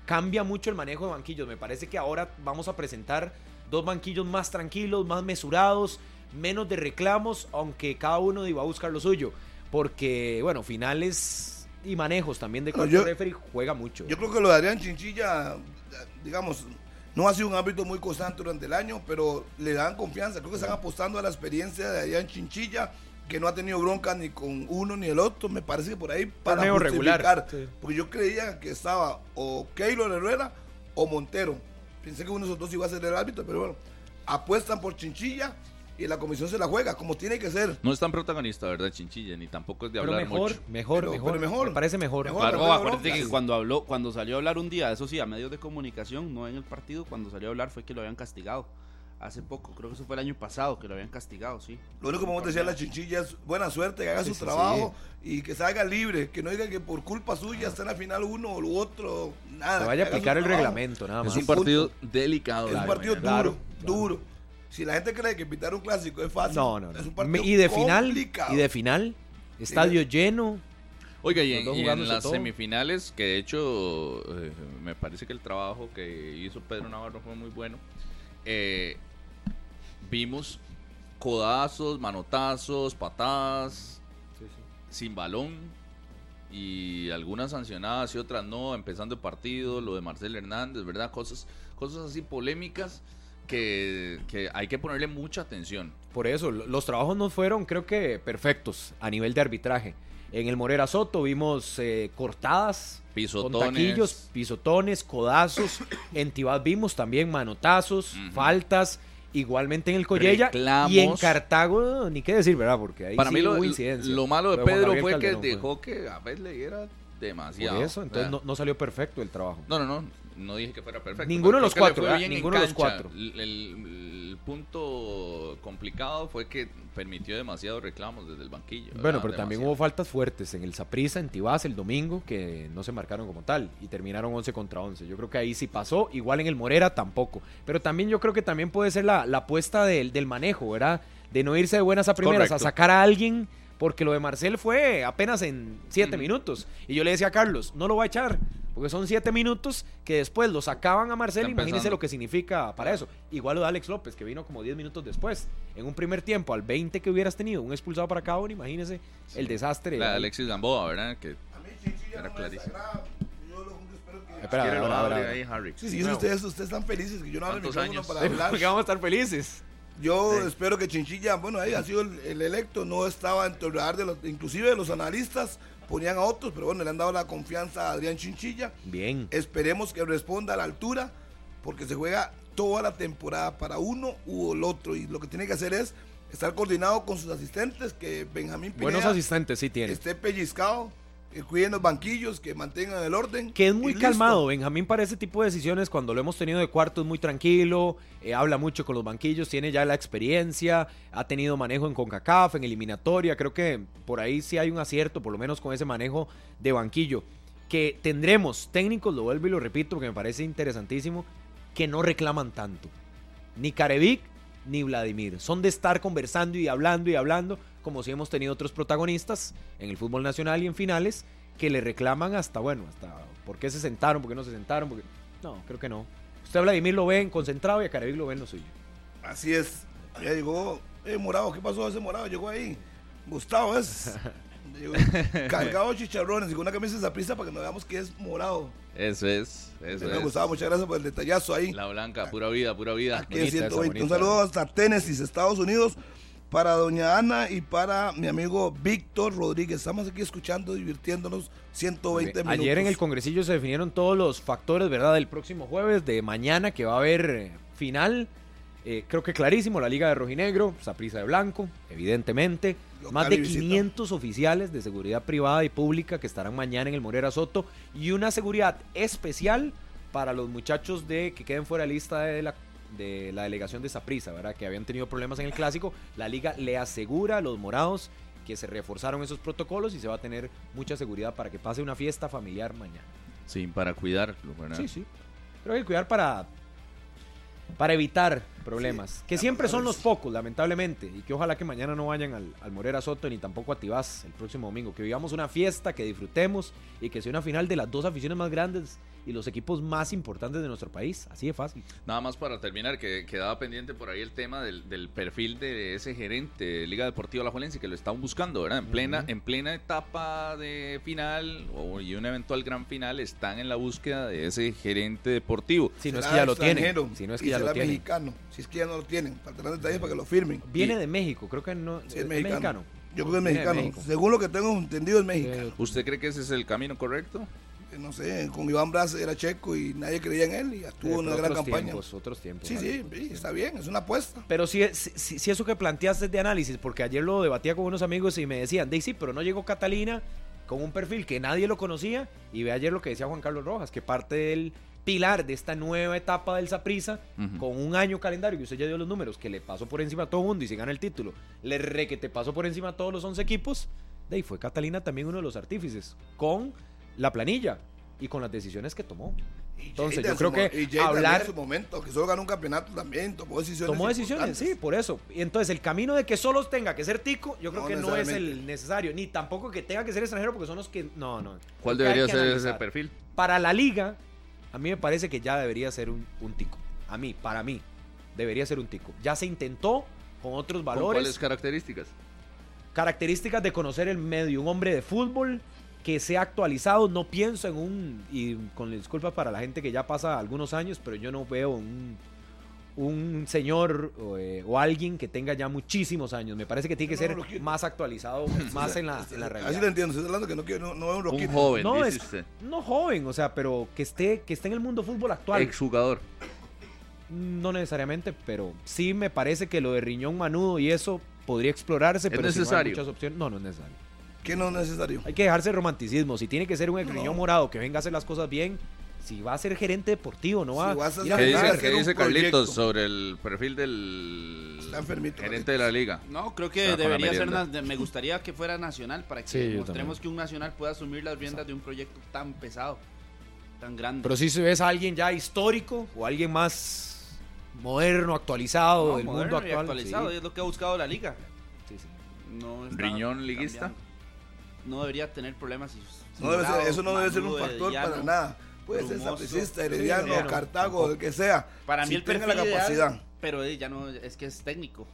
cambia mucho el manejo de banquillos. Me parece que ahora vamos a presentar dos banquillos más tranquilos, más mesurados, menos de reclamos, aunque cada uno iba a buscar lo suyo. Porque, bueno, finales y manejos también de No, yo- referee juega mucho. yo creo que lo de Adrián Chinchilla, digamos, no ha sido un árbitro muy constante durante el año, pero le dan confianza. Creo que están apostando a la experiencia de Adrián Chinchilla, que no ha tenido bronca ni con uno ni el otro. Me parece que por ahí para Torneo regular, sí. Porque yo creía que estaba o Keylor Herrera o Montero. Pensé que uno de esos dos iba a ser el árbitro, pero bueno, apuestan por Chinchilla y la comisión se la juega, como tiene que ser. No es tan protagonista, ¿verdad, Chinchilla? Ni tampoco es de Pero hablar mejor, mucho. mejor, Pero- mejor, pero mejor. Me parece mejor. Mejor. Claro, acuérdate que cuando habló, cuando salió a hablar un día, eso sí, a medios de comunicación, no en el partido, cuando salió a hablar fue que lo habían castigado. Hace poco, creo que eso fue el año pasado que lo habían castigado, sí. Lo único que vamos a decir a la chinchilla es buena suerte, que haga Sí, su sí, trabajo y que salga libre, que no diga que por culpa suya está en la final uno o lo otro, nada. Que vaya a aplicar el trabajo. reglamento, nada más. Es un partido delicado. Es un partido duro, Claro, duro. Si la gente cree que pitar un clásico es fácil, No, no, no. es un partido y de final, y de final, estadio lleno. Oiga, y en, y las todo. semifinales, que de hecho eh, me parece que el trabajo que hizo Pedro Navarro fue muy bueno, eh, vimos codazos, manotazos, patadas, sin balón y algunas sancionadas y otras no, empezando el partido, lo de Marcel Hernández, ¿verdad? Cosas, cosas así polémicas que, que hay que ponerle mucha atención. Por eso, lo- los trabajos no fueron, creo que, perfectos a nivel de arbitraje. En el Morera Soto vimos eh, cortadas, Pisotones. con taquillos, pisotones, codazos. en Tibás vimos también manotazos, faltas. Igualmente en el Collella Reclamos. y en Cartago, ni qué decir, ¿verdad? Porque ahí Para sí mí lo, hubo incidencia. lo malo de Pedro fue que Calderón fue. dejó que a veces le diera demasiado. Por eso, entonces no, no salió perfecto el trabajo. No, no, no, no dije que fuera perfecto. Ninguno de los cuatro, Ninguno de los cuatro. El, punto complicado fue que permitió demasiados reclamos desde el banquillo. Bueno, pero también hubo faltas fuertes en el Saprissa, en Tibás el domingo, que no se marcaron como tal y terminaron 11 contra 11. Yo creo que ahí sí pasó, igual en el Morera tampoco. Pero también yo creo que también puede ser la, la apuesta del, del manejo, ¿verdad? De no irse de buenas a primeras, Correcto. a sacar a alguien, porque lo de Marcel fue apenas en 7 Ujú. minutos. Y yo le decía a Carlos, no lo va a echar, porque son 7 minutos que después lo sacaban a Marcel, empezando. lo que significa para eso. Igual lo de Alex López, que vino como 10 minutos después. En un primer tiempo, al 20 que hubieras tenido, un expulsado para cada uno, imagínese el desastre. La de. Alexis Gamboa, ¿verdad? Que A mí Chinchilla Era no me clarísimo. Espera, ahora, ahora, ahí, Harry. Sí, sí, ustedes, ustedes están felices que yo no para hablar. Porque vamos a estar felices. Yo espero que Chinchilla, bueno, ahí ha sido el, el electo, no estaba en el de los, inclusive de los analistas, ponían a otros, pero bueno, le han dado la confianza a Adrián Chinchilla. Bien. Esperemos que responda a la altura, porque se juega toda la temporada para uno u el otro, y lo que tiene que hacer es estar coordinado con sus asistentes, que Benjamín Pineda Buenos asistentes sí tiene. esté pellizcado, que cuiden los banquillos, que mantengan el orden. Que es muy listo. calmado. Benjamín para ese tipo de decisiones, cuando lo hemos tenido de cuarto, es muy tranquilo, eh, habla mucho con los banquillos, tiene ya la experiencia, ha tenido manejo en CONCACAF, en eliminatoria. Creo que por ahí sí hay un acierto, por lo menos con ese manejo de banquillo. Que tendremos técnicos, lo vuelvo y lo repito, porque me parece interesantísimo, que no reclaman tanto. Ni Carevic ni Vladimir. Son de estar conversando y hablando y hablando, como si hemos tenido otros protagonistas en el fútbol nacional y en finales, que le reclaman hasta, bueno, hasta por qué se sentaron, por qué no se sentaron, porque... No, creo que no. Usted a Vladimir lo ve en concentrado y a Carevic lo ve en lo suyo. Así es. Ya llegó, eh, Morado, ¿qué pasó ese Morado? Llegó ahí. Gustavo es. Cargado de chicharrones y con una camisa de zaprisa para que no veamos que es morado. Eso es, eso Me es. gustaba, muchas gracias por el detallazo ahí. La blanca, pura vida, pura vida. Aquí en bonita esa, 120. Un saludo hasta Tennessee, Estados Unidos, para doña Ana y para mi amigo Víctor Rodríguez. Estamos aquí escuchando, divirtiéndonos 120 minutos. Ayer en el congresillo se definieron todos los factores, ¿verdad? Del próximo jueves, de mañana, que va a haber eh, final. Eh, creo que clarísimo, la Liga de Rojinegro, Saprisa de Blanco, evidentemente. Más de visita. 500 oficiales de seguridad privada y pública que estarán mañana en el Morera Soto. Y una seguridad especial para los muchachos de que queden fuera de lista de la, de la delegación de Saprisa, ¿verdad? Que habían tenido problemas en el clásico. La liga le asegura a los morados que se reforzaron esos protocolos y se va a tener mucha seguridad para que pase una fiesta familiar mañana. Sí, para cuidarlo, ¿verdad? Sí, sí. Pero hay que cuidar para, para evitar problemas. que siempre son los pocos, lamentablemente. Y que ojalá que mañana no vayan al, al Morera Soto ni tampoco a Tibás el próximo domingo. Que vivamos una fiesta, que disfrutemos y que sea una final de las dos aficiones más grandes y los equipos más importantes de nuestro país. Así de fácil. Nada más para terminar, que quedaba pendiente por ahí el tema del, del perfil de ese gerente de Liga Deportiva Alajuelense que lo están buscando, ¿verdad? En plena, en plena etapa de final o, y un eventual gran final están en la búsqueda de ese gerente deportivo. Si no es que ya lo tienen. extranjero Si no es que ya lo será tienen. mexicano. Si es que ya no lo tienen. Faltarán detalles para que lo firmen. Viene Y- de México, creo que no. Sí, es mexicano. Yo creo que es mexicano. Según lo que tengo entendido, es mexicano. Eh, ¿Usted cree que ese es el camino correcto? Eh, No sé, con Iván Braz era checo y nadie creía en él y tuvo eh, una pero gran campaña. Otros tiempos. Sí, sí, sí, está bien, es una apuesta. Pero si, si, si eso que planteaste es de análisis, porque ayer lo debatía con unos amigos y me decían, Daisy, pero no llegó Catalina con un perfil que nadie lo conocía. Y ve ayer lo que decía Juan Carlos Rojas, que parte del pilar de esta nueva etapa del Saprisa, con un año calendario, que usted ya dio los números, que le pasó por encima a todo mundo y se gana el título, le re que te pasó por encima a todos los 11 equipos, de ahí fue Catalina también uno de los artífices, con la planilla y con las decisiones que tomó. Entonces, yo creo su que hablar- en su momento, que solo ganó un campeonato también, tomó decisiones. Tomó decisiones, sí, por eso. Y entonces el camino de que solo tenga que ser tico, yo creo No que no es el necesario. Ni tampoco que tenga que ser extranjero, porque son los que. No, no. ¿Cuál debería ser analizar. ese perfil? Para la liga, a mí me parece que ya debería ser un, un tico. A mí, para mí, debería ser un tico. Ya se intentó con otros ¿Con valores, cuáles características? características de conocer el medio. Un hombre de fútbol que sea actualizado. No pienso en un. Y con disculpas para la gente que ya pasa algunos años, pero yo no veo un. Un señor o, eh, o alguien que tenga ya muchísimos años. Me parece que tiene que No, ser no más actualizado, más en la, en la Así lo realidad. entiendo, estoy hablando que no, quiero, no, no es un Un joven, No, dice es- usted. No joven, o sea, pero que esté, que esté en el mundo fútbol actual. Exjugador. No necesariamente, pero sí me parece que lo de riñón manudo y eso podría explorarse. pero si no hay necesario? muchas opciones. No, no es necesario. Que no es necesario. Hay que dejarse romanticismo. Si tiene que ser un No. riñón morado que venga a hacer las cosas bien, si va a ser gerente deportivo, no va, Si vas a ir a ¿Qué dice, qué dice Carlitos sobre el perfil del Está enfermito, gerente de la liga? No, creo que debería ser. me gustaría que fuera nacional para que Sí, mostremos que un nacional pueda asumir las riendas de un proyecto tan pesado, tan grande. Pero si ves a alguien ya histórico o alguien más moderno, actualizado No, del moderno mundo y actual. actualizado, sí. es lo que ha buscado la liga. Sí, sí. No ¿Riñón liguista? cambiando. No debería tener problemas. si- No debe ser- Morado, eso no debe ser un factor para nada. Puede ser Sí, herediano, no, Cartago, tampoco. el que sea. Para si mí el perfil la capacidad. ideal, pero eh, ya no, es que es técnico.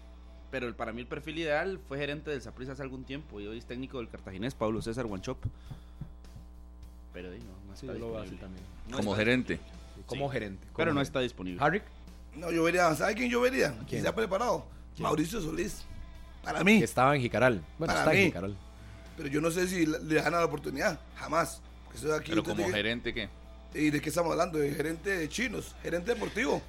Pero el- para mí el perfil ideal fue gerente del Saprissa hace algún tiempo y hoy es técnico del cartaginés, Pablo César Guanchop. Pero eh, no, no Sí, está lo también. No Como está gerente. Como Sí, gerente. como Pero no está disponible. Harry, No, yo vería, ¿sabe quién yo vería? ¿Quién? ¿Quién se ha preparado? ¿Quién? Mauricio Solís. Para mí. que estaba en Jicaral. Bueno, Para está en mí. Jicaral. Pero yo no sé si le dan la oportunidad. Jamás. Que estoy aquí, Pero como tiene- gerente, ¿qué? ¿Y de qué estamos hablando? De gerente de chinos, gerente deportivo.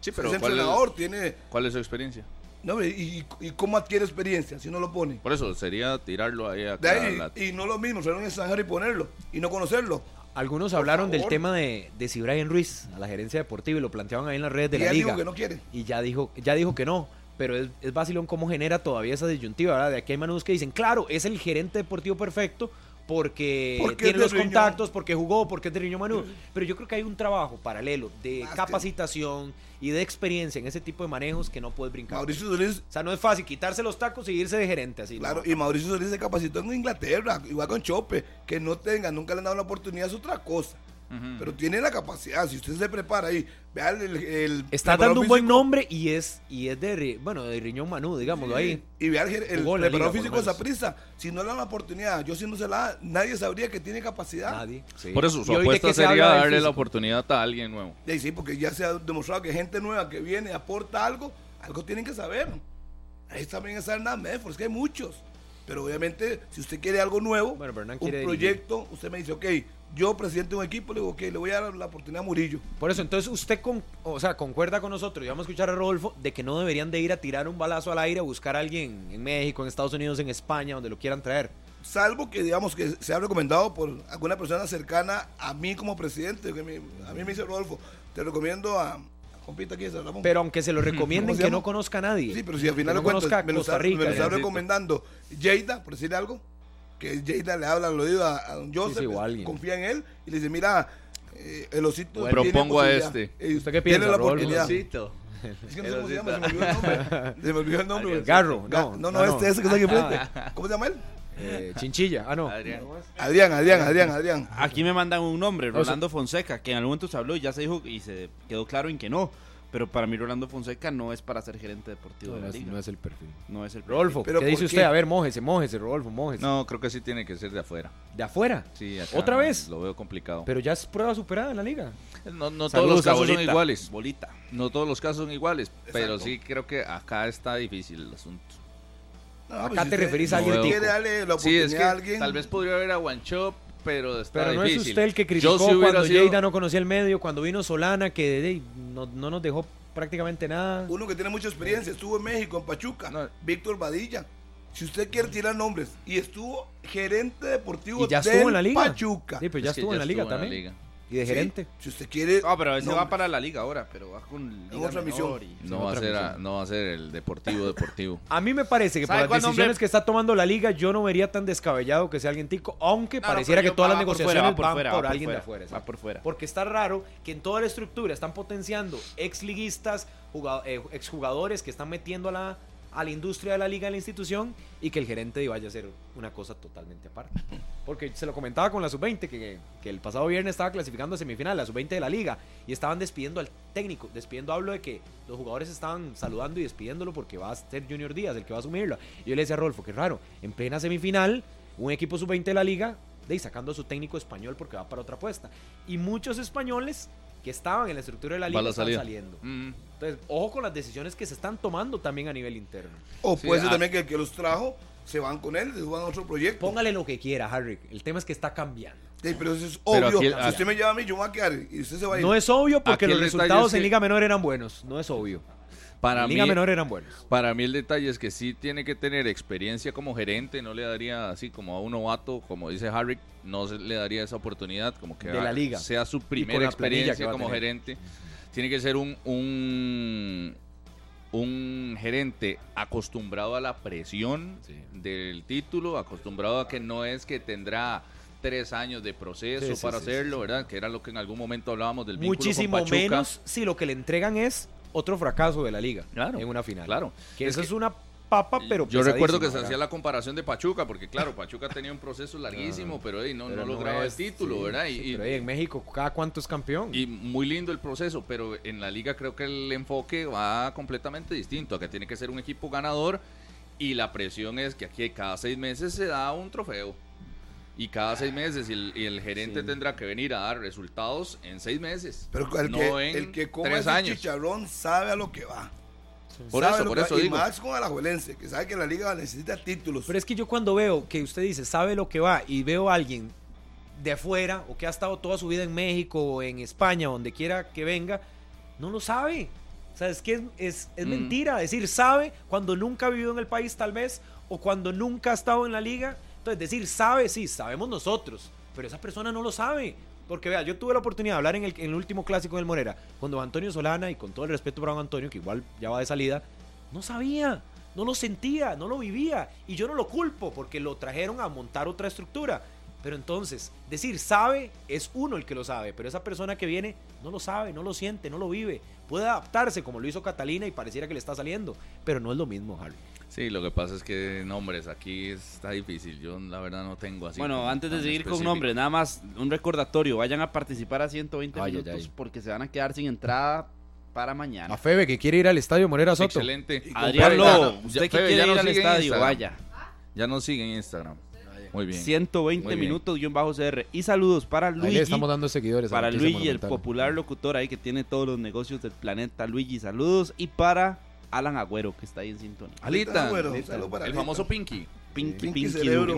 Sí, es pero ¿cuál entrenador, es, tiene. cuál es su experiencia? No, y, y- y cómo adquiere experiencia si no lo pone? Por eso, sería tirarlo ahí De acá. ahí, a la- y no lo mismo, ser un extranjero y ponerlo y no conocerlo. Algunos hablaron del tema de, de si Brian Ruiz a la gerencia deportiva y lo planteaban ahí en las redes de y la él liga. dijo que no quiere. Y ya dijo, ya dijo que no. Pero es, es vacilón cómo genera todavía esa disyuntiva, ¿verdad? De aquí hay manudos que dicen, claro, es el gerente deportivo perfecto porque, Porque tiene los contactos, porque jugó, porque es de Riñón Manudo. Pero yo creo que hay un trabajo paralelo de capacitación y de experiencia en ese tipo de manejos que no puedes brincar. Mauricio Solís, O sea, no es fácil quitarse los tacos y irse de gerente así. claro, no. y Mauricio Solís se capacitó en Inglaterra, igual con Chope. Que no tenga, nunca le han dado la oportunidad es otra cosa. Pero tiene la capacidad. Si usted se prepara ahí, vea el. el Está dando un buen físico nombre y es y es de bueno de riñón Manú, digámoslo ahí. Y vea el, el la preparador liga, físico menos. Saprissa. Si no le dan la oportunidad, yo si no se la da, nadie sabría que tiene capacidad. Nadie. sí. Por eso ¿Y su apuesta se sería del darle la físico? oportunidad a alguien nuevo. Y sí, porque ya se ha demostrado que gente nueva que viene aporta algo, algo tienen que saber. Ahí también está Hernán Medford, es que hay muchos. Pero obviamente, si usted quiere algo nuevo, Bueno, un proyecto, usted me dice, ok, yo presidente de un equipo, le digo, ok, le voy a dar la oportunidad a Murillo. Por eso, entonces usted con, o sea, concuerda con nosotros, y vamos a escuchar a Rodolfo, de que no deberían de ir a tirar un balazo al aire a buscar a alguien en México, en Estados Unidos, en España, donde lo quieran traer. Salvo que, digamos, que sea recomendado por alguna persona cercana a mí como presidente. que me- a mí me dice Rodolfo, te recomiendo a, compita aquí. Pero aunque se lo recomienden, ¿Cómo se que no conozca a nadie. Sí, pero si al Que final no me lo, está, Rica. me lo está recomendando Jada, por decir algo, que Jada le habla al oído a, a don Joseph, sí, o alguien. confía en él y le dice, mira, eh, el osito Bueno, propongo a este. Eh, ¿Usted qué tiene piensa, la Rodolfo? oportunidad. Osito. Es que no sé cómo se llama, se me olvidó el nombre. Se me olvidó el nombre. Garro, Ga- no. No, no, Ah, este, ese que está aquí enfrente. ¿Cómo se llama él? Eh, Chinchilla. Ah, no. Adrián. Adrián, Adrián, Adrián, Adrián. Aquí me mandan un nombre. Rolando Fonseca, que en algún momento se habló y ya se dijo y se quedó claro en que no. Pero para mí Rolando Fonseca no es para ser gerente deportivo de No, la es, liga. no es el perfil. No es el Rodolfo, ¿Pero ¿qué dice qué? usted? A ver, mójese, mójese, Rodolfo, mójese. No, creo que sí tiene que ser de afuera. ¿De afuera? Sí, acá ¿Otra no, vez? Lo veo complicado. Pero ya es prueba superada en la liga. no no todos los casos son iguales. Bolita. No todos los casos son iguales. Pero sí creo que acá está difícil el asunto. No, Acá pues, te usted- referís a alguien quiere darle la Sí, oportunidad es que a alguien. tal vez podría haber a One Shop, pero está Pero no difícil. es usted el que criticó si cuando sido- Lleida no conocía el medio, cuando vino Solana, que de- no, no nos dejó prácticamente nada. Uno que tiene mucha experiencia, estuvo en México, en Pachuca, No. Víctor Badilla. Si usted quiere tirar nombres, y estuvo gerente deportivo Y ya del estuvo en la liga. Pachuca. Sí, pero ya Es que estuvo en la liga estuvo en también. liga. Y de Sí, gerente. Si usted quiere. Ah, pero ese no, va para la liga ahora, pero va con liga otra misión. y- No va, a otra ser a- no va a ser el deportivo deportivo. A mí me parece que por ¿Sabe las decisiones nombre? que está tomando la liga, yo no vería tan descabellado que sea alguien tico, aunque No, no, pareciera que todas las negociaciones fuera, va por van fuera, por va por alguien fuera, de afuera. va por fuera. Porque está raro que en toda la estructura están potenciando exliguistas, eh, exjugadores que están metiendo a la, a la industria de la liga, de la institución, y que el gerente vaya a ser una cosa totalmente aparte. Porque se lo comentaba con la sub-20, que, que el pasado viernes estaba clasificando a semifinal, la sub-20 de la liga, y estaban despidiendo al técnico. Despidiendo hablo de que los jugadores estaban saludando y despidiéndolo porque va a ser Junior Díaz el que va a asumirlo. Y yo le decía a Rolfo, que raro, en plena semifinal, un equipo sub-20 de la liga, de ahí sacando a su técnico español porque va para otra apuesta. Y muchos españoles que estaban en la estructura de la liga la están saliendo. Mm. Entonces, ojo con las decisiones que se están tomando también a nivel interno. O Sí, puede ser ah. también que el que los trajo se van con él, se van a otro proyecto. Póngale lo que quiera, Harry. El tema es que está cambiando. Sí, pero eso es obvio. aquí- si ah. usted me llama a mí, yo me voy a quedar y usted se va a ir. No es obvio porque Aquí los resultados es en que- Liga Menor eran buenos. No es obvio. Para en mí, Liga Menor eran buenos. para mí el detalle es que sí tiene que tener experiencia como gerente, no le daría así como a un novato, como dice Harry, no se le daría esa oportunidad, como que De la liga. sea su primera experiencia como gerente. Tiene que ser un, un, un gerente acostumbrado a la presión Sí. del título, acostumbrado a que no es que tendrá tres años de proceso Sí, para sí, hacerlo, ¿verdad? Que era lo que en algún momento hablábamos del vínculo Muchísimo con menos si lo que le entregan es otro fracaso de la liga Claro, en una final. claro. Que Es eso que- es una papa, pero Yo recuerdo que se hacía la comparación de Pachuca, porque claro, Pachuca tenía un proceso larguísimo, pero no, Pero no lograba es- el título, sí, ¿verdad? sí, Y, pero en México, ¿cada cuánto es campeón? y muy lindo el proceso, pero en la liga creo que el enfoque va completamente distinto, a que tiene que ser un equipo ganador y la presión es que aquí cada seis meses se da un trofeo. Y cada seis meses y el, y el gerente Sí. tendrá que venir a dar resultados en seis meses. Pero el no que, en el que tres ese años. chicharrón sabe a lo que va. Por eso, por que eso. Y digo. más con Alajuelense, que sabe que la liga necesita títulos. Pero es que yo cuando veo que usted dice, sabe lo que va, y veo a alguien de afuera, o que ha estado toda su vida en México, o en España, donde quiera que venga, no lo sabe. O sea, es que es, es- es Mm. mentira decir sabe cuando nunca ha vivido en el país tal vez, o cuando nunca ha estado en la liga. Entonces, decir sabe, sí, sabemos nosotros, pero esa persona no lo sabe. Porque vea, yo tuve la oportunidad de hablar en el, último clásico del Morera con don Antonio Solana y con todo el respeto para Antonio, que igual ya va de salida, no sabía, no lo sentía, no lo vivía. Y yo no lo culpo porque lo trajeron a montar otra estructura. Pero entonces, decir sabe es uno el que lo sabe, pero esa persona que viene no lo sabe, no lo siente, no lo vive. Puede adaptarse como lo hizo Catalina y pareciera que le está saliendo, pero no es lo mismo, Harry. Sí, lo que pasa es que nombres aquí está difícil. Yo la verdad no tengo así. Bueno, antes de seguir con nombres, nada más un recordatorio. Vayan a participar a 120 Ay, minutos ay. porque se van a quedar sin entrada para A mañana. Febe, que quiere ir al estadio Morera Soto. Excelente. Adrián Lobo, usted ya- que Febe, quiere ir al estadio, vaya. Ya nos sigue en Instagram. Muy bien. 120 Muy bien. minutos guion bajo CR. Y saludos para Ahí Luigi. le estamos dando seguidores. a Para Luigi, el popular locutor ahí que tiene todos los negocios del planeta. Luigi, saludos. Y para Alan Agüero, que está ahí en sintonía. Alita, Bueno, Alita. saludo para el Alita. famoso Pinky. Pinky, Pinky Pinky,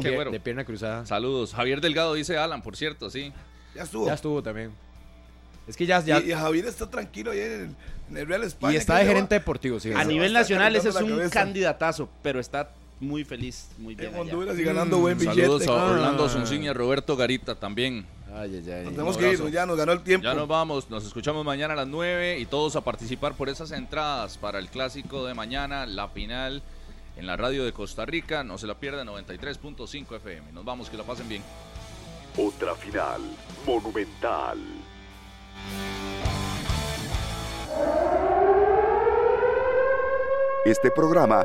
Cerebro. De pierna cruzada. Saludos. Javier Delgado dice Alan, por cierto, sí. Ya estuvo. Ya estuvo también. Es que ya, ya Y, y Javier está tranquilo ahí en el, en el Real España. y está de va- gerente deportivo, sí. A nivel nacional ese es un cabeza. candidatazo, pero está muy feliz, muy bien. En allá. Honduras y ganando buen billete. Saludos a Orlando Ah. Zunzín y a Roberto Garita también. Ay, ay, ay. Nos tenemos que ir, ya nos ganó el tiempo. Ya nos vamos, nos escuchamos mañana a las 9 y todos a participar por esas entradas para el clásico de mañana, la final en la radio de Costa Rica. No se la pierdan, 93.5 FM. Nos vamos, que la pasen bien. Otra final monumental. Este programa